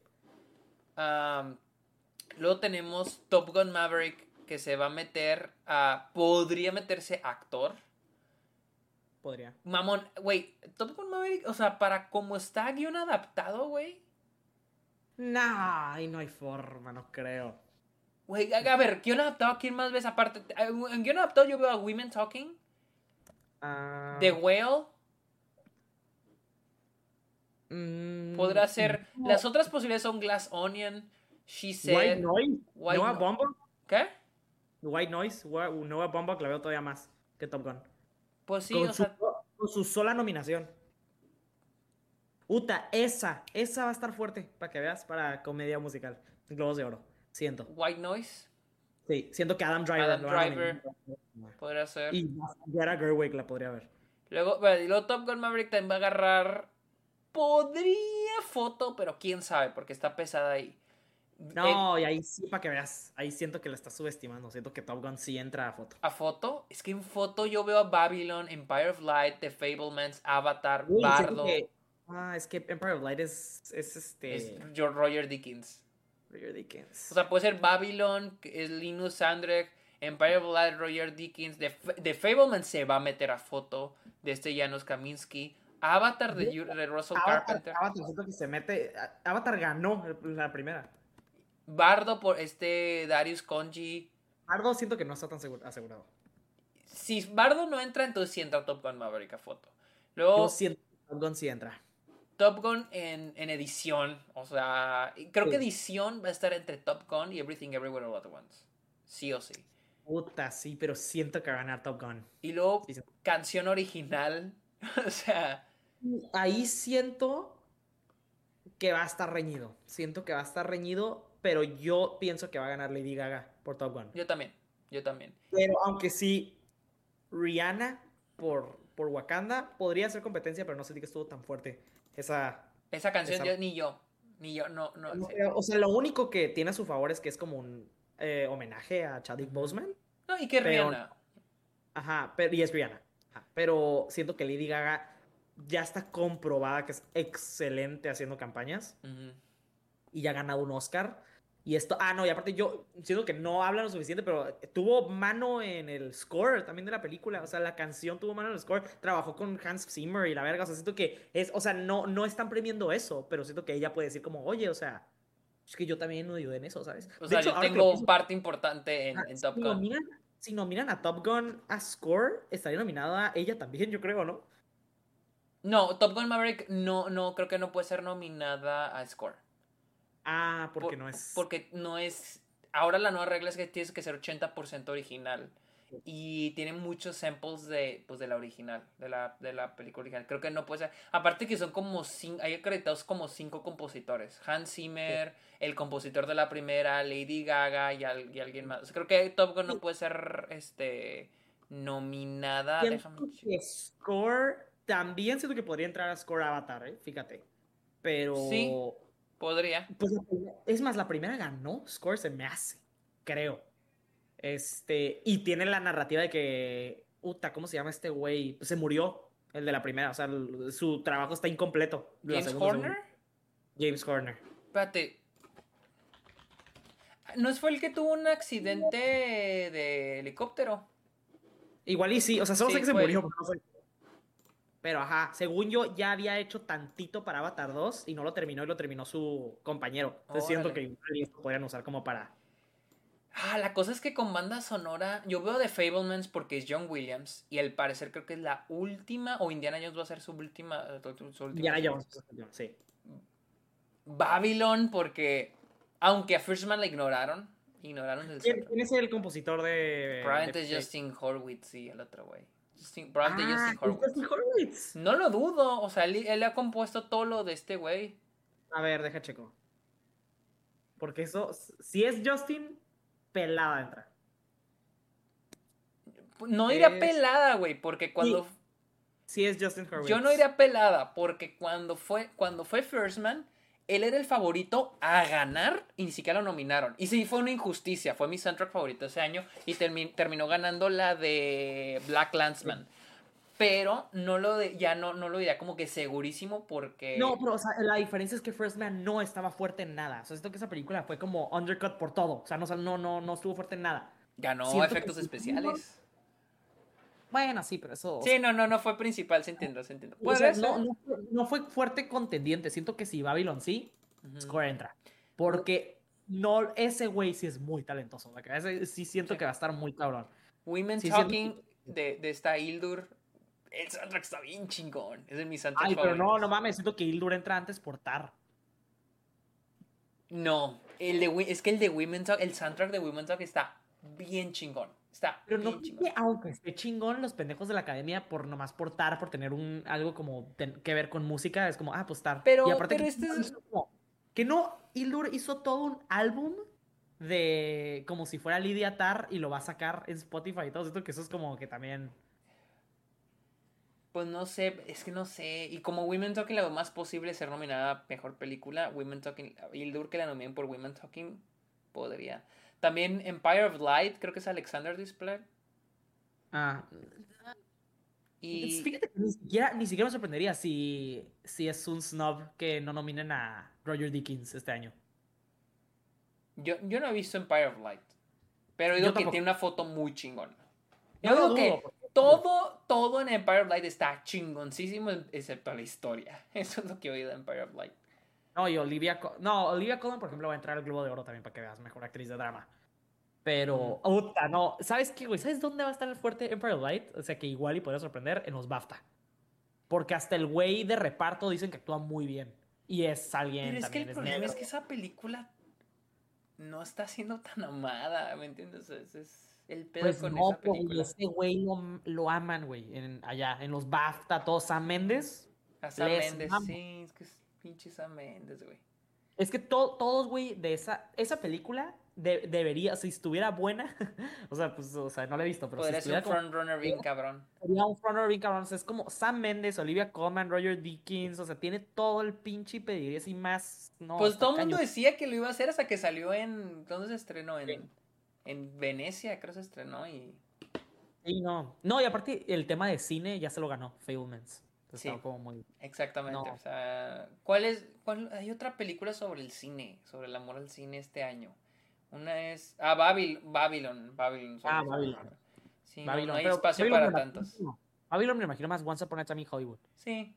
Luego tenemos Top Gun Maverick que se va a meter a... Podría meterse actor. Podría. Mamón, güey, Top Gun Maverick, o sea, para cómo está guion adaptado, güey. Nah, ahí no hay forma, no creo. Güey, a, a ver, guion adaptado, ¿quién más ves aparte? En guion adaptado yo veo a Women Talking, Ah, The Whale, mm, podrá ser... no. Las otras posibilidades son Glass Onion, She White Said... Noise. White Noah No- Baumbach. ¿Qué? White Noise. Noah Baumbach la veo todavía más que Top Gun. Pues sí, con, o su, sea, con su sola nominación. Uta, esa, esa va a estar fuerte, para que veas, para comedia musical. Globos de oro. Siento. White Noise, Sí, siento que Adam Driver. Adam lo Driver. podría ser. Y Greta Gerwig la podría ver. Luego, bueno, y luego Top Gun Maverick también va a agarrar. Podría foto, pero quién sabe, porque está pesada ahí. No, y ahí sí, para que veas. Ahí siento que la está subestimando. Siento que Top Gun sí entra a foto. a foto, es que en foto yo veo a Babylon, Empire of Light, The Fablemans, Avatar, Uy, Bardo. que- ah, es que Empire of Light es, es este. Es George Roger Dickens. Roger Dickens. O sea, puede ser Babylon, es Linus Sandrek, Empire of Light, Roger Dickens. The, The Fableman se va a meter a foto de este Janusz Kaminski. Avatar de, Russell Avatar, Carpenter. Avatar, siento que se mete. Avatar ganó la primera. Bardo por este Darius Konji. Ardo siento que no está tan seguro- asegurado. Si Bardo no entra, entonces sí entra Top Gun Maverick a foto. Luego Yo siento que Top Gun sí entra. Top Gun en, en edición. O sea, creo Sí. que edición va a estar entre Top Gun y Everything Everywhere All at Once. Sí o sí. Puta, sí, pero siento que va a ganar Top Gun. Y luego Sí, sí. canción original. (laughs) o sea, Ahí siento que va a estar reñido. Siento que va a estar reñido, pero yo pienso que va a ganar Lady Gaga por Top Gun. yo también. Yo también. Pero aunque sí, Rihanna por, por Wakanda podría ser competencia, pero no sentí que estuvo tan fuerte. Esa. Esa canción Esa- yo ni yo. Ni yo, no, no. o sea, lo único que tiene a su favor es que es como un eh, homenaje a Chadwick Boseman. No, y que Pero- Rihanna. Ajá, pero, y es Rihanna. Ajá, pero siento que Lady Gaga ya está comprobada que es excelente haciendo campañas y ya ha ganado un Oscar. Y esto, ah, no, y aparte yo siento que no habla lo suficiente, pero tuvo mano en el score también de la película. O sea, la canción tuvo mano en el score. Trabajó con Hans Zimmer y la verga. O sea, siento que es, o sea, no, no están premiando eso, pero siento que ella puede decir como, oye, o sea, es que yo también ayudé en eso, ¿sabes? O De sea, hecho, yo tengo pienso, parte importante en, ah, en Top si Gun. nominan, si nominan a Top Gun a score, estaría nominada ella también, yo creo, ¿no? No, Top Gun Maverick no, no, creo que no puede ser nominada a Score. Ah, porque Por- no es. Porque no es. Ahora la nueva regla es que tienes que ser 80% original. Y tiene muchos samples de, pues, de la original, de la, de la película original. Creo que no puede ser. Aparte que son como cinco, hay acreditados como cinco compositores. Hans Zimmer, el compositor de la primera, Lady Gaga y, al- y alguien más. O sea, creo que Top Gun no puede ser este nominada. Déjame score también siento que podría entrar a score Avatar, ¿eh? Fíjate. Pero. Sí. Podría. Pues es más, la primera ganó score, se me hace. Creo. Este. Y tiene la narrativa de que. Uta, ¿cómo se llama este güey? Pues se murió. El de la primera. O sea, el- su trabajo está incompleto. James Horner. James Horner. Espérate. ¿No fue el que tuvo un accidente de helicóptero? Igual y sí, o sea, solo Sí, sé que se murió, pero no sé. Pero ajá, según yo ya había hecho tantito para Avatar 2 y no lo terminó y lo terminó su compañero. Entonces siento que Órale. igual y esto podrían usar como para Ah, la cosa es que con banda sonora, yo veo The Fablemans porque es John Williams y al parecer creo que es la última o Indiana Jones va a ser su última. Su última Indiana Jones, sí. Babylon porque aunque a Firstman la ignoraron, ignoraron el ¿Quién, ¿Quién, es el compositor de? Probablemente de, Justin Horwitz, sí, el otro güey. Probablemente ah, Justin Horwitz. Justin Horwitz. No lo dudo, o sea, él, él ha compuesto todo lo de este güey. A ver, deja checo. Porque eso, si es Justin, pelada entra. No iría es... pelada, güey, porque cuando. Sí. sí. es Justin Horwitz. Yo no iría pelada, porque cuando fue, cuando fue First Man, él era el favorito a ganar y ni siquiera lo nominaron. Y sí, fue una injusticia. Fue mi soundtrack favorito ese año y termi terminó ganando la de Black Landsman. Pero no lo de, ya no, no lo diría como que segurísimo porque. No, pero o sea, la diferencia es que First Man no estaba fuerte en nada. O sea, siento que esa película fue como undercut por todo. O sea, no, no, no, no estuvo fuerte en nada. Ganó siento efectos especiales. Bueno, sí, pero eso. Sí, no, no, no fue principal, se entiende, se entiende. O sea, no, no, no, fue fuerte contendiente. Siento que si Babylon sí, uh -huh. Score entra. Porque no, ese güey sí es muy talentoso. Ese, sí siento sí. que va a estar muy cabrón. Women sí, Talking siento... de, de esta Hildur. El soundtrack está bien chingón. Es de mis soundtracks Ay, pero no, no mames, siento que Hildur entra antes por Tar. No, el de, es que el de Women Talk, el soundtrack de Women Talk está bien chingón. Está pero no chingón. aunque esté chingón, los pendejos de la academia por nomás por tar, por tener un algo como ten, que ver con música, es como, ah, pues tar. Pero, y aparte pero que, este es... como, que no, Hildur hizo todo un álbum de como si fuera Lidia Tar y lo va a sacar en Spotify y todo esto, que eso es como que también... Pues no sé, es que no sé. Y como Women Talking, lo más posible ser nominada a mejor película. Women Talking, Hildur que la nominen por Women Talking, podría. También Empire of Light, creo que es Alexander Display. Ah. Y... Fíjate que ni siquiera, ni siquiera me sorprendería si, si es un snob que no nominen a Roger Dickens este año. Yo, yo no he visto Empire of Light. Pero digo que tiene una foto muy chingona. Yo no digo que todo, todo en Empire of Light está chingoncísimo, excepto la historia. (laughs) Eso es lo que he oído de Empire of Light. No, y Olivia, no, Olivia Colman, por ejemplo, va a entrar al Globo de Oro también para que veas mejor actriz de drama. Pero, puta, no. ¿Sabes qué, güey? ¿Sabes dónde va a estar el fuerte Empire of Light? O sea, que igual y podría sorprender en los BAFTA. Porque hasta el güey de reparto dicen que actúa muy bien. Y es alguien Pero es también que el problema es que esa película no está siendo tan amada, ¿me entiendes? Es, es el pedo pues con no, esa película. Ese güey lo, lo, aman, güey. allá, en los BAFTA, todos Sam Méndez. A Sam Méndez, sí, es que es pinche Sam Méndez, güey. Es que to, todos, güey, de esa, esa película de, debería, si estuviera buena, (laughs) o sea, pues, o sea, no la he visto, pero Podría si ser un frontrunner bien cabrón. Sería un frontrunner bien cabrón, o sea, es como Sam Mendes, Olivia Colman, Roger Dickens, o sea, tiene todo el pinche pediría así más, no. Pues todo el mundo decía que lo iba a hacer hasta que salió en, ¿dónde se estrenó? En, sí. en Venecia, creo que se estrenó y... Sí, no, no, y aparte el tema de cine ya se lo ganó, Fablemans. Sí, como muy... exactamente. No. O sea, ¿cuál es, cuál, hay otra película sobre el cine, sobre el amor al cine este año? Una es. Ah, Babil, Babylon. Babylon ah, Babylon. Sí, Babylon. No, no hay espacio Babylon para tantos. Babylon me imagino más Once Upon a Time in Hollywood. Sí.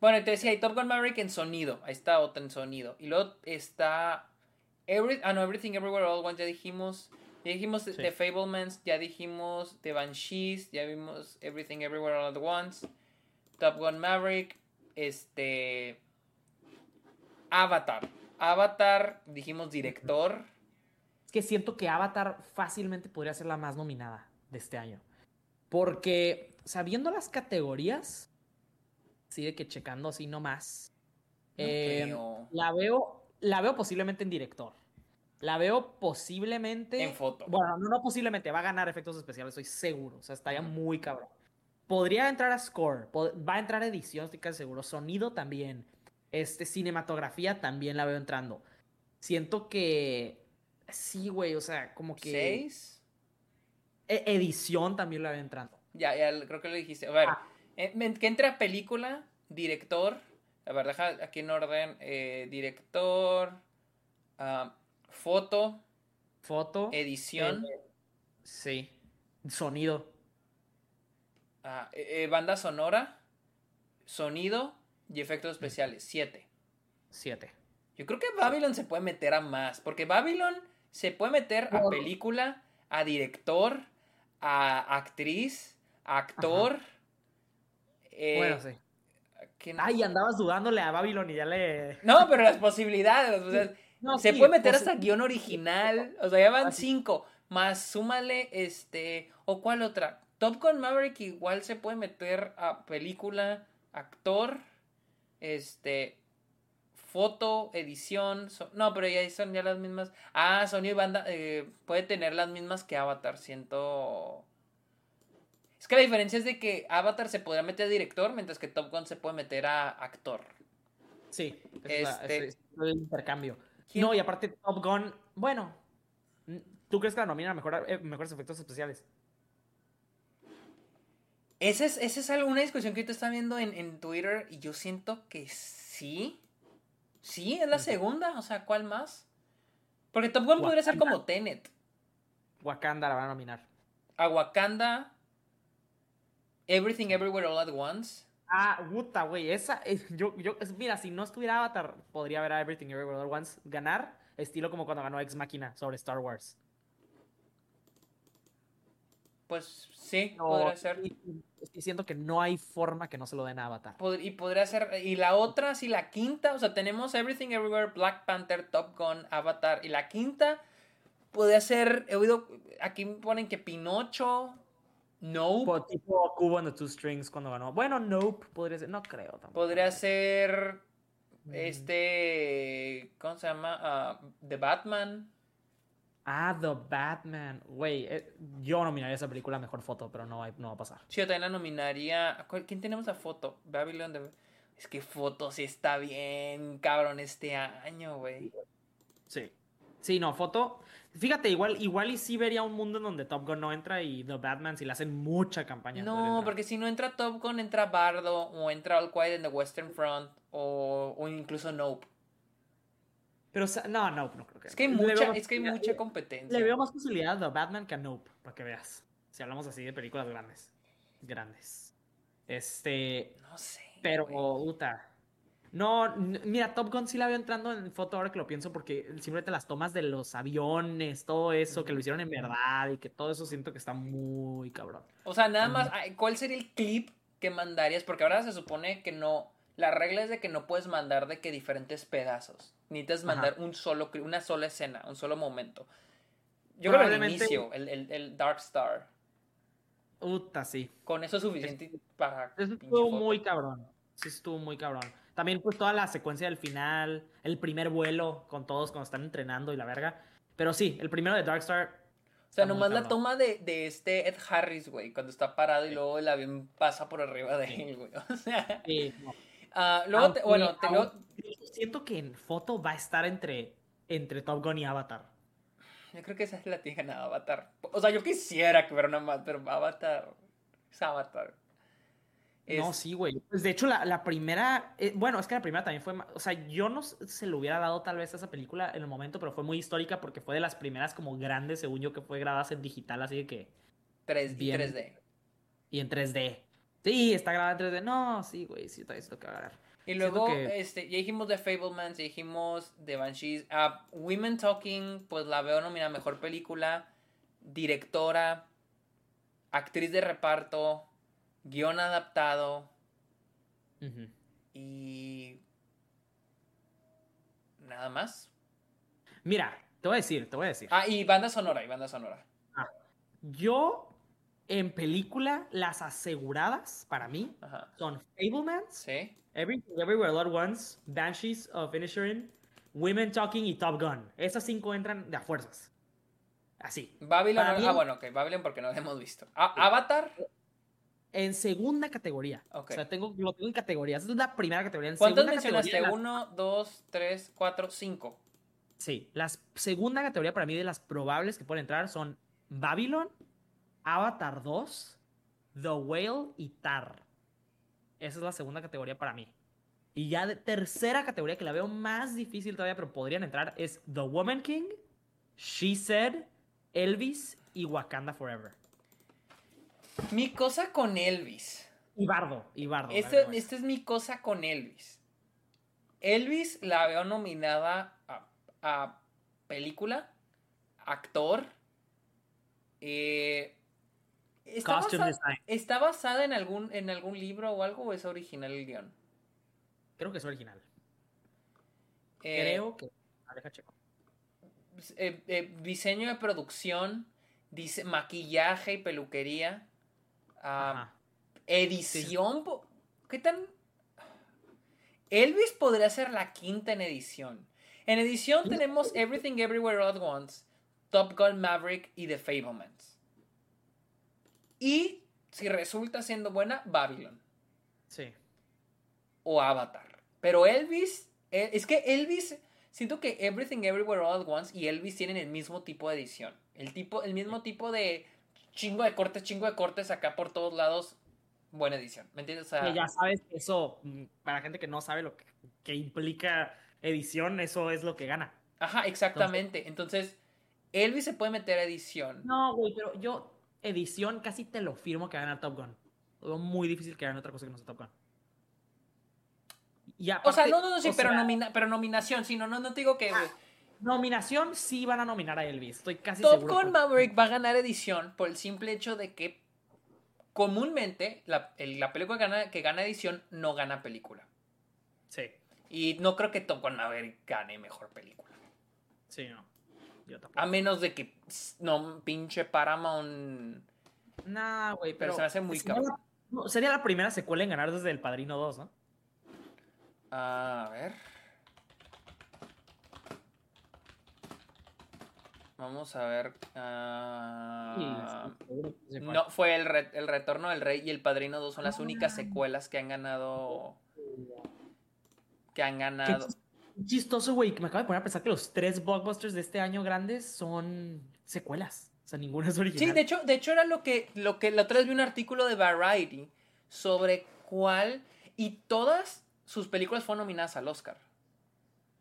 Bueno, te decía, hay Top Gun Maverick en sonido. Ahí está otra en sonido. Y luego está. Every, ah, no, Everything Everywhere All Once, ya dijimos. Ya dijimos sí. The Fablemans, ya dijimos The Banshees, ya vimos Everything Everywhere All at Once. Top Gun Maverick, este. Avatar. Avatar, dijimos director. Es que siento que Avatar fácilmente podría ser la más nominada de este año. Porque, sabiendo las categorías, sigue que checando así nomás. No eh, la veo. La veo posiblemente en director. La veo posiblemente. En foto. Bueno, no, no posiblemente. Va a ganar efectos especiales, estoy seguro. O sea, estaría muy cabrón. Podría entrar a score, va a entrar a edición, estoy casi seguro. Sonido también. Este, cinematografía también la veo entrando. Siento que. Sí, güey, o sea, como que. ¿Seis? E edición también la veo entrando. Ya, ya, creo que lo dijiste. A ver, ah. eh, que entra película, director. A ver, deja aquí en orden. Eh, director. Uh, foto. Foto. Edición. Eh, sí. Sonido. Ah, eh, banda sonora, sonido y efectos especiales. Siete. Siete. Yo creo que Babylon se puede meter a más. Porque Babylon se puede meter a película, a director, a actriz, a actor. Eh, bueno, sí. Ay, andabas dudándole a Babylon y ya le. No, pero las posibilidades. O sea, se puede meter hasta guion original. O sea, ya van cinco. Más súmale, este. ¿O cuál otra? Top Gun Maverick igual se puede meter a película, actor, este. Foto, edición. no, pero ya son ya las mismas. Ah, Sony y banda. Eh, puede tener las mismas que Avatar. Siento. Es que la diferencia es de que Avatar se podrá meter a director, mientras que Top Gun se puede meter a actor. Sí, este... es, el intercambio. No, y aparte Top Gun, bueno, ¿tú crees que la nomina a mejor, eh, mejores efectos especiales? Esa es, esa es una discusión que ahorita está viendo en, en, Twitter y yo siento que sí. Sí, es la segunda. O sea, ¿cuál más? Porque Top Gun podría ser como Tenet. Wakanda la van a nominar. A Wakanda, Everything Everywhere All at Once. Ah, puta, güey. Esa, yo, yo, mira, si no estuviera Avatar, podría ver a Everything Everywhere All at Once ganar, estilo como cuando ganó Ex Machina sobre Star Wars. Pues sí, podría ser. Estoy diciendo que no hay forma que no se lo den a Avatar. y podría ser. Y la otra, sí, la quinta, o sea, tenemos Everything Everywhere, Black Panther, Top Gun, Avatar. Y la quinta podría ser. He oído. Aquí ponen que Pinocho, Nope. Tipo Cubo en the Two Strings cuando ganó. Bueno, Nope podría ser. No creo tampoco. Podría ser. Mm. Este. ¿Cómo se llama? Ah, The Batman. Ah, The Batman. Güey, eh, yo nominaría esa película a mejor foto, pero no, no va a pasar. Sí, yo también la nominaría. ¿Quién tenemos la foto? Babylon. Es que foto sí está bien, cabrón, este año, güey. Sí. Sí, no, foto. Fíjate, igual, igual y sí vería un mundo en donde Top Gun no entra y The Batman si le hacen mucha campaña. No, porque si no entra Top Gun, entra Bardo o entra All Quiet in the Western Front o, o incluso Nope. Pero, no, no, no creo que. Es que hay mucha, es que hay mucha competencia. Le veo más posibilidad a Batman que a Nope, para que veas. Si hablamos así de películas grandes. Grandes. Este. No sé. Pero, puta. No, mira, Top Gun sí la veo entrando en foto ahora que lo pienso porque simplemente las tomas de los aviones, todo eso, que lo hicieron en verdad y que todo eso siento que está muy cabrón. O sea, nada más, ¿cuál sería el clip que mandarías? Porque ahora se supone que no, la regla es de que no puedes mandar de que diferentes pedazos. Necesitas mandar un solo, una sola escena, un solo momento. Yo creo que el inicio, el, el, Dark Star. Uta, sí. Con eso es suficiente para... Eso estuvo muy cabrón. Sí, estuvo muy cabrón. También pues toda la secuencia del final, el primer vuelo con todos cuando están entrenando y la verga. Pero sí, el primero de Darkstar. O sea, nomás la toma de, de, este Ed Harris, güey, cuando está parado y luego el avión pasa por arriba de él, güey. O sea... Sí, luego, bueno, te lo... Siento que en foto va a estar entre, entre Top Gun y Avatar. Yo creo que esa es la tija en Avatar. O sea, yo quisiera que fuera una más, pero Avatar es Avatar. No, sí, güey. Pues de hecho, la, primera. Eh, bueno, es que la primera también fue. O sea, yo no se lo hubiera dado tal vez a esa película en el momento, pero fue muy histórica porque fue de las primeras como grandes, según yo, que fue grabadas en digital, así de que. 3, bien, 3D. Y en 3D. Sí, está grabada en 3D. No, sí, güey, sí, está esto que agarrar. Y luego, este, ya dijimos de Fablemans, ya dijimos de Banshees. Uh, Women Talking, pues la veo nominada mejor película, directora, actriz de reparto guion adaptado y nada más. Mira, te voy a decir, te voy a decir. Ah, y banda sonora, y banda sonora. Ah, yo en película las aseguradas para mí son Fablemans, ¿Sí? Everywhere All at Once, Banshees of Inisherin, Women Talking y Top Gun. Esas cinco entran de a fuerzas. Así. Babylon, ah, bueno, ok, Babylon porque no lo hemos visto. Avatar en segunda categoría. O sea, tengo, lo tengo en categorías. Esa es la primera categoría. En ¿Cuántas mencionaste? Uno, dos, tres, cuatro, cinco. Sí, la segunda categoría para mí de las probables que pueden entrar son Babylon, Avatar 2, The Whale y Tar. Esa es la segunda categoría para mí. Y ya de tercera categoría que la veo más difícil todavía, pero podrían entrar, es The Woman King, She Said, Elvis y Wakanda Forever. Mi cosa con Elvis. Y Bardo, y Bardo. Esta este es mi cosa con Elvis. Elvis la veo nominada a, película, actor. Eh, ¿está, Costume basa- design. está basada en algún, en algún libro o algo o es original el guion? Creo que es original. Eh, Creo que. Checo. eh, eh, diseño de producción, dice, maquillaje y peluquería, ah, edición. ¿Qué tan? Elvis podría ser la quinta en edición. En edición tenemos Everything Everywhere All at Once, Top Gun Maverick y The Fablemans. Y si resulta siendo buena, Babylon Sí. o Avatar. Pero Elvis, eh, es que Elvis, siento que Everything Everywhere All at Once y Elvis tienen el mismo tipo de edición. El, tipo, el mismo tipo de chingo de cortes, chingo de cortes acá por todos lados. Buena edición, ¿me entiendes? O sea, Que ya sabes que eso, para gente que no sabe lo que, que implica edición, eso es lo que gana. Ajá, exactamente. Entonces, Elvis se puede meter a edición. No, güey, pero yo, edición, casi te lo firmo que gana Top Gun. Lo muy difícil que gane otra cosa que no sea Top Gun. Y O sea, no, no, no, sí, pero, sea, nomina- pero nominación, sí, no, no, no te digo que... Ah, Nominación sí van a nominar a Elvis. Estoy casi Top seguro. Gun porque- Maverick va a ganar edición por el simple hecho de que comúnmente la, el- la película que gana, que gana edición no gana película. Sí, Y no creo que Top Gun Maverick gane mejor película. sí, no. Yo tampoco. A menos de que pss, no pinche Paramount. Nah, güey, Pero pero. se me hace muy cabrón. la- no, sería la primera secuela en ganar desde El Padrino 2, ¿no? A ver. Vamos a ver. ah, Sí, no, fue el, re- el Retorno del Rey y El Padrino 2 son las únicas Ah. secuelas que han ganado. Que han ganado. Chis- chistoso, güey, que me acabo de poner a pensar que los tres blockbusters de este año grandes son secuelas. O sea, ninguno es original. Sí, de hecho, de hecho era lo que, lo que la otra vez vi un artículo de Variety sobre cuál. Y todas sus películas fueron nominadas al Oscar.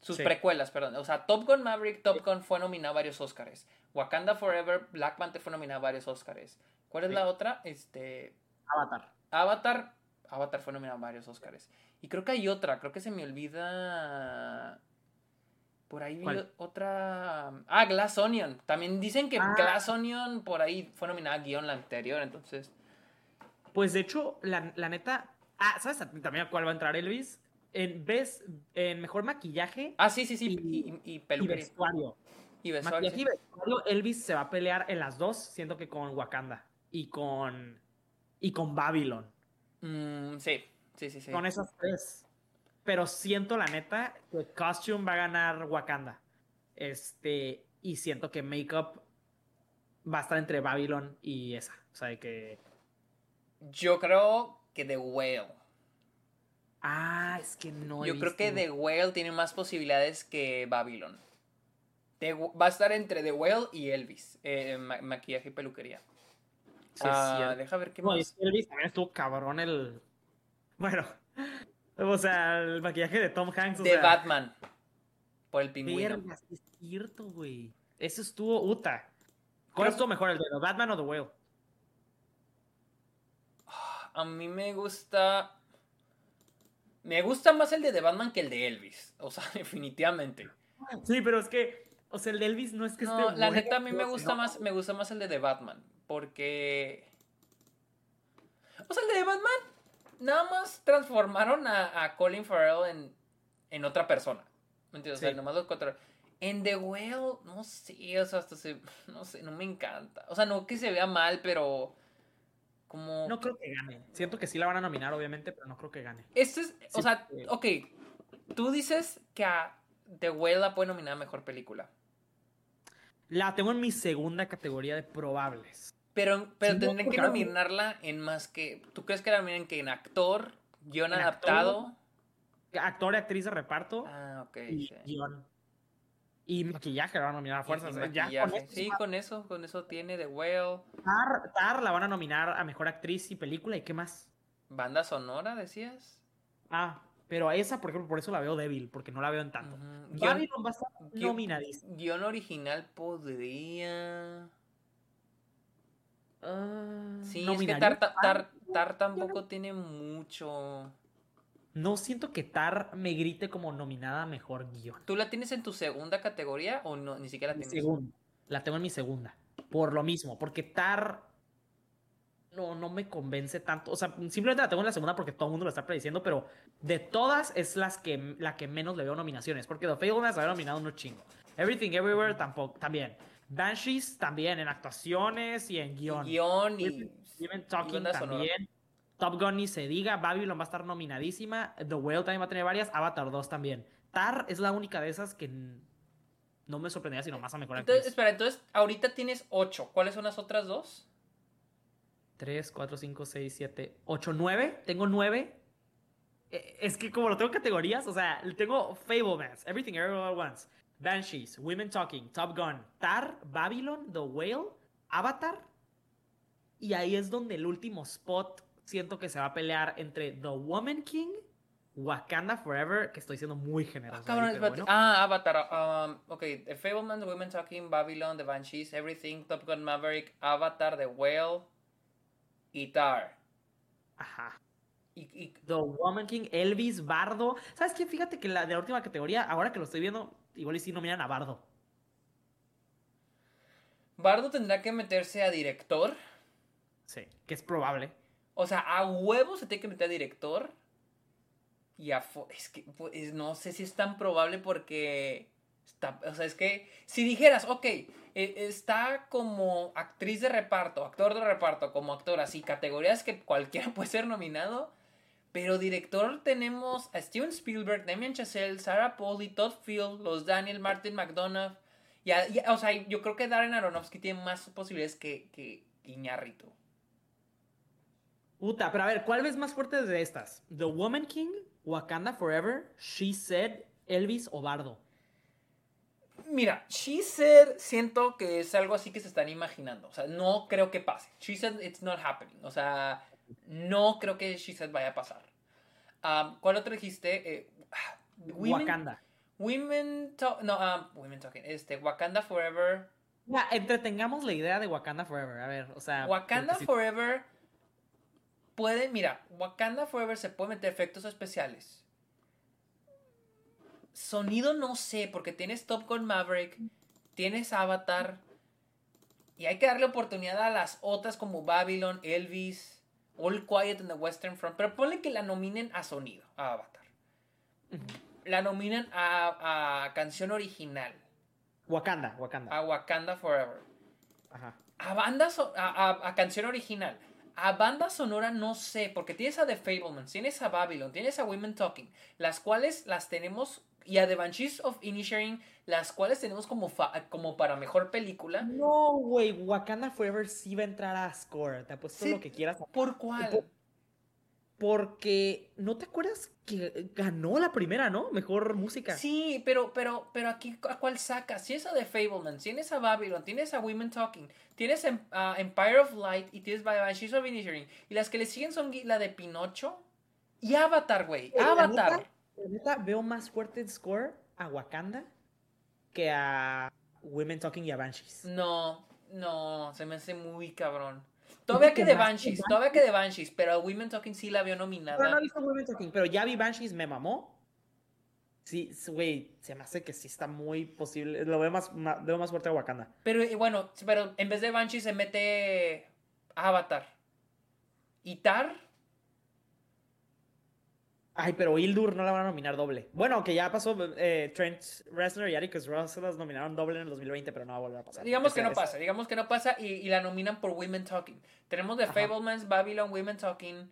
Sus Sí. precuelas, perdón. O sea, Top Gun Maverick, Top Gun fue nominado a varios Oscars. Wakanda Forever, Black Panther fue nominado a varios Oscars. ¿Cuál es Sí. la otra? Este. Avatar. Avatar. Avatar fue nominado a varios Oscars. Y creo que hay otra, creo que se me olvida. Por ahí vi otra. Ah, Glass Onion. También dicen que Ah. Glass Onion por ahí fue nominada a guion la anterior, entonces. Pues de hecho, la, la neta. Ah, ¿sabes también a cuál va a entrar Elvis? En, ¿Ves? En mejor maquillaje Ah, sí, sí, sí. Y- Y, y, y peluquería. vestuario. Y vestuario. Maquillaje sí. y vestuario, Elvis se va a pelear en las dos, siento que con Wakanda y con. y con Babylon. Mm, sí, sí, sí. sí. Con esas tres. Pero siento la neta que Costume va a ganar Wakanda. Este. Y siento que Makeup va a estar entre Babylon y esa. O sea, de que. Yo creo que The Whale. Ah, es que no. he Yo creo que. The Whale tiene más posibilidades que Babylon. The va a estar entre The Whale y Elvis. eh, ma- maquillaje y peluquería. Sí, Ah, deja ver qué No, más. Elvis también estuvo cabrón el. Bueno. O sea, el maquillaje de Tom Hanks. O De sea, Batman. Por el pingüino. Es cierto, güey. Eso estuvo Uta. ¿Cuál Creo- estuvo mejor, el de Batman o The Whale? A mí me gusta. Me gusta más el de The Batman que el de Elvis. O sea, (laughs) definitivamente. Sí, pero es que. O sea, el de Elvis no es que No, esté. la bueno, neta a mí me gusta no. más, me gusta más el de The Batman. Porque. O sea, el de The Batman. Nada más transformaron a, a Colin Farrell en, en otra persona. ¿Me entiendes? O sea, nomás los cuatro. En The Whale, no sé, o sea, hasta se. (laughs) No sé, no me encanta. O sea, no que se vea mal, pero. Como. No creo que gane. Siento que sí la van a nominar, obviamente, pero no creo que gane. Esto es. O sea, ok. Tú dices que a The Whale la puede nominar a mejor película. La tengo en mi segunda categoría de probables. Pero, pero Sí, tendrían que nominarla en más que. ¿Tú crees que la nominen que en actor, guion En adaptado? Actor y actriz de reparto Ah, ok. y sí. guion. Y maquillaje la van a nominar a fuerzas. ¿eh? Sí, con eso, con eso tiene The Whale. Tar, Tar la van a nominar a mejor actriz y película. ¿Y qué más? Banda sonora, decías. Ah, pero a esa, por ejemplo, por eso la veo débil, porque no la veo en tanto. Ujú. Guión, Babylon va a estar guión- nominadísima. guion original podría. Ah, Sí, es que ¿nominaría Tar, Tar, a- Tar- Tar tampoco tiene mucho. No siento que Tar me grite como nominada a mejor guion. ¿Tú la tienes en tu segunda categoría o no? Ni siquiera la tienes. segundo. la tengo en mi segunda. Por lo mismo, porque Tar no, no me convence tanto. O sea, simplemente la tengo en la segunda porque todo el mundo lo está prediciendo, pero de todas es las que, la que menos le veo nominaciones. Porque The Fablemans había nominado unos chingo. Everything Everywhere tampoco, también. Banshees también, en actuaciones y en guion. Guión y. Even Talking también. Top Gun ni se diga. Babylon va a estar nominadísima. The Whale también va a tener varias. Avatar 2 también. Tar es la única de esas que no me sorprendería sino más a mejorar. Entonces, espera, entonces ahorita tienes 8. ¿Cuáles son las otras dos? 3, 4, 5, 6, 7, 8, 9. Tengo 9. Eh, es que como lo tengo categorías, o sea, tengo Fablemans, Everything Everywhere All Once, Banshees, Women Talking, Top Gun, Tar, Babylon, The Whale, Avatar. Y ahí es donde el último spot siento que se va a pelear entre The Woman King, Wakanda Forever, que estoy siendo muy generoso. Ah, bueno. ah Avatar. Um, ok, The Fablemans, The Women Talking, Babylon, The Banshees, Everything, Top Gun Maverick, Avatar, The Whale y Tar. Ajá. Y, The Woman King, Elvis, Bardo. ¿Sabes qué? Fíjate que la de la última categoría, ahora que lo estoy viendo, igual y sí miran a Bardo. Bardo tendrá que meterse a director. Sí, que es probable. O sea, a huevo se tiene que meter a director. Y a. Es que pues, no sé si es tan probable porque. Está, o sea, es que si dijeras, ok, e, está como actriz de reparto, actor de reparto, como actor, así, categorías que cualquiera (laughs) puede ser nominado. Pero director tenemos a Steven Spielberg, Damien Chazelle, Sarah Pauli, Todd Field, los Daniel, Martin McDonough. Y, o sea, yo creo que Darren Aronofsky tiene más posibilidades que, que Iñarrito. Puta, pero a ver, ¿cuál ves más fuerte de estas? ¿The Woman King, Wakanda Forever, She Said, Elvis o Bardo? Mira, She Said siento que es algo así que se están imaginando. O sea, no creo que pase. She Said it's not happening. O sea, no creo que She Said vaya a pasar. Um, ¿Cuál otro dijiste? Eh, Wakanda. Women no, um, women talking. Este, Wakanda Forever. Ya, entretengamos la idea de Wakanda Forever. A ver, o sea. Wakanda Forever puede, mira, Wakanda Forever se puede meter efectos especiales. Sonido no sé, porque tienes Top Gun Maverick, tienes Avatar, y hay que darle oportunidad a las otras como Babylon, Elvis, All Quiet in the Western Front, pero ponle que la nominen a sonido, a Avatar. La nominen a, canción original. Wakanda, Wakanda. A Wakanda Forever. Ajá. A banda, a canción original. A banda sonora no sé, porque tienes a The Fablemans, tienes a Babylon, tienes a Women Talking, las cuales las tenemos, y a The Banshees of Inisherin, las cuales tenemos como, como para mejor película. No, güey, Wakanda Forever sí va a entrar a score, te apuesto lo que quieras. ¿Por cuál? Porque, ¿no te acuerdas que ganó la primera, no? Mejor música. Sí, pero, pero, pero aquí, ¿a cuál sacas? Tienes a The Fableman, tienes a Babylon, tienes a Women Talking, tienes a Empire of Light y tienes Banshees of Inisherin. Y las que le siguen son la de Pinocho y Avatar, güey. Avatar. Neta, veo más fuerte el score a Wakanda que a Women Talking y a Banshees. No, no, se me hace muy cabrón. Todavía que de Banshees, todavía que de Banshees, pero Women Talking sí la vio nominada. Pero no he visto Women Talking, pero ya vi Banshees, me mamó. Sí, güey, se me hace que sí está muy posible. Lo veo más, veo más fuerte a Wakanda. Pero bueno, pero en vez de Banshees se mete Avatar. ¿Y Tar? Ay, pero Hildur no la van a nominar doble. Bueno, que ya pasó eh, Trent Reznor y Atticus Ross las nominaron doble en el 2020, pero no va a volver a pasar. Digamos que no pasa, digamos que no pasa y, la nominan por Women Talking. Tenemos The Fablemans, Babylon, Women Talking,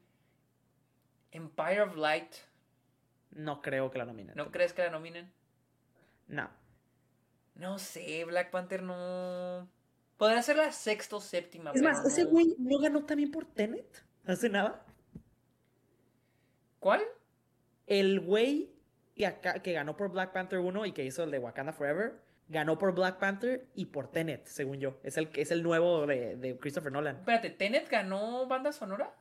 Empire of Light. No creo que la nominen. ¿No crees que la nominen? No. No sé, Black Panther no... Podría ser la sexta o séptima. Es más, ese güey no ganó también por Tenet. ¿Hace nada? ¿Cuál? El güey que, ganó por Black Panther 1 y que hizo el de Wakanda Forever, ganó por Black Panther y por Tenet, según yo. Es el, es el nuevo de, Christopher Nolan. Espérate, ¿Tenet ganó banda sonora?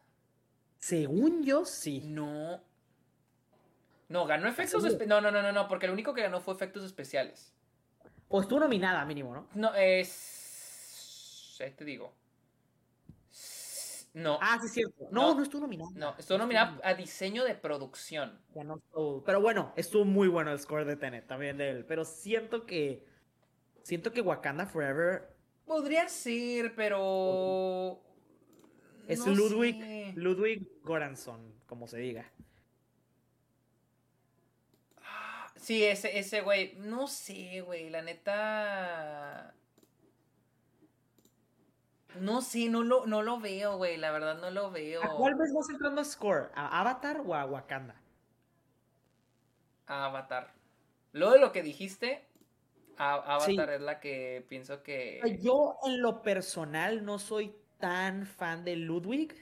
Según yo, sí. No. No, ganó efectos especiales. No, no, no, no, no, porque el único que ganó fue efectos especiales. O estuvo nominada, mínimo, ¿no? No, es. Ahí te digo. No. Ah, sí, cierto. No, no, estuvo nominado. No, estuvo nominado a diseño de producción. Pero bueno, estuvo muy bueno el score de Tenet también de él. Pero siento que Siento que Wakanda Forever. Podría ser, pero. Es Ludwig, Ludwig Goranson, como se diga. Ah, sí, ese, ese güey. No sé, güey. La neta. No sé, no lo, no lo veo, güey. La verdad no lo veo. ¿A cuál ves más entrando a score? ¿A Avatar o a Wakanda? A Avatar. Luego de lo que dijiste, Avatar es la que pienso que. Yo, en lo personal, no soy tan fan de Ludwig.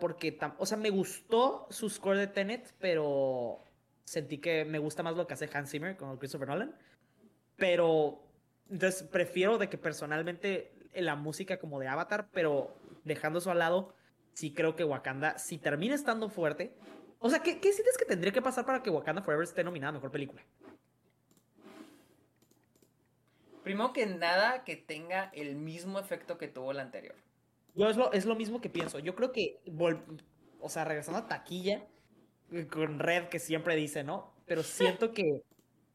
Porque, o sea, me gustó su score de Tenet, pero sentí que me gusta más lo que hace Hans Zimmer con Christopher Nolan. Pero, entonces, prefiero de que personalmente la música como de Avatar, pero dejando eso al lado, sí creo que Wakanda, si termina estando fuerte. O sea, ¿qué, qué sientes que tendría que pasar para que Wakanda Forever esté nominada a mejor película? Primero que nada, que tenga el mismo efecto que tuvo la anterior. Yo es lo, es lo mismo que pienso. Yo creo que, o sea, regresando a taquilla, eh, con Red que siempre dice, ¿no? Pero siento que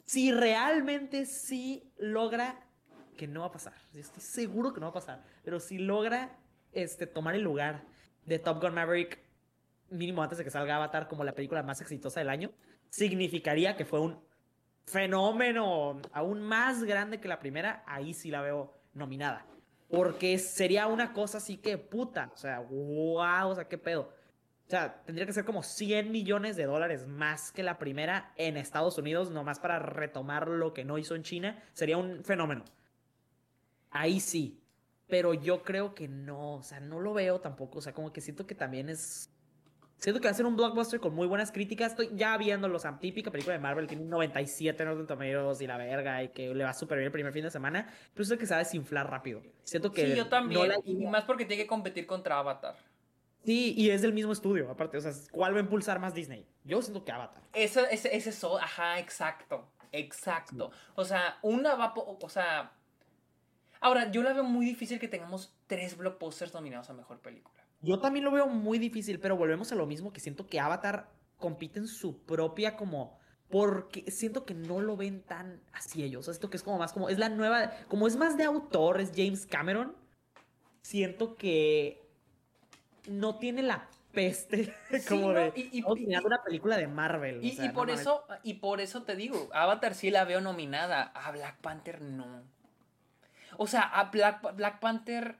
si realmente sí logra, que no va a pasar, estoy seguro que no va a pasar, pero si logra este, tomar el lugar de Top Gun Maverick, mínimo antes de que salga Avatar como la película más exitosa del año, significaría que fue un fenómeno aún más grande que la primera, ahí sí la veo nominada. Porque sería una cosa así que puta. O sea, wow, o sea, qué pedo. O sea, tendría que ser como 100 millones de dólares más que la primera en Estados Unidos, nomás para retomar lo que no hizo en China. Sería un fenómeno. Ahí sí. Pero yo creo que no. O sea, no lo veo tampoco. O sea, como que siento que también es Siento que va a ser un blockbuster con muy buenas críticas. Estoy ya viendo sea, típica película de Marvel, tiene un 97 en Rotten Tomatoes y la verga, y que le va súper bien el primer fin de semana. Pero sé que se va a desinflar rápido. Siento que. Sí, yo también. y más porque tiene que competir contra Avatar. Sí, y es del mismo estudio, aparte. O sea, ¿cuál va a impulsar más Disney? Yo siento que Avatar. Eso, es eso, ajá, exacto. Exacto. O sea, una va. O sea. Ahora, yo la veo muy difícil que tengamos tres blockbusters nominados a mejor película. Yo también lo veo muy difícil, pero volvemos a lo mismo que siento que Avatar compite en su propia como porque siento que no lo ven tan así ellos. Esto que es como más como es la nueva, como es más de autor, es James Cameron. Siento que no tiene la peste (laughs) como de y, una película de Marvel. Y, por eso y por eso te digo, Avatar sí la veo nominada, a Black Panther no. O sea, a Black, Black Panther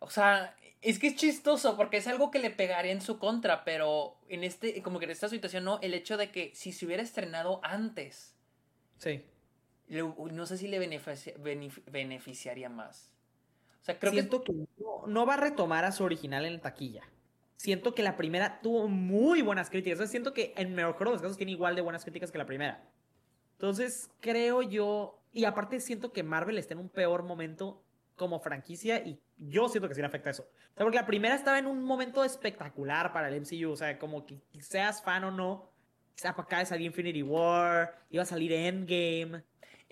o sea, es que es chistoso porque es algo que le pegaría en su contra, pero en este, como que en esta situación no, el hecho de que si se hubiera estrenado antes. Sí. no sé si le beneficiaría más. O sea, creo Siento que, no, va a retomar a su original en la taquilla. Siento que la primera tuvo muy buenas críticas. siento que en mejor de los casos tiene igual de buenas críticas que la primera. Entonces, creo yo. Y aparte, siento que Marvel está en un peor momento como franquicia y yo siento que sí le afecta eso. O sea, porque la primera estaba en un momento espectacular para el MCU, o sea, como que seas fan o no, sea, para acá de salir Infinity War, iba a salir Endgame.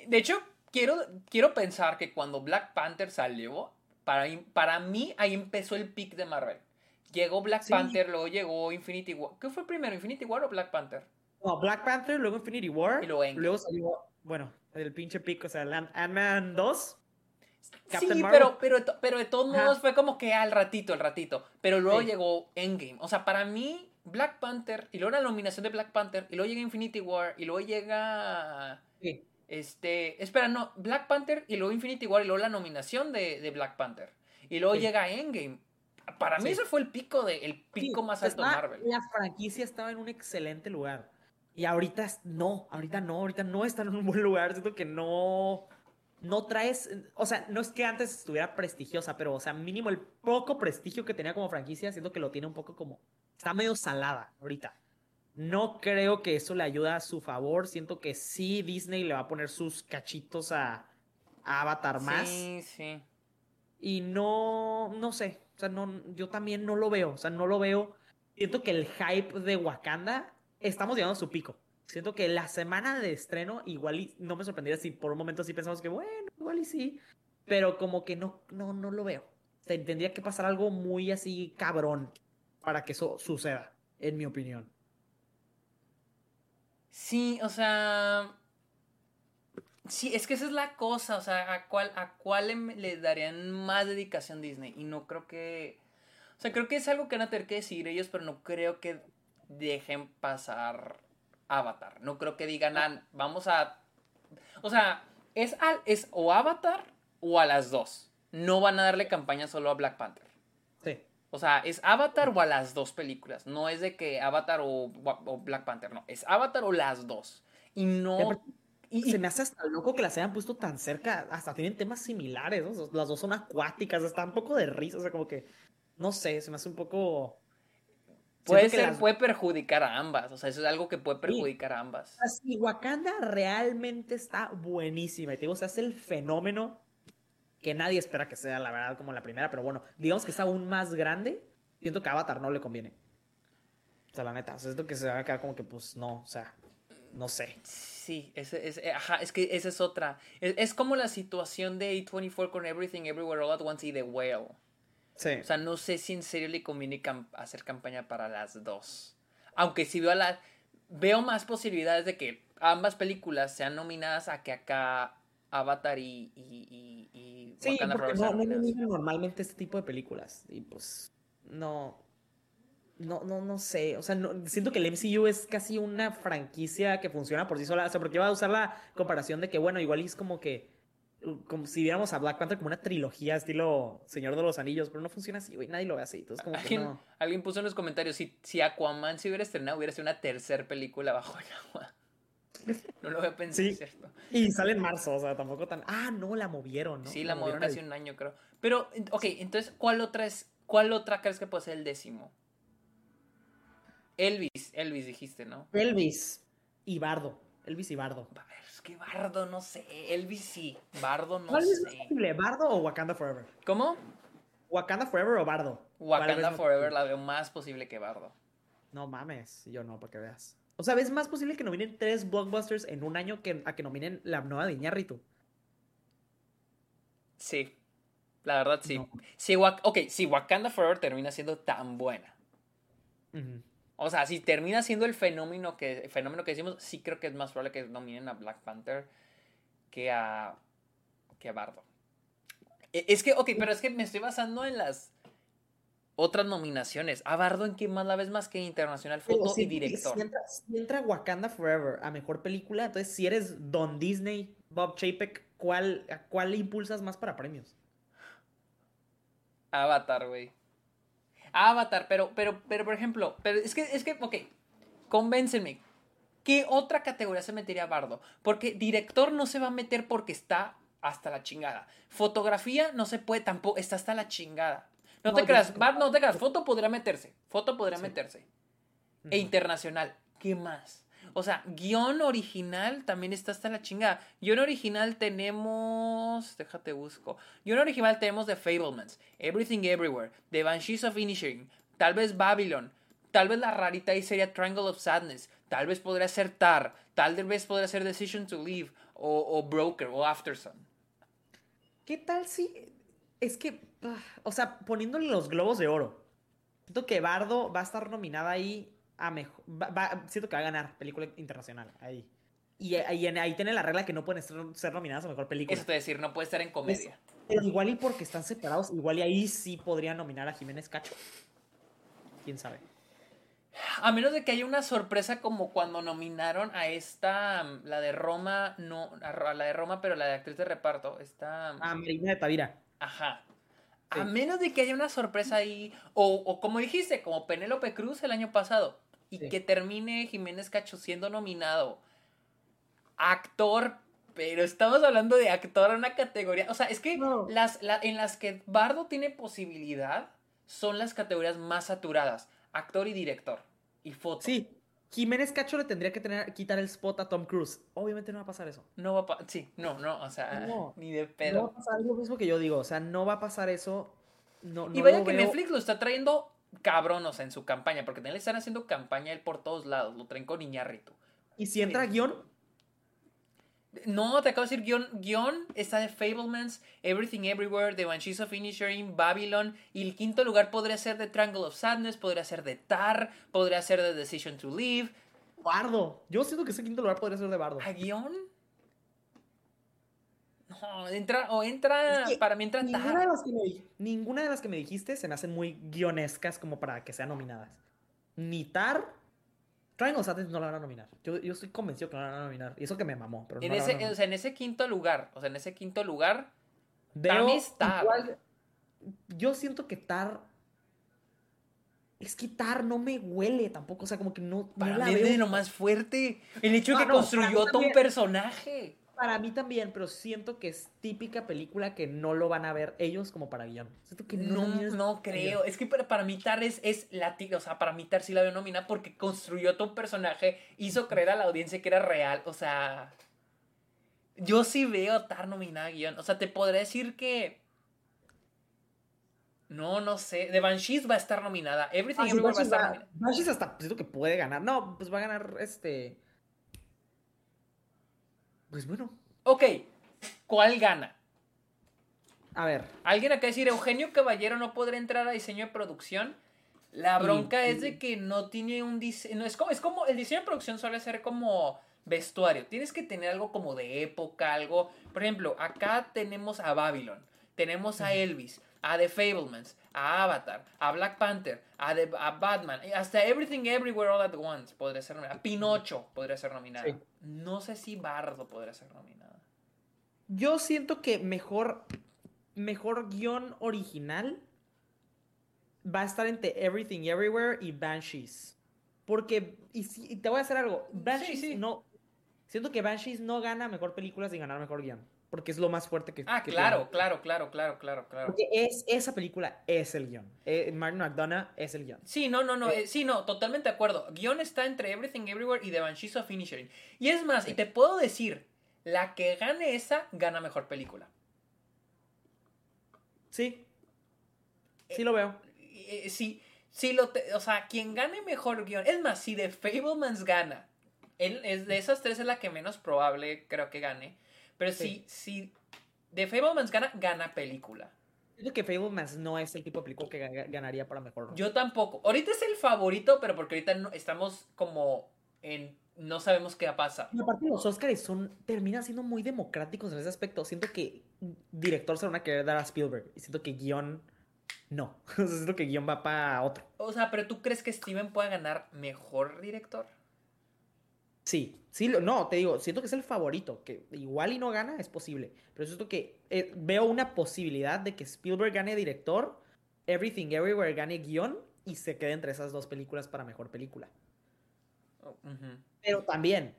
De hecho, quiero, quiero pensar que cuando Black Panther salió, para, para mí ahí empezó el pick de Marvel. Llegó Black Panther, luego llegó Infinity War. ¿Qué fue primero, Infinity War o Black Panther? No, Black Panther, luego Infinity War. Y luego, luego salió, bueno, el pinche pick, o sea, Ant-Man 2 sí, pero, pero, pero de todos modos fue como que al ratito, al ratito. Pero luego llegó Endgame. O sea, para mí, Black Panther, y luego la nominación de Black Panther, y luego llega Infinity War, y luego llega. Este. Espera, no, Black Panther, y luego Infinity War, y luego la nominación de, Black Panther. Y luego llega Endgame. Para mí ese fue el pico de, el pico más alto de Marvel. La franquicia estaba en un excelente lugar. Y ahorita no, ahorita no, ahorita no está en un buen lugar. Siento que no no traes, o sea, no es que antes estuviera prestigiosa, pero, o sea, mínimo el poco prestigio que tenía como franquicia, siento que lo tiene un poco como, está medio salada ahorita. No creo que eso le ayude a su favor, siento que sí Disney le va a poner sus cachitos a, Avatar más. Sí, sí. Y no, no sé, o sea, no, yo también no lo veo, o sea, no lo veo. Siento que el hype de Wakanda, estamos llegando a su pico. Siento que la semana de estreno, igual y no me sorprendería si por un momento sí pensamos que, bueno, igual y sí, pero como que no, no, no lo veo. Tendría que pasar algo muy así cabrón para que eso suceda, en mi opinión. Sí, o sea. Sí, es que esa es la cosa, o sea, ¿a cuál, a cuál le, darían más dedicación Disney? Y no creo que... O sea, creo que es algo que van a tener que decidir ellos, pero no creo que dejen pasar Avatar. No creo que digan, ah, vamos a... O sea, es, al, es o Avatar o a las dos. No van a darle campaña solo a Black Panther. Sí. O sea, es Avatar o a las dos películas. No es de que Avatar o, Black Panther, no. Es Avatar o las dos. Y no... Y, se me hace hasta loco que las hayan puesto tan cerca. Hasta tienen temas similares, ¿no? Las dos son acuáticas, está un poco de risa. O sea, como que. No sé, se me hace un poco. Puede ser, puede perjudicar a ambas. O sea, eso es algo que puede perjudicar a ambas. Así, Wakanda realmente está buenísima. Y te digo, o sea, es el fenómeno que nadie espera que sea, la verdad, como la primera. Pero bueno, digamos que es aún más grande. Siento que a Avatar no le conviene. O sea, la neta. O sea, siento que se va a quedar como que, pues, no. O sea, no sé. Sí, es, es, eh, ajá, es que esa es otra. Es, como la situación de A24 con Everything Everywhere All At Once y The Whale. Sí. O sea, no sé si en serio le conviene hacer campaña para las dos. Aunque si veo a la... Veo más posibilidades de que ambas películas sean nominadas a que acá Avatar y, y, y, sí, porque no, no normalmente este tipo de películas. Y pues no no, no, no sé. O sea, siento que el MCU es casi una franquicia que funciona por sí sola. O sea, porque iba a usar la comparación de que, bueno, igual es como que. Como si viéramos a Black Panther como una trilogía estilo Señor de los Anillos, pero no funciona así, güey. Nadie lo ve así. Entonces, como ¿Alguien, alguien puso en los comentarios: si, si Aquaman se hubiera estrenado, hubiera sido una tercera película bajo el agua. (laughs) No lo voy a pensar, sí. ¿cierto? Y sale en marzo, o sea, tampoco tan. Ah, no, la movieron, ¿no? Sí, la, movieron, hace un año, creo. Pero, ok, entonces, ¿cuál otra es. ¿Cuál otra crees que puede ser el décimo? Elvis, Elvis dijiste, ¿no? Elvis y Bardo. Elvis y Bardo. A ver, que Bardo no sé. Elvis sí. Bardo no ¿Cuál sé. es posible, Bardo o Wakanda Forever? ¿Cómo? Wakanda Forever o Bardo. Wakanda Forever la veo más posible que Bardo. No mames, yo no, para que veas. O sea, ¿ves más posible que nominen tres blockbusters en un año que a que nominen la nueva de Iñárritu? Sí, la verdad sí. Si, ok, si Wakanda Forever termina siendo tan buena, o sea, si termina siendo el fenómeno que, fenómeno que decimos, sí creo que es más probable que nominen a Black Panther que a, que a Bardo. E, es que, ok, pero es que me estoy basando en las otras nominaciones. ¿A Bardo en qué más la ves más que internacional foto y director? Si entra, Wakanda Forever a mejor película, entonces si eres Don Disney, Bob Chapek, ¿cuál, ¿cuál impulsas más para premios? Avatar, güey. Avatar, pero, pero, pero, por ejemplo, pero es que, es que, ok, convénceme. ¿Qué otra categoría se metería Bardo? Porque director no se va a meter porque está hasta la chingada. Fotografía no se puede tampoco, está hasta la chingada. No, te creas, no te creas, foto podría meterse, foto podría meterse. E internacional, ¿qué más? O sea, guion original también está hasta la chingada. Guión original tenemos. Déjate busco. Guión original tenemos The Fablemans, Everything Everywhere, The Banshees of Inisherin, tal vez Babylon, tal vez la rarita ahí sería Triangle of Sadness, tal vez podría ser Tar, tal vez podría ser Decision to Leave, o, Broker, o Aftersun. ¿Qué tal si.? Es que. Ah, o sea, poniéndole los globos de oro. Siento que Bardo va a estar nominada ahí a mejor. siento que va a ganar película internacional ahí. Y ahí, ahí tiene la regla que no pueden ser, nominadas a mejor película. Eso te decir, no puede estar en comedia. pero igual y porque están separados, igual y ahí sí podría nominar a Jiménez Cacho. Quién sabe. A menos de que haya una sorpresa como cuando nominaron a esta, la de Roma, no, a la de Roma, pero la de actriz de reparto, esta... Ah, Marina de Tavira. Ajá. A menos de que haya una sorpresa ahí, o, o como dijiste, como Penélope Cruz el año pasado, y que termine Jiménez Cacho siendo nominado actor, pero estamos hablando de actor en una categoría, o sea, es que las, en las que Bardo tiene posibilidad son las categorías más saturadas, actor y director y foto. Sí. Jiménez Cacho le tendría que tener, quitar el spot a Tom Cruise. Obviamente no va a pasar eso. No va a pasar, sí, no, no, o sea, (laughs) ni de pedo. No va a pasar lo mismo que yo digo, o sea, no va a pasar eso. No, y vaya que Netflix lo está trayendo cabrón, o sea, en su campaña, porque también le están haciendo campaña él por todos lados, lo traen con Iñarrito. ¿Y si entra guion? No, te acabo de decir guion, guion está de Fablemans, Everything Everywhere, The Banshees of Inisherin, Babylon, y el quinto lugar podría ser The Triangle of Sadness, podría ser de Tar, podría ser The Decision to Leave. Bardo. Yo siento que ese quinto lugar podría ser de Bardo. ¿A guion? No, entra, o entra, para mí entra ninguna de, las que me, ninguna de las que me dijiste se me hacen muy guionescas como para que sean nominadas. Ni Tar, Triangle Sadness no la van a nominar. Yo, yo estoy convencido que no la van a nominar. Y eso que me mamó. Pero en, no ese, o sea, en ese quinto lugar, o sea, en ese quinto lugar, para mí Tar. yo siento que Tar es que Tar no me huele tampoco, o sea, como que no, Para mí es de lo más fuerte. El hecho de que construyó todo un personaje. Para mí también, pero siento que es típica película que no lo van a ver ellos como para guion. Siento que no, no, creo. Es que para, para mí Tar es, es la o sea, para mí Tar sí la veo nomina porque construyó todo un personaje, hizo creer a la audiencia que era real, o sea... Yo sí veo Tar nominada a guion. O sea, te podré decir que no, no sé. The Banshees va a estar nominada. Everything ah, Everywhere va a estar nominada. Banshees hasta siento que puede ganar. No, pues va a ganar este. Pues bueno. Ok. ¿Cuál gana? A ver. Alguien acá decir, Eugenio Caballero no podrá entrar a diseño de producción. La bronca es de que no tiene un diseño. Es como, es como. El diseño de producción suele ser como vestuario. Tienes que tener algo como de época, algo. Por ejemplo, acá tenemos a Babylon. Tenemos a Elvis a The Fablemans, a Avatar, a Black Panther, a, a Batman, hasta Everything Everywhere All at Once podría ser nominada. Pinocho podría ser nominada. No sé si Bardo podría ser nominada. Yo siento que mejor, mejor guion original va a estar entre Everything Everywhere y Banshees. Porque, y, te voy a hacer algo, Banshees no, siento que Banshees no gana mejor película sin ganar mejor guion porque es lo más fuerte que Ah, claro, claro, claro, claro, claro, claro. Porque es, esa película es el guion. Eh, Martin McDonough es el guion. Sí, no, no, no, eh, eh, sí, no, totalmente de acuerdo. Guión está entre Everything Everywhere y The Banshees of Finishing. Y es más, y te puedo decir, la que gane esa, gana mejor película. Sí. Sí lo veo. sí, sí lo, o sea, quien gane mejor guion. Es más, si The Fablemans gana, él, es de esas tres es la que menos probable creo que gane. Pero si, si The Fablemans gana, gana película. Yo creo que Fablemans no es el tipo de película que ganaría para mejor. Yo tampoco. Ahorita es el favorito, pero porque ahorita no, estamos como en no sabemos qué pasa. Y aparte los Oscars son, terminan siendo muy democráticos en ese aspecto. Siento que director se van a querer dar a Spielberg. Y siento que guion, no. (laughs) siento que guion va para otro. O sea, pero ¿tú crees que Steven pueda ganar mejor director? Sí, sí, no, te digo, siento que es el favorito, que igual y no gana, es posible, pero siento que eh, veo una posibilidad de que Spielberg gane director, Everything Everywhere gane guion y se quede entre esas dos películas para mejor película. Oh, pero también,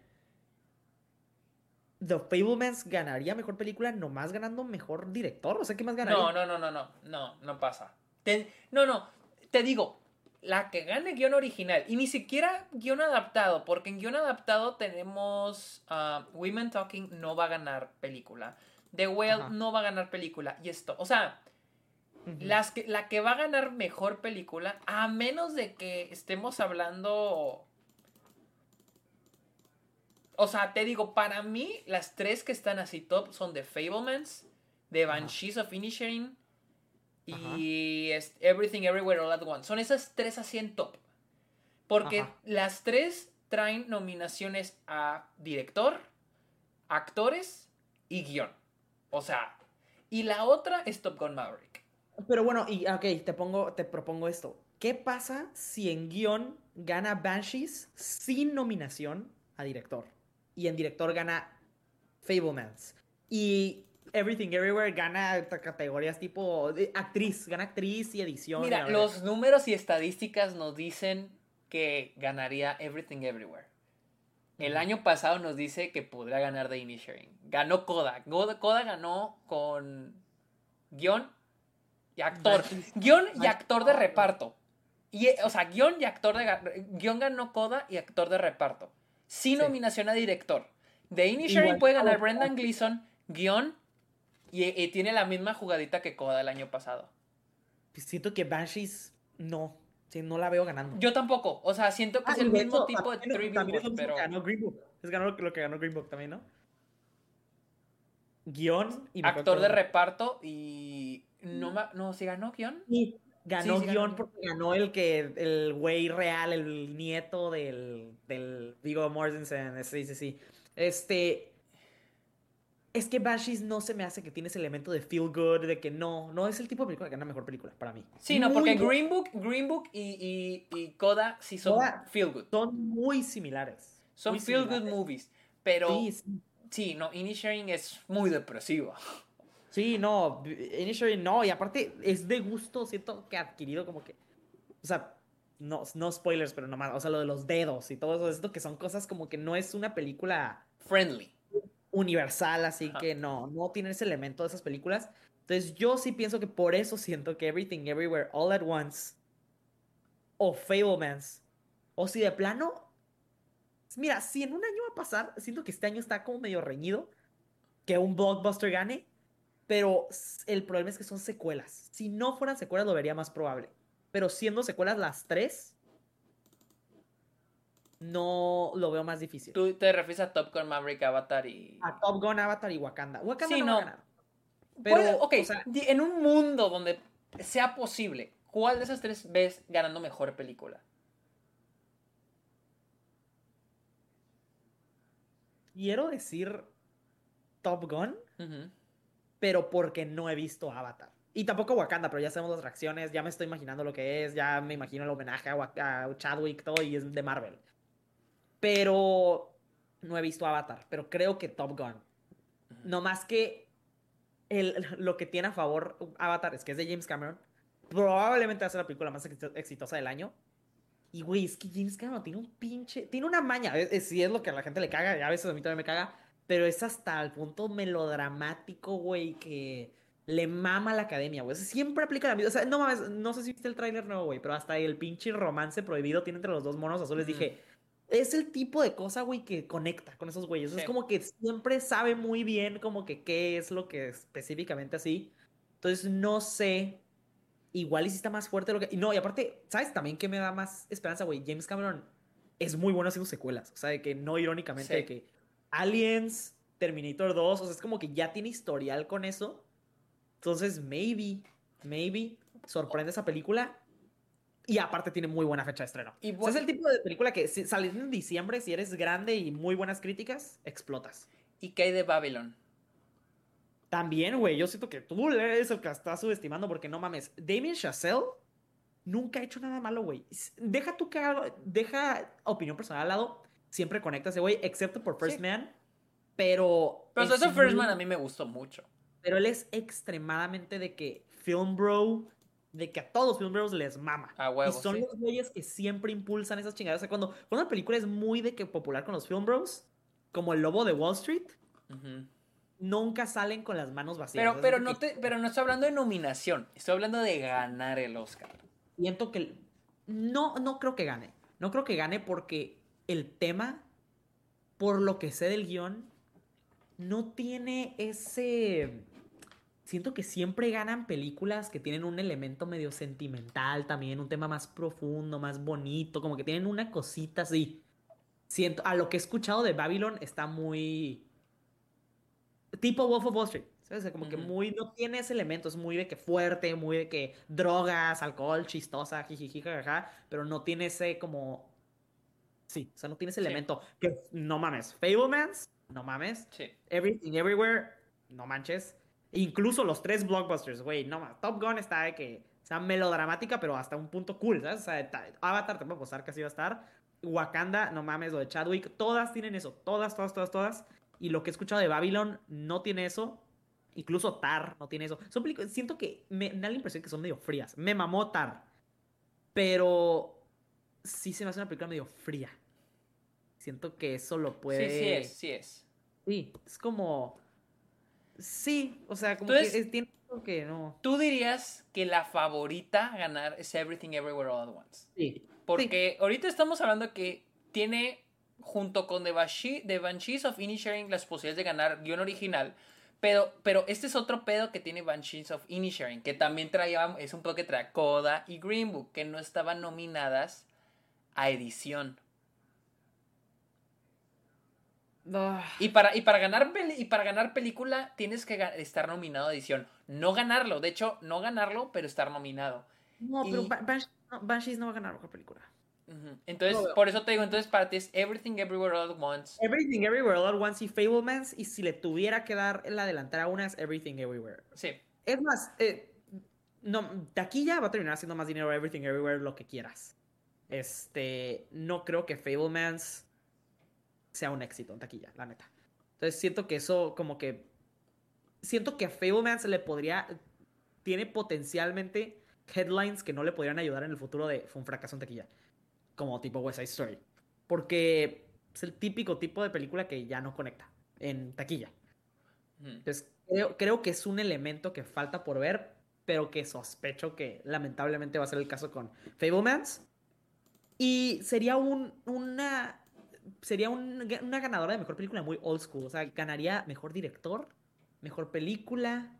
The Fablemans ganaría mejor película nomás ganando mejor director, o sea, ¿qué más ganaría? No, no, no, no, no, no, no pasa. no, no, te digo, la que gane guion original y ni siquiera guion adaptado, porque en guion adaptado tenemos uh, Women Talking no va a ganar película, The Whale no va a ganar película y esto, o sea, las que, la que va a ganar mejor película, a menos de que estemos hablando... O sea, te digo, para mí las tres que están así top son The Fablemans, The Banshees of Finishing y Everything Everywhere All at Once. Son esas tres así en top. Porque las tres traen nominaciones a director, actores y guion. O sea, y la otra es Top Gun Maverick. Pero bueno, y ok, te pongo, te propongo esto. ¿Qué pasa si en guion gana Banshees sin nominación a director? Y en director gana Fablemans. Y Everything Everywhere gana categorías tipo actriz, gana actriz y edición. Mira, los números y estadísticas nos dicen que ganaría Everything Everywhere. El año pasado nos dice que podría ganar The Initiating. Ganó Coda. Coda ganó con guion y actor. Guión y actor de reparto. Y, o sea, guion y actor de... Guión ganó Coda y actor de reparto. Sin nominación a director. The Initiating puede ganar Brendan Gleeson, guion y, tiene la misma jugadita que Coda el año pasado. Pues siento que Banshees no. no la veo ganando. Yo tampoco. O sea, siento que ah, es el mismo tipo de Tribute, pero. Ganó Green Book. Es ganó lo que ganó Green Book también, ¿no? Guión y. Actor de reparto y. No, no, ¿sí ganó guion? Sí, ganó guion porque ganó el que. El güey real, el nieto del. del Vigo Mortensen. Sí, sí, sí. Este. Es que Banshees no se me hace que tiene ese elemento de feel good, de que no, no es el tipo de película que gana mejor película para mí. Sí, no, porque Green Book, Green Book y, y, y Coda sí son Coda- feel good. Son muy similares. Son muy feel good movies. Pero Sí, sí. sí, no, Inisherin es muy depresiva. Sí, no, Initially no, y aparte es de gusto, siento que adquirido como que, o sea, no, no spoilers, pero nomás, o sea, lo de los dedos y todo eso, esto que son cosas como que no es una película Friendly. Universal, así que no, no tiene ese elemento de esas películas. Entonces yo sí pienso que por eso siento que Everything Everywhere All at Once o Fablemans, o si de plano, mira, si en un año va a pasar, siento que este año está como medio reñido, que un blockbuster gane, pero el problema es que son secuelas. Si no fueran secuelas lo vería más probable, pero siendo secuelas las tres, no lo veo más difícil. Tú te refieres a Top Gun, Maverick, Avatar y... A Top Gun, Avatar y Wakanda. Wakanda Sí, no, va a ganar. ¿Cuál- Pero, ok, o sea- en un mundo donde sea posible, ¿cuál de esas tres ves ganando mejor película? Quiero decir Top Gun, pero porque no he visto Avatar. Y tampoco Wakanda, pero ya sabemos las reacciones, ya me estoy imaginando lo que es, ya me imagino el homenaje a, Wak- a Chadwick, todo, y es de Marvel. Pero no he visto Avatar, pero creo que Top Gun. No más que el, lo que tiene a favor Avatar es que es de James Cameron. Probablemente va a ser la película más exito- exitosa del año. Y, güey, es que James Cameron tiene un pinche... Tiene una maña. Es, es- sí es lo que a la gente le caga. y a veces a mí también me caga. Pero es hasta el punto melodramático, güey, que le mama a la academia, güey. O sea, siempre aplica la misma... O sea, no mames, no sé si viste el tráiler nuevo, güey. Pero hasta el pinche romance prohibido tiene entre los dos monos azules. Ujú. Dije, es el tipo de cosa, güey, que conecta con esos güeyes. Sí. Es como que siempre sabe muy bien como que qué es lo que específicamente así. Entonces, no sé. Igual y si está más fuerte lo que... y No, y aparte, ¿sabes también qué me da más esperanza, güey? James Cameron es muy bueno haciendo secuelas. O sea, de que no irónicamente, Sí. de que Aliens, Terminator 2, o sea, es como que ya tiene historial con eso. Entonces, maybe, maybe, sorprende esa película. Y aparte tiene muy buena fecha de estreno. Y O sea, bu- es el tipo de película que si saliendo en diciembre, si eres grande y muy buenas críticas, explotas. ¿Y qué hay de Babylon? También, güey, yo siento que tú eres el que estás subestimando porque no mames. Damien Chazelle nunca ha hecho nada malo, güey. Deja que haga, deja opinión personal al lado, siempre conecta ese güey, excepto por First Sí. Man, pero... Pero es eso First Man a mí me gustó mucho. Pero él es extremadamente de que Film Bro, de que a todos los Film Bros les mama. A huevo, y son sí. los güeyes que siempre impulsan esas chingaderas. O sea, cuando, cuando una película es muy de que popular con los Film Bros, como El Lobo de Wall Street, nunca salen con las manos vacías. Pero, pero, no que te, pero no estoy hablando de nominación, estoy hablando de ganar el Oscar. Siento que... No, no creo que gane. No creo que gane porque el tema, por lo que sé del guion, no tiene ese... Siento que siempre ganan películas que tienen un elemento medio sentimental también, un tema más profundo, más bonito, como que tienen una cosita así. Siento, a lo que he escuchado de Babylon está muy... Tipo Wolf of Wall Street. ¿sabes? Como que muy, no tiene ese elemento, es muy de que fuerte, muy de que drogas, alcohol, chistosa, jijiji, jajaja, pero no tiene ese como... Sí, o sea, no tiene ese Sí. elemento que no mames. Fablemans, no mames. Sí. Everything Everywhere, no manches. Incluso los tres blockbusters, güey, no mames. Top Gun está de que, o sea, melodramática, pero hasta un punto cool, ¿sabes? O sea, ta- Avatar te puedo apostar que así va a estar. Wakanda, no mames, lo de Chadwick, todas tienen eso, todas, todas, todas, todas. Y lo que he escuchado de Babylon no tiene eso. Incluso Tar no tiene eso. Son películas, siento que me, me da la impresión que son medio frías. Me mamó Tar. Pero sí se me hace una película medio fría. Siento que eso lo puede. Sí, sí es, sí es. Sí, es como. Sí, o sea, como Entonces- que es- tiene que no. ¿Tú dirías que la favorita a ganar es Everything Everywhere All at Once? Sí. Porque ahorita estamos hablando que tiene, junto con The, Bashi- The Banshees of Inisherin, las posibilidades de ganar guion original. Pero, pero este es otro pedo que tiene Banshees of Inisherin, que también traía, es un pedo que trae Coda y Green Book, que no estaban nominadas a edición. Y para, y para, ganar, peli- y para ganar película tienes que estar nominado a edición. No ganarlo, de hecho, no ganarlo, pero estar nominado. no, pero Y- no, Banshees no va a ganar mejor película. Entonces, por eso te digo, entonces para ti es Everything Everywhere All at Once. Everything Everywhere All at Once y Fablemans, y si le tuviera que dar la delantera a una es Everything Everywhere. Sí. Es más, eh, no, taquilla va a terminar haciendo más dinero Everything Everywhere, lo que quieras. Este, no creo que Fablemans sea un éxito en taquilla, la neta. Entonces siento que eso como que... Siento que Fablemans le podría... Tiene potencialmente headlines que no le podrían ayudar en el futuro de fue un fracaso en taquilla. Como tipo West Side Story. Porque es el típico tipo de película que ya no conecta en taquilla. Entonces creo, creo que es un elemento que falta por ver, pero que sospecho que lamentablemente va a ser el caso con Fablemans. Y sería un, una, sería una ganadora de mejor película muy old school. O sea, ganaría mejor director, mejor película.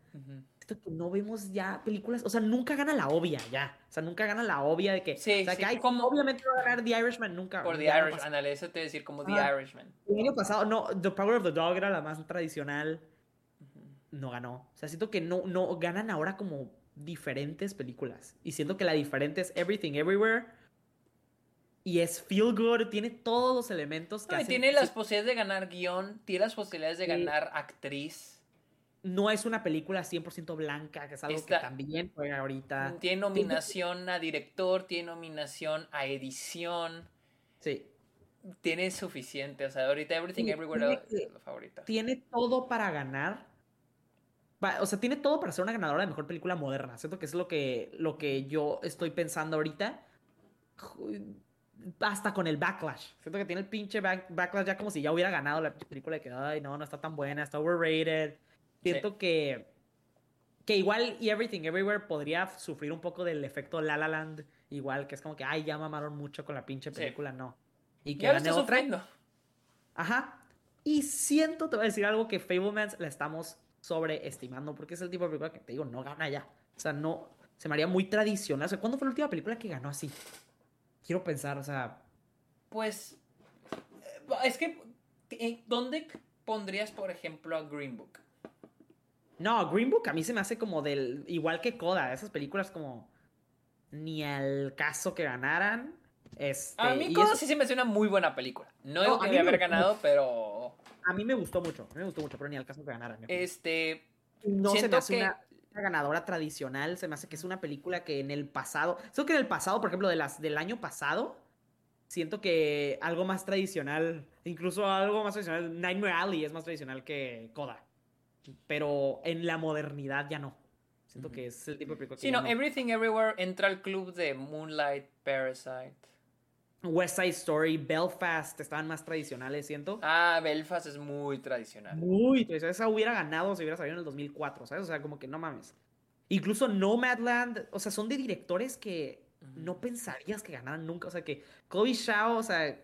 Esto que no vemos ya películas. O sea, nunca gana la obvia ya. O sea, nunca gana la obvia de que. Sí, o sea, sí, que hay, como- obviamente va a ganar The Irishman, nunca. Por The Irishman, ándale, eso te decir como The Ah. Irishman. El año pasado, no, The Power of the Dog era la más tradicional. No ganó. O sea, siento que no, no ganan ahora como diferentes películas. Y siento que la diferente es Everything Everywhere. Y es Feel Good. Tiene todos los elementos que No, y hacen- tiene las posibilidades de ganar guion, tiene las posibilidades de ganar actriz, No es una película 100% blanca, que es algo que también juega ahorita. tiene nominación a director, tiene nominación a edición, Sí. tiene suficiente, o sea, ahorita Everything Everywhere tiene es la favorita. Tiene todo para ganar. O sea, tiene todo para ser una ganadora de mejor película moderna. Siento que es lo que, lo que yo estoy pensando ahorita. Hasta con el backlash. Siento que tiene el pinche back- backlash ya como si ya hubiera ganado la película de que, ay, no, no está tan buena, está overrated. Siento que, que igual y Everything Everywhere podría sufrir un poco del efecto La La Land. Igual, que es como que, ay, ya mamaron mucho con la pinche Sí. película, no. Y que Ya lo otra. sufriendo. Ajá. Y siento, te voy a decir algo que Fablemans la estamos sobreestimando porque es el tipo de película que te digo, no gana ya. O sea, no, se me haría muy tradicional. O sea, ¿cuándo fue la última película que ganó así? Quiero pensar, o sea, Pues, eh, es que, ¿en ¿dónde pondrías, por ejemplo, a Green Book? no, Green Book a mí se me hace como del, igual que Coda, esas películas como ni al caso que ganaran. Este, A mí Coda eso- sí se me hace una muy buena película. No No, a que haber gustó ganado, pero, a mí me gustó mucho, a mí me gustó mucho, pero ni al caso que ganaran. este, no se me siento hace que- una, ganadora tradicional, se me hace que es una película que en el pasado, siento que en el pasado, por ejemplo, de las del año pasado, siento que algo más tradicional, incluso algo más tradicional, Nightmare Alley es más tradicional que Coda, pero en la modernidad ya no. Siento que es el tipo de película que sí, no, Everything Everywhere entra al club de Moonlight, Parasite. West Side Story, Belfast estaban más tradicionales, siento. Ah, Belfast es muy tradicional. Muy tradicional. Esa hubiera ganado si hubiera salido en el 2004, ¿sabes? O sea, como que no mames. Incluso Nomadland, o sea, son de directores que no pensarías que ganaran nunca. O sea, que Chloe Shao, o sea,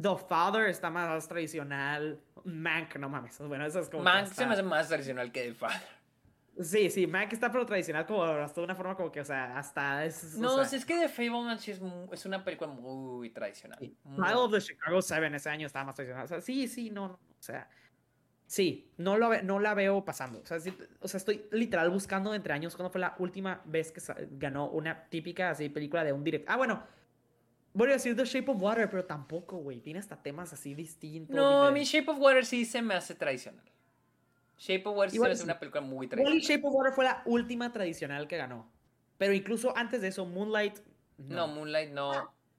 The Father está más tradicional. Mank, no mames. Bueno, eso es como. Mank se me hace más tradicional que The Father. Sí, sí, Mank está pero tradicional como hasta de una forma como que, o sea, hasta es. o No, sea, si es que The Fableman sí es, es una película muy tradicional. Sí. Muy- Trial of the Chicago Seven ese año estaba más tradicional. O sea, sí, sí, no, no. O sea, sí, no, lo, no la veo pasando. O sea, sí, o sea, estoy literal buscando entre años cuándo fue la última vez que ganó una típica así película de un director. Ah, bueno. Voy a decir The Shape of Water, pero tampoco, güey. Tiene hasta temas así distintos. No, diferentes. Shape of Water sí se me hace tradicional. Shape of Water sí. una película muy tradicional. Shape of Water fue la última tradicional que ganó. Pero incluso antes de eso, Moonlight. No, Moonlight no.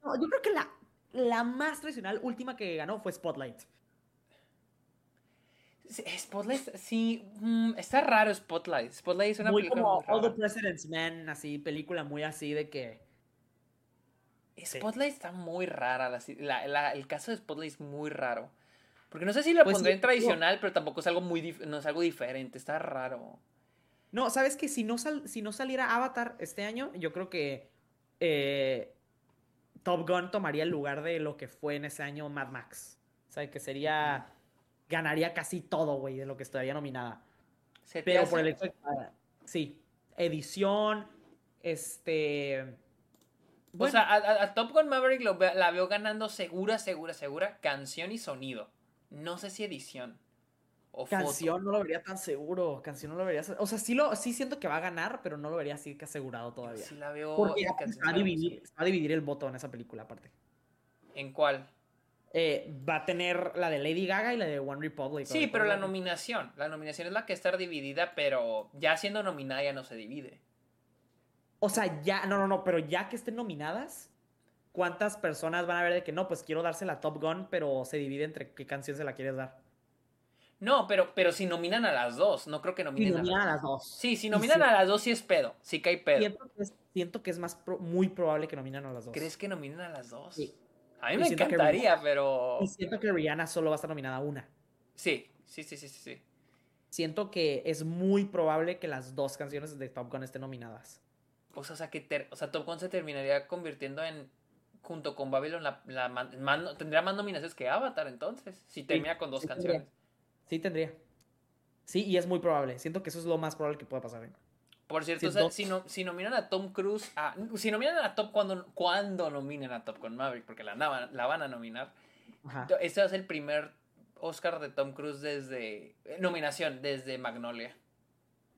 No, yo creo que la, la más tradicional última que ganó fue Spotlight. Spotlight, sí, mm, está raro Spotlight. Spotlight es una muy película como muy All the rara. President's Men, así, película muy así de que. sí. Spotlight está muy rara. la- el caso de Spotlight es muy raro. Porque no sé si la Pues pondré sí, en tradicional, pero tampoco es algo muy no es algo diferente. Está raro. No, ¿sabes que Si no, sal- si no saliera Avatar este año, yo creo que eh, Top Gun tomaría el lugar de lo que fue en ese año Mad Max. O sea, que sería. Ganaría casi todo, güey, de lo que estaría nominada. Se Pero hace- por el hecho de Sí. Edición. Este. O sea, a, Top Gun Maverick lo la veo ganando segura, segura, segura. Canción y sonido. No sé si edición. O foto. Canción no lo vería tan seguro. Canción no lo vería. O sea, sí, lo, sí siento que va a ganar, pero no lo vería así que asegurado todavía. Sí la veo Porque en aparte canción se va, a dividir, se va a dividir el voto en esa película, aparte. ¿En cuál? Eh, va a tener la de Lady Gaga y la de One Republic. Sí, pero la nominación. La nominación es la que está dividida, pero ya siendo nominada ya no se divide. O sea, ya, no, no, no, pero ya que estén nominadas, ¿cuántas personas van a ver de que no, pues quiero darse la Top Gun, pero se divide entre qué canción se la quieres dar? No, pero, pero si nominan a las dos, no creo que nominen si nominan a, las... dos. Sí, si nominan a las dos sí es pedo, sí que hay pedo. Siento que es, más muy probable que nominen a las dos. ¿Crees que nominen a las dos? Sí. A mí me encantaría, pero... Y siento que Rihanna solo va a estar nominada a una. Sí, sí, sí, sí, sí. Siento que es muy probable que las dos canciones de Top Gun estén nominadas. O sea, que o sea, Top Gun se terminaría convirtiendo en, junto con Babylon, la, la tendría más nominaciones que Avatar entonces, si termina con dos canciones. Sí, tendría. Sí, y es muy probable. Siento que eso es lo más probable que pueda pasar. ¿eh? Por cierto, si, no, si nominan a Tom Cruise, a, si nominan a Top cuando, cuando nominen a Top con Maverick, porque la, la van a nominar, este va a ser el primer Oscar de Tom Cruise desde, eh, nominación, desde Magnolia.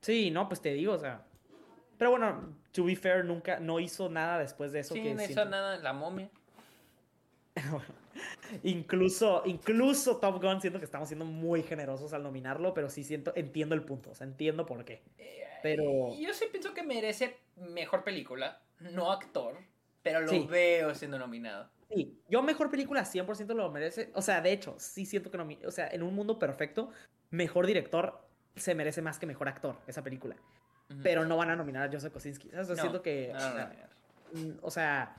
Sí, no, pues te digo, o sea. Pero bueno, to be fair, nunca, no hizo nada después de eso. Sí, no hizo nada, la momia. (laughs) incluso, incluso Top Gun, siento que estamos siendo muy generosos al nominarlo, pero sí siento, entiendo el punto, o sea, entiendo por qué. Eh, pero... Yo sí pienso que merece mejor película, no actor, pero lo veo siendo nominado. Sí, yo mejor película 100% lo merece. O sea, de hecho, sí siento que. O sea, en un mundo perfecto, mejor director se merece más que mejor actor esa película. Pero no van a nominar a Joseph Kosinski. O sea, siento que. o sea,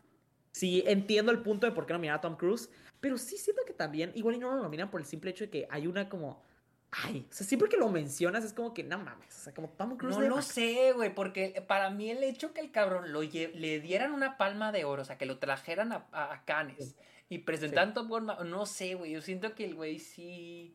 sí entiendo el punto de por qué nominar a Tom Cruise. Pero sí siento que también, igual y no lo nominan por el simple hecho de que hay una como Ay, o sea, siempre que lo mencionas es como que no mames. O sea, como Tom Cruise. No lo sé, güey, porque para mí el hecho que el cabrón lo le dieran una palma de oro, o sea, que lo trajeran a, a Cannes y presentaran Top Gun, no sé, güey. Yo siento que el güey sí.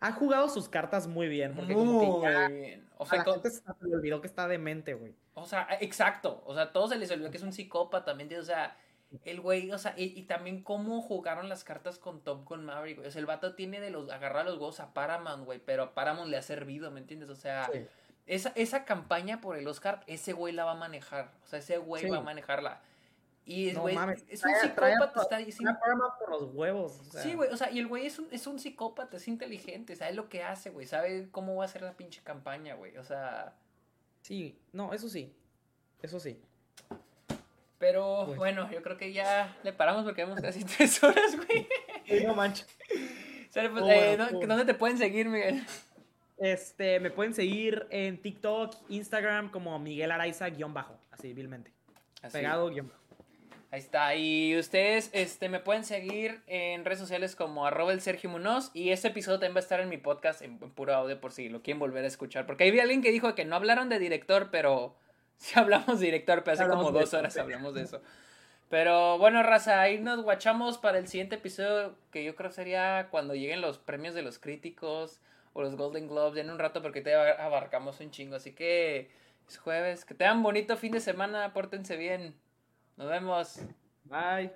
Ha jugado sus cartas muy bien. Porque muy bien. O sea, se le olvidó que está demente, güey. O sea, exacto. O sea, todo se les olvidó que es un psicópata, también. O sea, el güey, o sea, y, también cómo jugaron las cartas con Top con Maverick, O sea, el vato tiene de los agarrar los huevos a Paramount, güey, pero a Paramount le ha servido, ¿me entiendes? O sea, esa, esa campaña por el Oscar, ese güey la va a manejar. O sea, ese güey va a manejarla. Y es, güey, es un psicópata, está diciendo. por los huevos. Sí, güey, o sea, y el güey es un, es un psicópata, es inteligente, sabe lo que hace, güey, sabe cómo va a hacer la pinche campaña, güey, o sea. Sí, no, eso sí, eso sí. Pero bueno, yo creo que ya le paramos porque hemos casi (laughs) tres horas, güey. no manches. Pues, eh, ¿Dónde te pueden seguir, Miguel? Este, me pueden seguir en TikTok, Instagram como Miguel Araiza guion bajo, así vilmente. Pegado guion bajo. Ahí está. Y ustedes este, me pueden seguir en redes sociales como arroba el Sergio Munoz. Y este episodio también va a estar en mi podcast en, puro audio por si lo quieren volver a escuchar. Porque ahí vi a alguien que dijo que no hablaron de director, pero (laughs) si hablamos director, pero hace como dos horas hablamos de eso. Pero bueno, raza, ahí nos guachamos para el siguiente episodio, que yo creo sería cuando lleguen los premios de los críticos o los Golden Globes en un rato, porque te abarcamos un chingo. Así que es jueves. Que tengan bonito fin de semana, pórtense bien. Nos vemos. Bye.